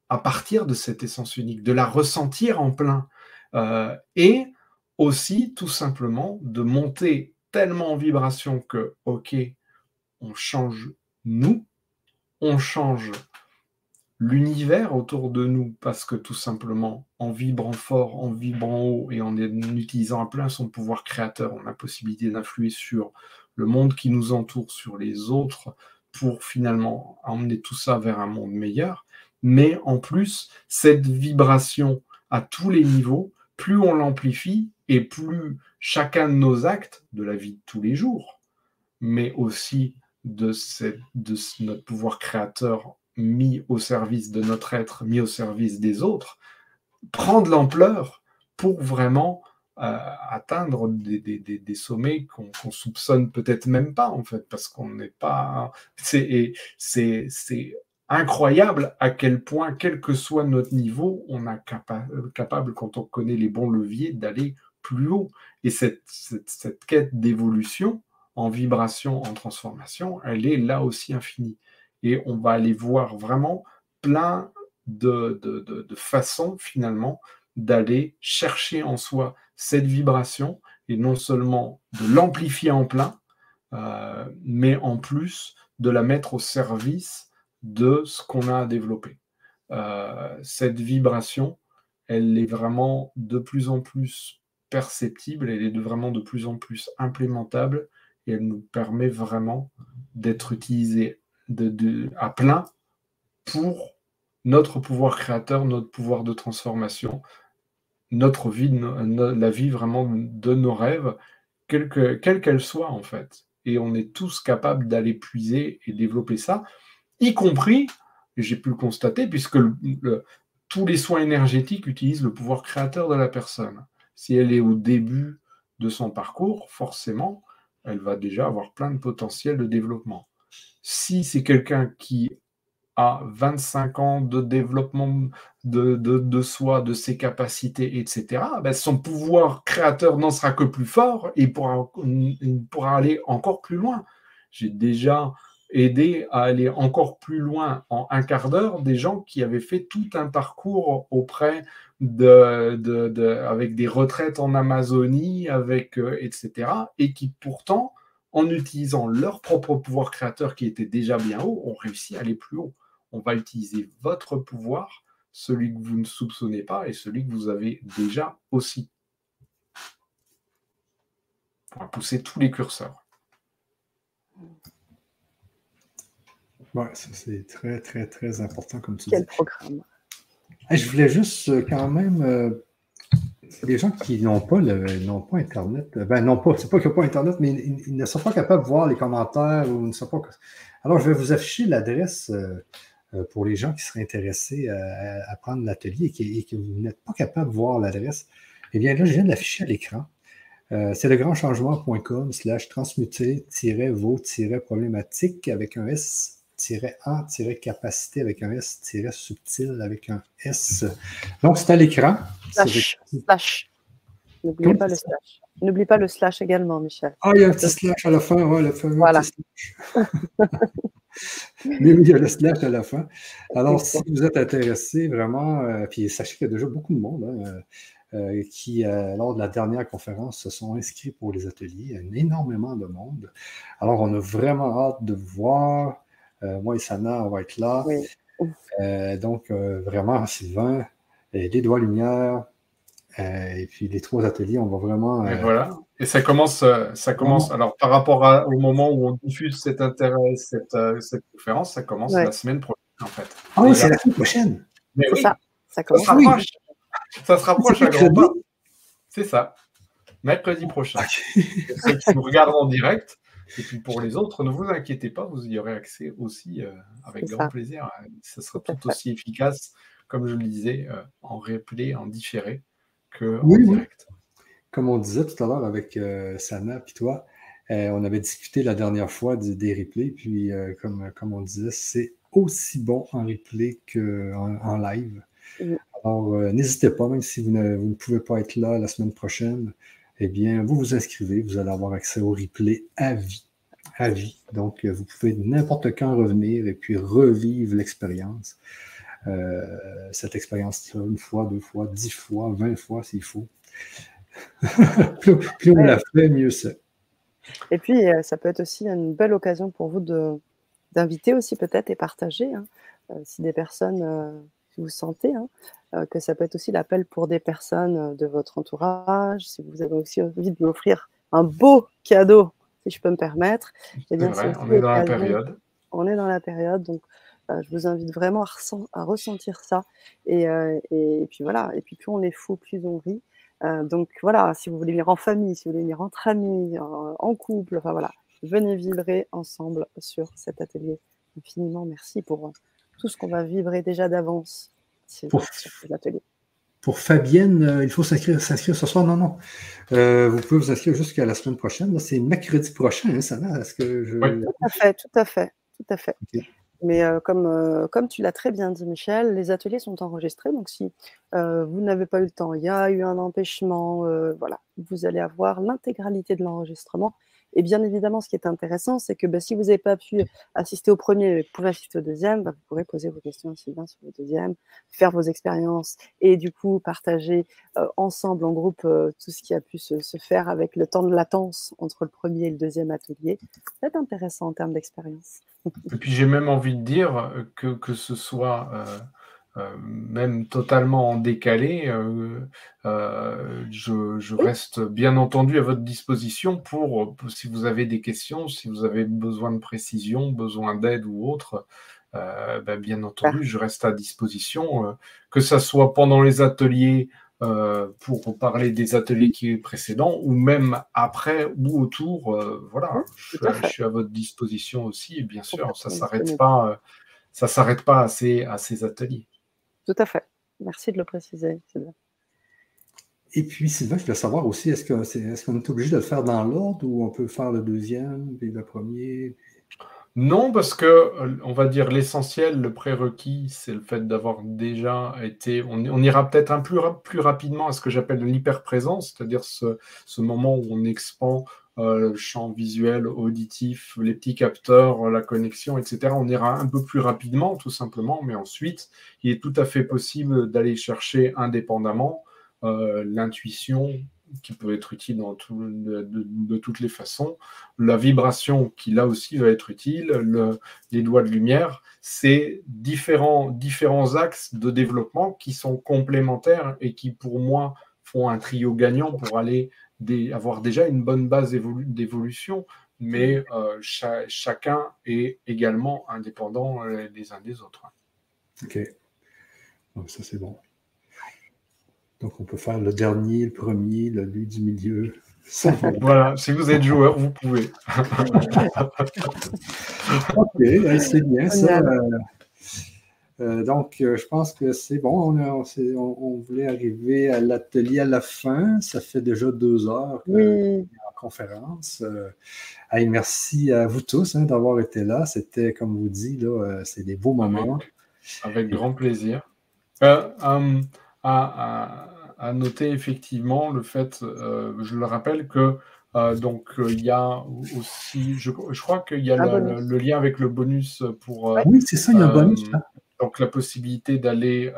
à partir de cette essence unique, de la ressentir en plein. Euh, et aussi, tout simplement, de monter tellement en vibration que, OK, on change nous, on change l'univers autour de nous parce que tout simplement, en vibrant fort, en vibrant haut et en utilisant à plein son pouvoir créateur, on a possibilité d'influer sur le monde qui nous entoure, sur les autres, pour finalement emmener tout ça vers un monde meilleur. Mais en plus, cette vibration à tous les niveaux, plus on l'amplifie et plus chacun de nos actes de la vie de tous les jours, mais aussi de, notre pouvoir créateur mis au service de notre être, mis au service des autres, prend de l'ampleur pour vraiment euh, atteindre des, sommets qu'on ne soupçonne peut-être même pas, en fait, parce qu'on n'est pas... C'est incroyable à quel point, quel que soit notre niveau, on est capable, quand on connaît les bons leviers, d'aller plus haut. Et cette, cette quête d'évolution en vibration, en transformation, elle est là aussi infinie et on va aller voir vraiment plein de, façons finalement d'aller chercher en soi cette vibration et non seulement de l'amplifier en plein, euh, mais en plus de la mettre au service de ce qu'on a à développer. Euh, cette vibration, elle est vraiment de plus en plus perceptible, elle est vraiment de plus en plus implémentable et elle nous permet vraiment d'être utilisée à plein pour notre pouvoir créateur, notre pouvoir de transformation, notre vie, la vie vraiment de nos rêves, quelle qu'elle soit en fait. Et on est tous capables d'aller puiser et développer ça, y compris, j'ai pu le constater, puisque tous les soins énergétiques utilisent le pouvoir créateur de la personne. Si elle est au début de son parcours, forcément, elle va déjà avoir plein de potentiel de développement. Si c'est quelqu'un qui a 25 ans de développement de, soi, de ses capacités, etc., ben son pouvoir créateur n'en sera que plus fort et pourra, il pourra aller encore plus loin. J'ai déjà aidé à aller encore plus loin en un quart d'heure des gens qui avaient fait tout un parcours auprès de, avec des retraites en Amazonie, avec, euh, etc., et qui pourtant en utilisant leur propre pouvoir créateur qui était déjà bien haut, on réussit à aller plus haut. On va utiliser votre pouvoir, celui que vous ne soupçonnez pas et celui que vous avez déjà aussi. On va pousser tous les curseurs. Ouais, ça c'est très, très, très important comme tu Quel programme. je voulais juste euh, quand même euh, les gens qui n'ont pas, n'ont pas Internet, euh, ben non pas, c'est pas qu'ils n'ont pas Internet, mais ils, ne sont pas capables de voir les commentaires ou ne sont pas. Alors, je vais vous afficher l'adresse euh, euh, pour les gens qui seraient intéressés à, prendre l'atelier et, que vous n'êtes pas capable de voir l'adresse. Eh bien, là, je viens de l'afficher à l'écran. c'est legrandchangement.com slash transmuter-vos-problématiques avec un S a-capacité avec un S-subtil avec un S. Donc, c'est à l'écran. Slash. N'oubliez pas le slash. N'oublie pas le slash également, Michel. Ah, il y a un petit slash à la fin, ouais, le fameux voilà. Mais oui, il y a le slash à la fin. Alors, si vous êtes intéressé vraiment, euh, puis sachez qu'il y a déjà beaucoup de monde hein, euh, euh, qui, lors de la dernière conférence, se sont inscrits pour les ateliers. Il y a énormément de monde. Alors, on a vraiment hâte de voir moi et Sana, on va être là. Euh, donc, euh, vraiment, Sylvain, les doigts lumière, et puis les trois ateliers, on va vraiment. Et voilà. Et ça commence, ça commence. Alors, par rapport au moment où on diffuse cet intérêt, cette, cette conférence, ça commence la semaine prochaine, en fait. Ah oui, c'est la semaine prochaine. C'est ça. Ça commence. Ça se rapproche, ça se rapproche à grands pas. C'est ça. Mercredi prochain. Ceux qui nous regardent en direct, et puis pour les autres, ne vous inquiétez pas, vous y aurez accès aussi euh, avec grand plaisir. Ça sera tout aussi efficace, comme je le disais, euh, en replay, en différé, que en direct. Comme on disait tout à l'heure avec euh, Sana et toi, on avait discuté la dernière fois des replays, puis comme, comme on disait, c'est aussi bon en replay qu'en en live. Alors, n'hésitez pas, même si vous ne, vous ne, pouvez pas être là la semaine prochaine, eh bien, vous vous inscrivez, vous allez avoir accès au replay à vie. À vie. Donc, vous pouvez n'importe quand revenir et puis revivre l'expérience. Euh, cette expérience une fois, deux fois, dix fois, vingt fois s'il faut. plus, on la fait, mieux c'est. Et puis, euh, ça peut être aussi une belle occasion pour vous de, d'inviter aussi peut-être et partager. Hein. si des personnes, si vous sentez hein, que ça peut être aussi l'appel pour des personnes de votre entourage, si vous avez aussi envie de m'offrir un beau cadeau, si je peux me permettre. Eh bien, on est dans la période. On est dans la période, donc je vous invite vraiment à, ressentir ça. Et, et, puis voilà, et puis plus on est fou, plus on rit. donc voilà, si vous voulez venir en famille, si vous voulez venir entre amis, en, couple, enfin voilà, venez vibrer ensemble sur cet atelier. Infiniment merci pour tout ce qu'on va vibrer déjà d'avance pour. Pour Fabienne, il faut s'inscrire, ce soir. Non, non. vous pouvez vous inscrire jusqu'à la semaine prochaine. C'est mercredi prochain, hein, ça va? Est-ce que je... Tout à fait, tout à fait, tout à fait. Mais comme, comme tu l'as très bien dit, Michel, les ateliers sont enregistrés. Donc, si vous n'avez pas eu le temps, il y a eu un empêchement, voilà, vous allez avoir l'intégralité de l'enregistrement. Et bien évidemment, ce qui est intéressant, c'est que bah, si vous n'avez pas pu assister au premier, vous pouvez assister au deuxième, bah, vous pourrez poser vos questions aussi bien sur le deuxième, faire vos expériences et du coup partager ensemble en groupe tout ce qui a pu se, faire avec le temps de latence entre le premier et le deuxième atelier. C'est intéressant en termes d'expérience. Et puis j'ai même envie de dire euh, que, que ce soit euh, euh, même totalement en décalé, je, je, reste bien entendu à votre disposition pour, si vous avez des questions, si vous avez besoin de précision, besoin d'aide ou autre. Ben, bien entendu, je reste à disposition, que ce soit pendant les ateliers euh, pour parler des ateliers qui précédents ou même après ou autour. Euh, voilà, je, suis à votre disposition aussi. Et bien sûr, ça s'arrête pas, euh, ça s'arrête pas à ces, à ces ateliers. Tout à fait. Merci de le préciser. Et puis, Sylvain, je voulais savoir aussi, est-ce qu'on est, est, est, obligé de le faire dans l'ordre ou on peut faire le deuxième, puis le premier? Non, parce que, euh, on va dire, l'essentiel, le prérequis, c'est le fait d'avoir déjà été. On, ira peut-être un plus, plus rapidement à ce que j'appelle l'hyperprésence, c'est-à-dire ce, moment où on expand euh, le champ visuel, auditif, les petits capteurs, la connexion, etc. On ira un peu plus rapidement, tout simplement, mais ensuite, il est tout à fait possible d'aller chercher indépendamment euh, l'intuition, qui peut être utile de, toutes les façons. La vibration qui là aussi va être utile, les doigts de lumière, c'est différents, différents axes de développement qui sont complémentaires et qui pour moi font un trio gagnant pour aller avoir déjà une bonne base d'évolution, mais euh, chacun est également indépendant euh, les uns des autres. Ok, Donc, ça c'est bon. Donc, on peut faire le dernier, le premier, le lui du milieu. voilà, si vous êtes joueur, vous pouvez. ok, ben, c'est bien ça. Euh, donc, euh, je pense que c'est bon. On, voulait arriver à l'atelier à la fin. Ça fait déjà deux heures en conférence. Euh, merci à vous tous hein, d'avoir été là. C'était, comme vous dit, là, c'est des beaux moments. Avec, grand plaisir. à, à noter effectivement le fait, euh, je le rappelle, que euh, donc euh, il y a aussi, je, crois qu'il y a le, lien avec le bonus pour. oui, c'est ça, il y a un bonus. Donc la possibilité d'aller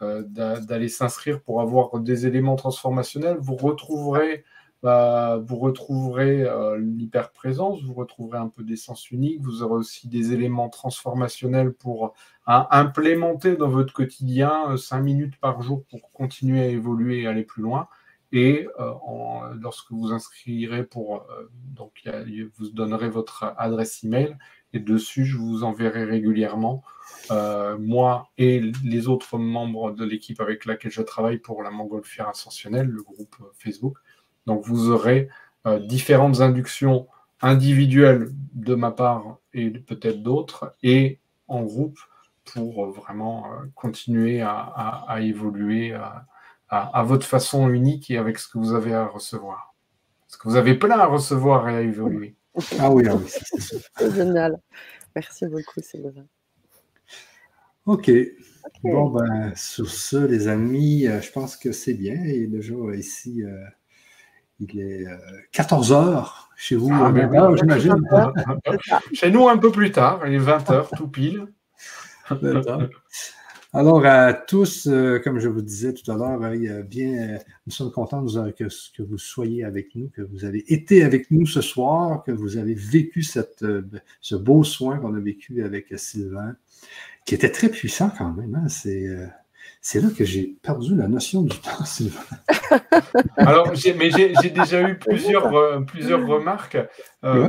d'aller s'inscrire pour avoir des éléments transformationnels. Vous retrouverez bah, vous retrouverez l'hyperprésence, vous retrouverez un peu d'essence unique, vous aurez aussi des éléments transformationnels pour implémenter dans votre quotidien 5 euh, minutes par jour pour continuer à évoluer et aller plus loin. Et euh, lorsque vous inscrirez pour, euh, donc vous donnerez votre adresse email et dessus je vous enverrai régulièrement moi et les autres membres de l'équipe avec laquelle je travaille pour la montgolfière ascensionnelle, le groupe Facebook. Donc vous aurez différentes inductions individuelles de ma part et peut-être d'autres et en groupe pour vraiment euh, continuer à, évoluer à, votre façon unique et avec ce que vous avez à recevoir. Parce que vous avez plein à recevoir et à évoluer. Ah oui, ah c'est génial. Merci beaucoup, Sylvain. OK. Bon, ben, sur ce, les amis, euh, je pense que c'est bien. Et déjà, ici, euh, il est 14 heures chez vous, ah, ben j'imagine. Chez nous, un peu plus tard, il est 20 heures, tout pile. Alors, à tous, euh, comme je vous disais tout à l'heure, euh, bien, nous sommes contents que, que, vous soyez avec nous, que vous avez été avec nous ce soir, que vous avez vécu cette, ce beau soin qu'on a vécu avec Sylvain, qui était très puissant quand même. Hein. C'est c'est là que j'ai perdu la notion du temps, Sylvain. Alors, mais j'ai déjà eu plusieurs, euh, plusieurs remarques euh,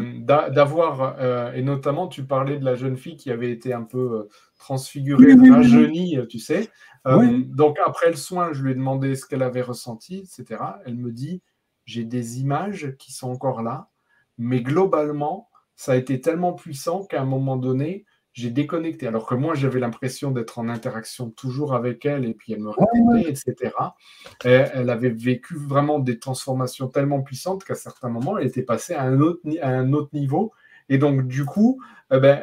d'avoir, euh, et notamment, tu parlais de la jeune fille qui avait été un peu transfigurée, rajeunie, tu sais. donc, après le soin, je lui ai demandé ce qu'elle avait ressenti, etc. Elle me dit j'ai des images qui sont encore là, mais globalement, ça a été tellement puissant qu'à un moment donné, j'ai déconnecté. Alors que moi, j'avais l'impression d'être en interaction toujours avec elle, et puis elle me répétait, etc. elle avait vécu vraiment des transformations tellement puissantes qu'à certains moments, elle était passée à un autre, à un autre niveau. Et donc, du coup, eh ben,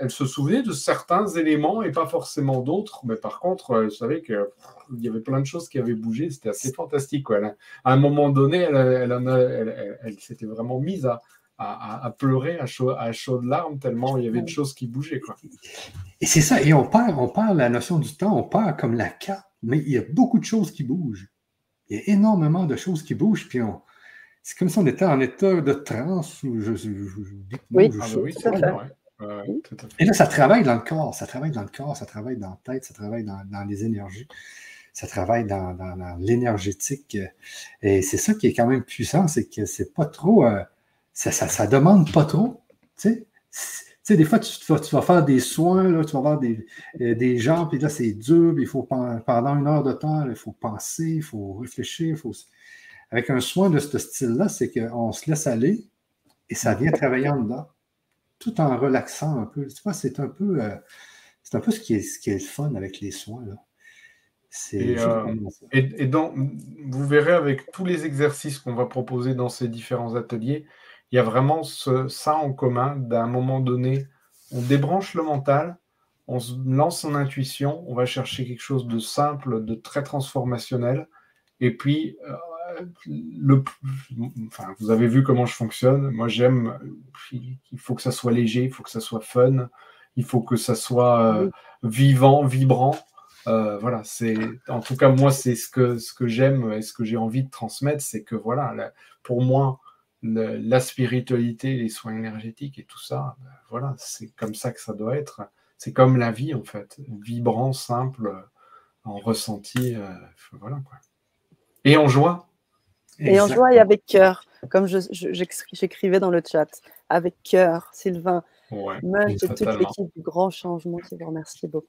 elle, se souvenait de certains éléments et pas forcément d'autres. Mais par contre, elle savait qu'il y avait plein de choses qui avaient bougé. C'était assez fantastique. Quoi. à un moment donné, elle, elle s'était vraiment mise à, à, pleurer à chaud, à chaudes larmes tellement il y avait de choses qui bougeaient. Quoi. Et c'est ça, et on parle, on parle la notion du temps, on parle comme la carte, mais il y a beaucoup de choses qui bougent. Il y a énormément de choses qui bougent, puis on, c'est comme si on était en état de transe ou je, je, oui, ah bah oui c'est Et là, ça travaille dans le corps, ça travaille dans le corps, ça travaille dans la tête, ça travaille dans, dans les énergies, ça travaille dans, dans, l'énergétique. Et c'est ça qui est quand même puissant, c'est que c'est pas trop. Euh, ça, ça, demande pas trop. Tu sais, des fois, tu, vas, faire des soins, là, tu vas avoir des, euh, des gens, puis là, c'est dur, il faut pendant une heure de temps, il faut penser, il faut réfléchir. Faut... Avec un soin de ce style-là, c'est qu'on se laisse aller et ça vient travailler en dedans, tout en relaxant un peu. Tu vois, c'est un peu, euh, c'est un peu ce qui, est, ce qui est le fun avec les soins. Là. Et, euh, et, vous verrez avec tous les exercices qu'on va proposer dans ces différents ateliers, il y a vraiment ça en commun. D'un moment donné, on débranche le mental, on se lance en intuition, on va chercher quelque chose de simple, de très transformationnel. Et puis, euh, le, enfin, vous avez vu comment je fonctionne. Moi, j'aime, il faut que ça soit léger, il faut que ça soit fun, il faut que ça soit euh, vivant, vibrant. Euh, voilà, c'est en tout cas moi c'est ce que ce que j'aime et ce que j'ai envie de transmettre, c'est que voilà, pour moi la spiritualité, les soins énergétiques et tout ça, ben, voilà, c'est comme ça que ça doit être. C'est comme la vie, en fait, vibrant, simple, en ressenti, euh, voilà quoi. Et en joie. Et en joie et avec cœur, comme j'écrivais dans le chat, avec cœur, Sylvain. Ouais, et toute l'équipe du grand changement qui vous remercie beaucoup.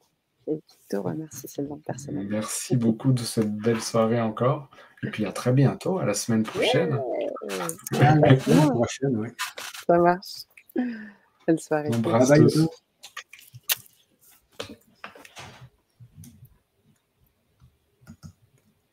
Et te remercie, Sylvain, personnellement. Merci beaucoup de cette belle soirée encore. Et puis à très bientôt, à la semaine prochaine. À la semaine prochaine, oui. Ça marche. Belle soirée. On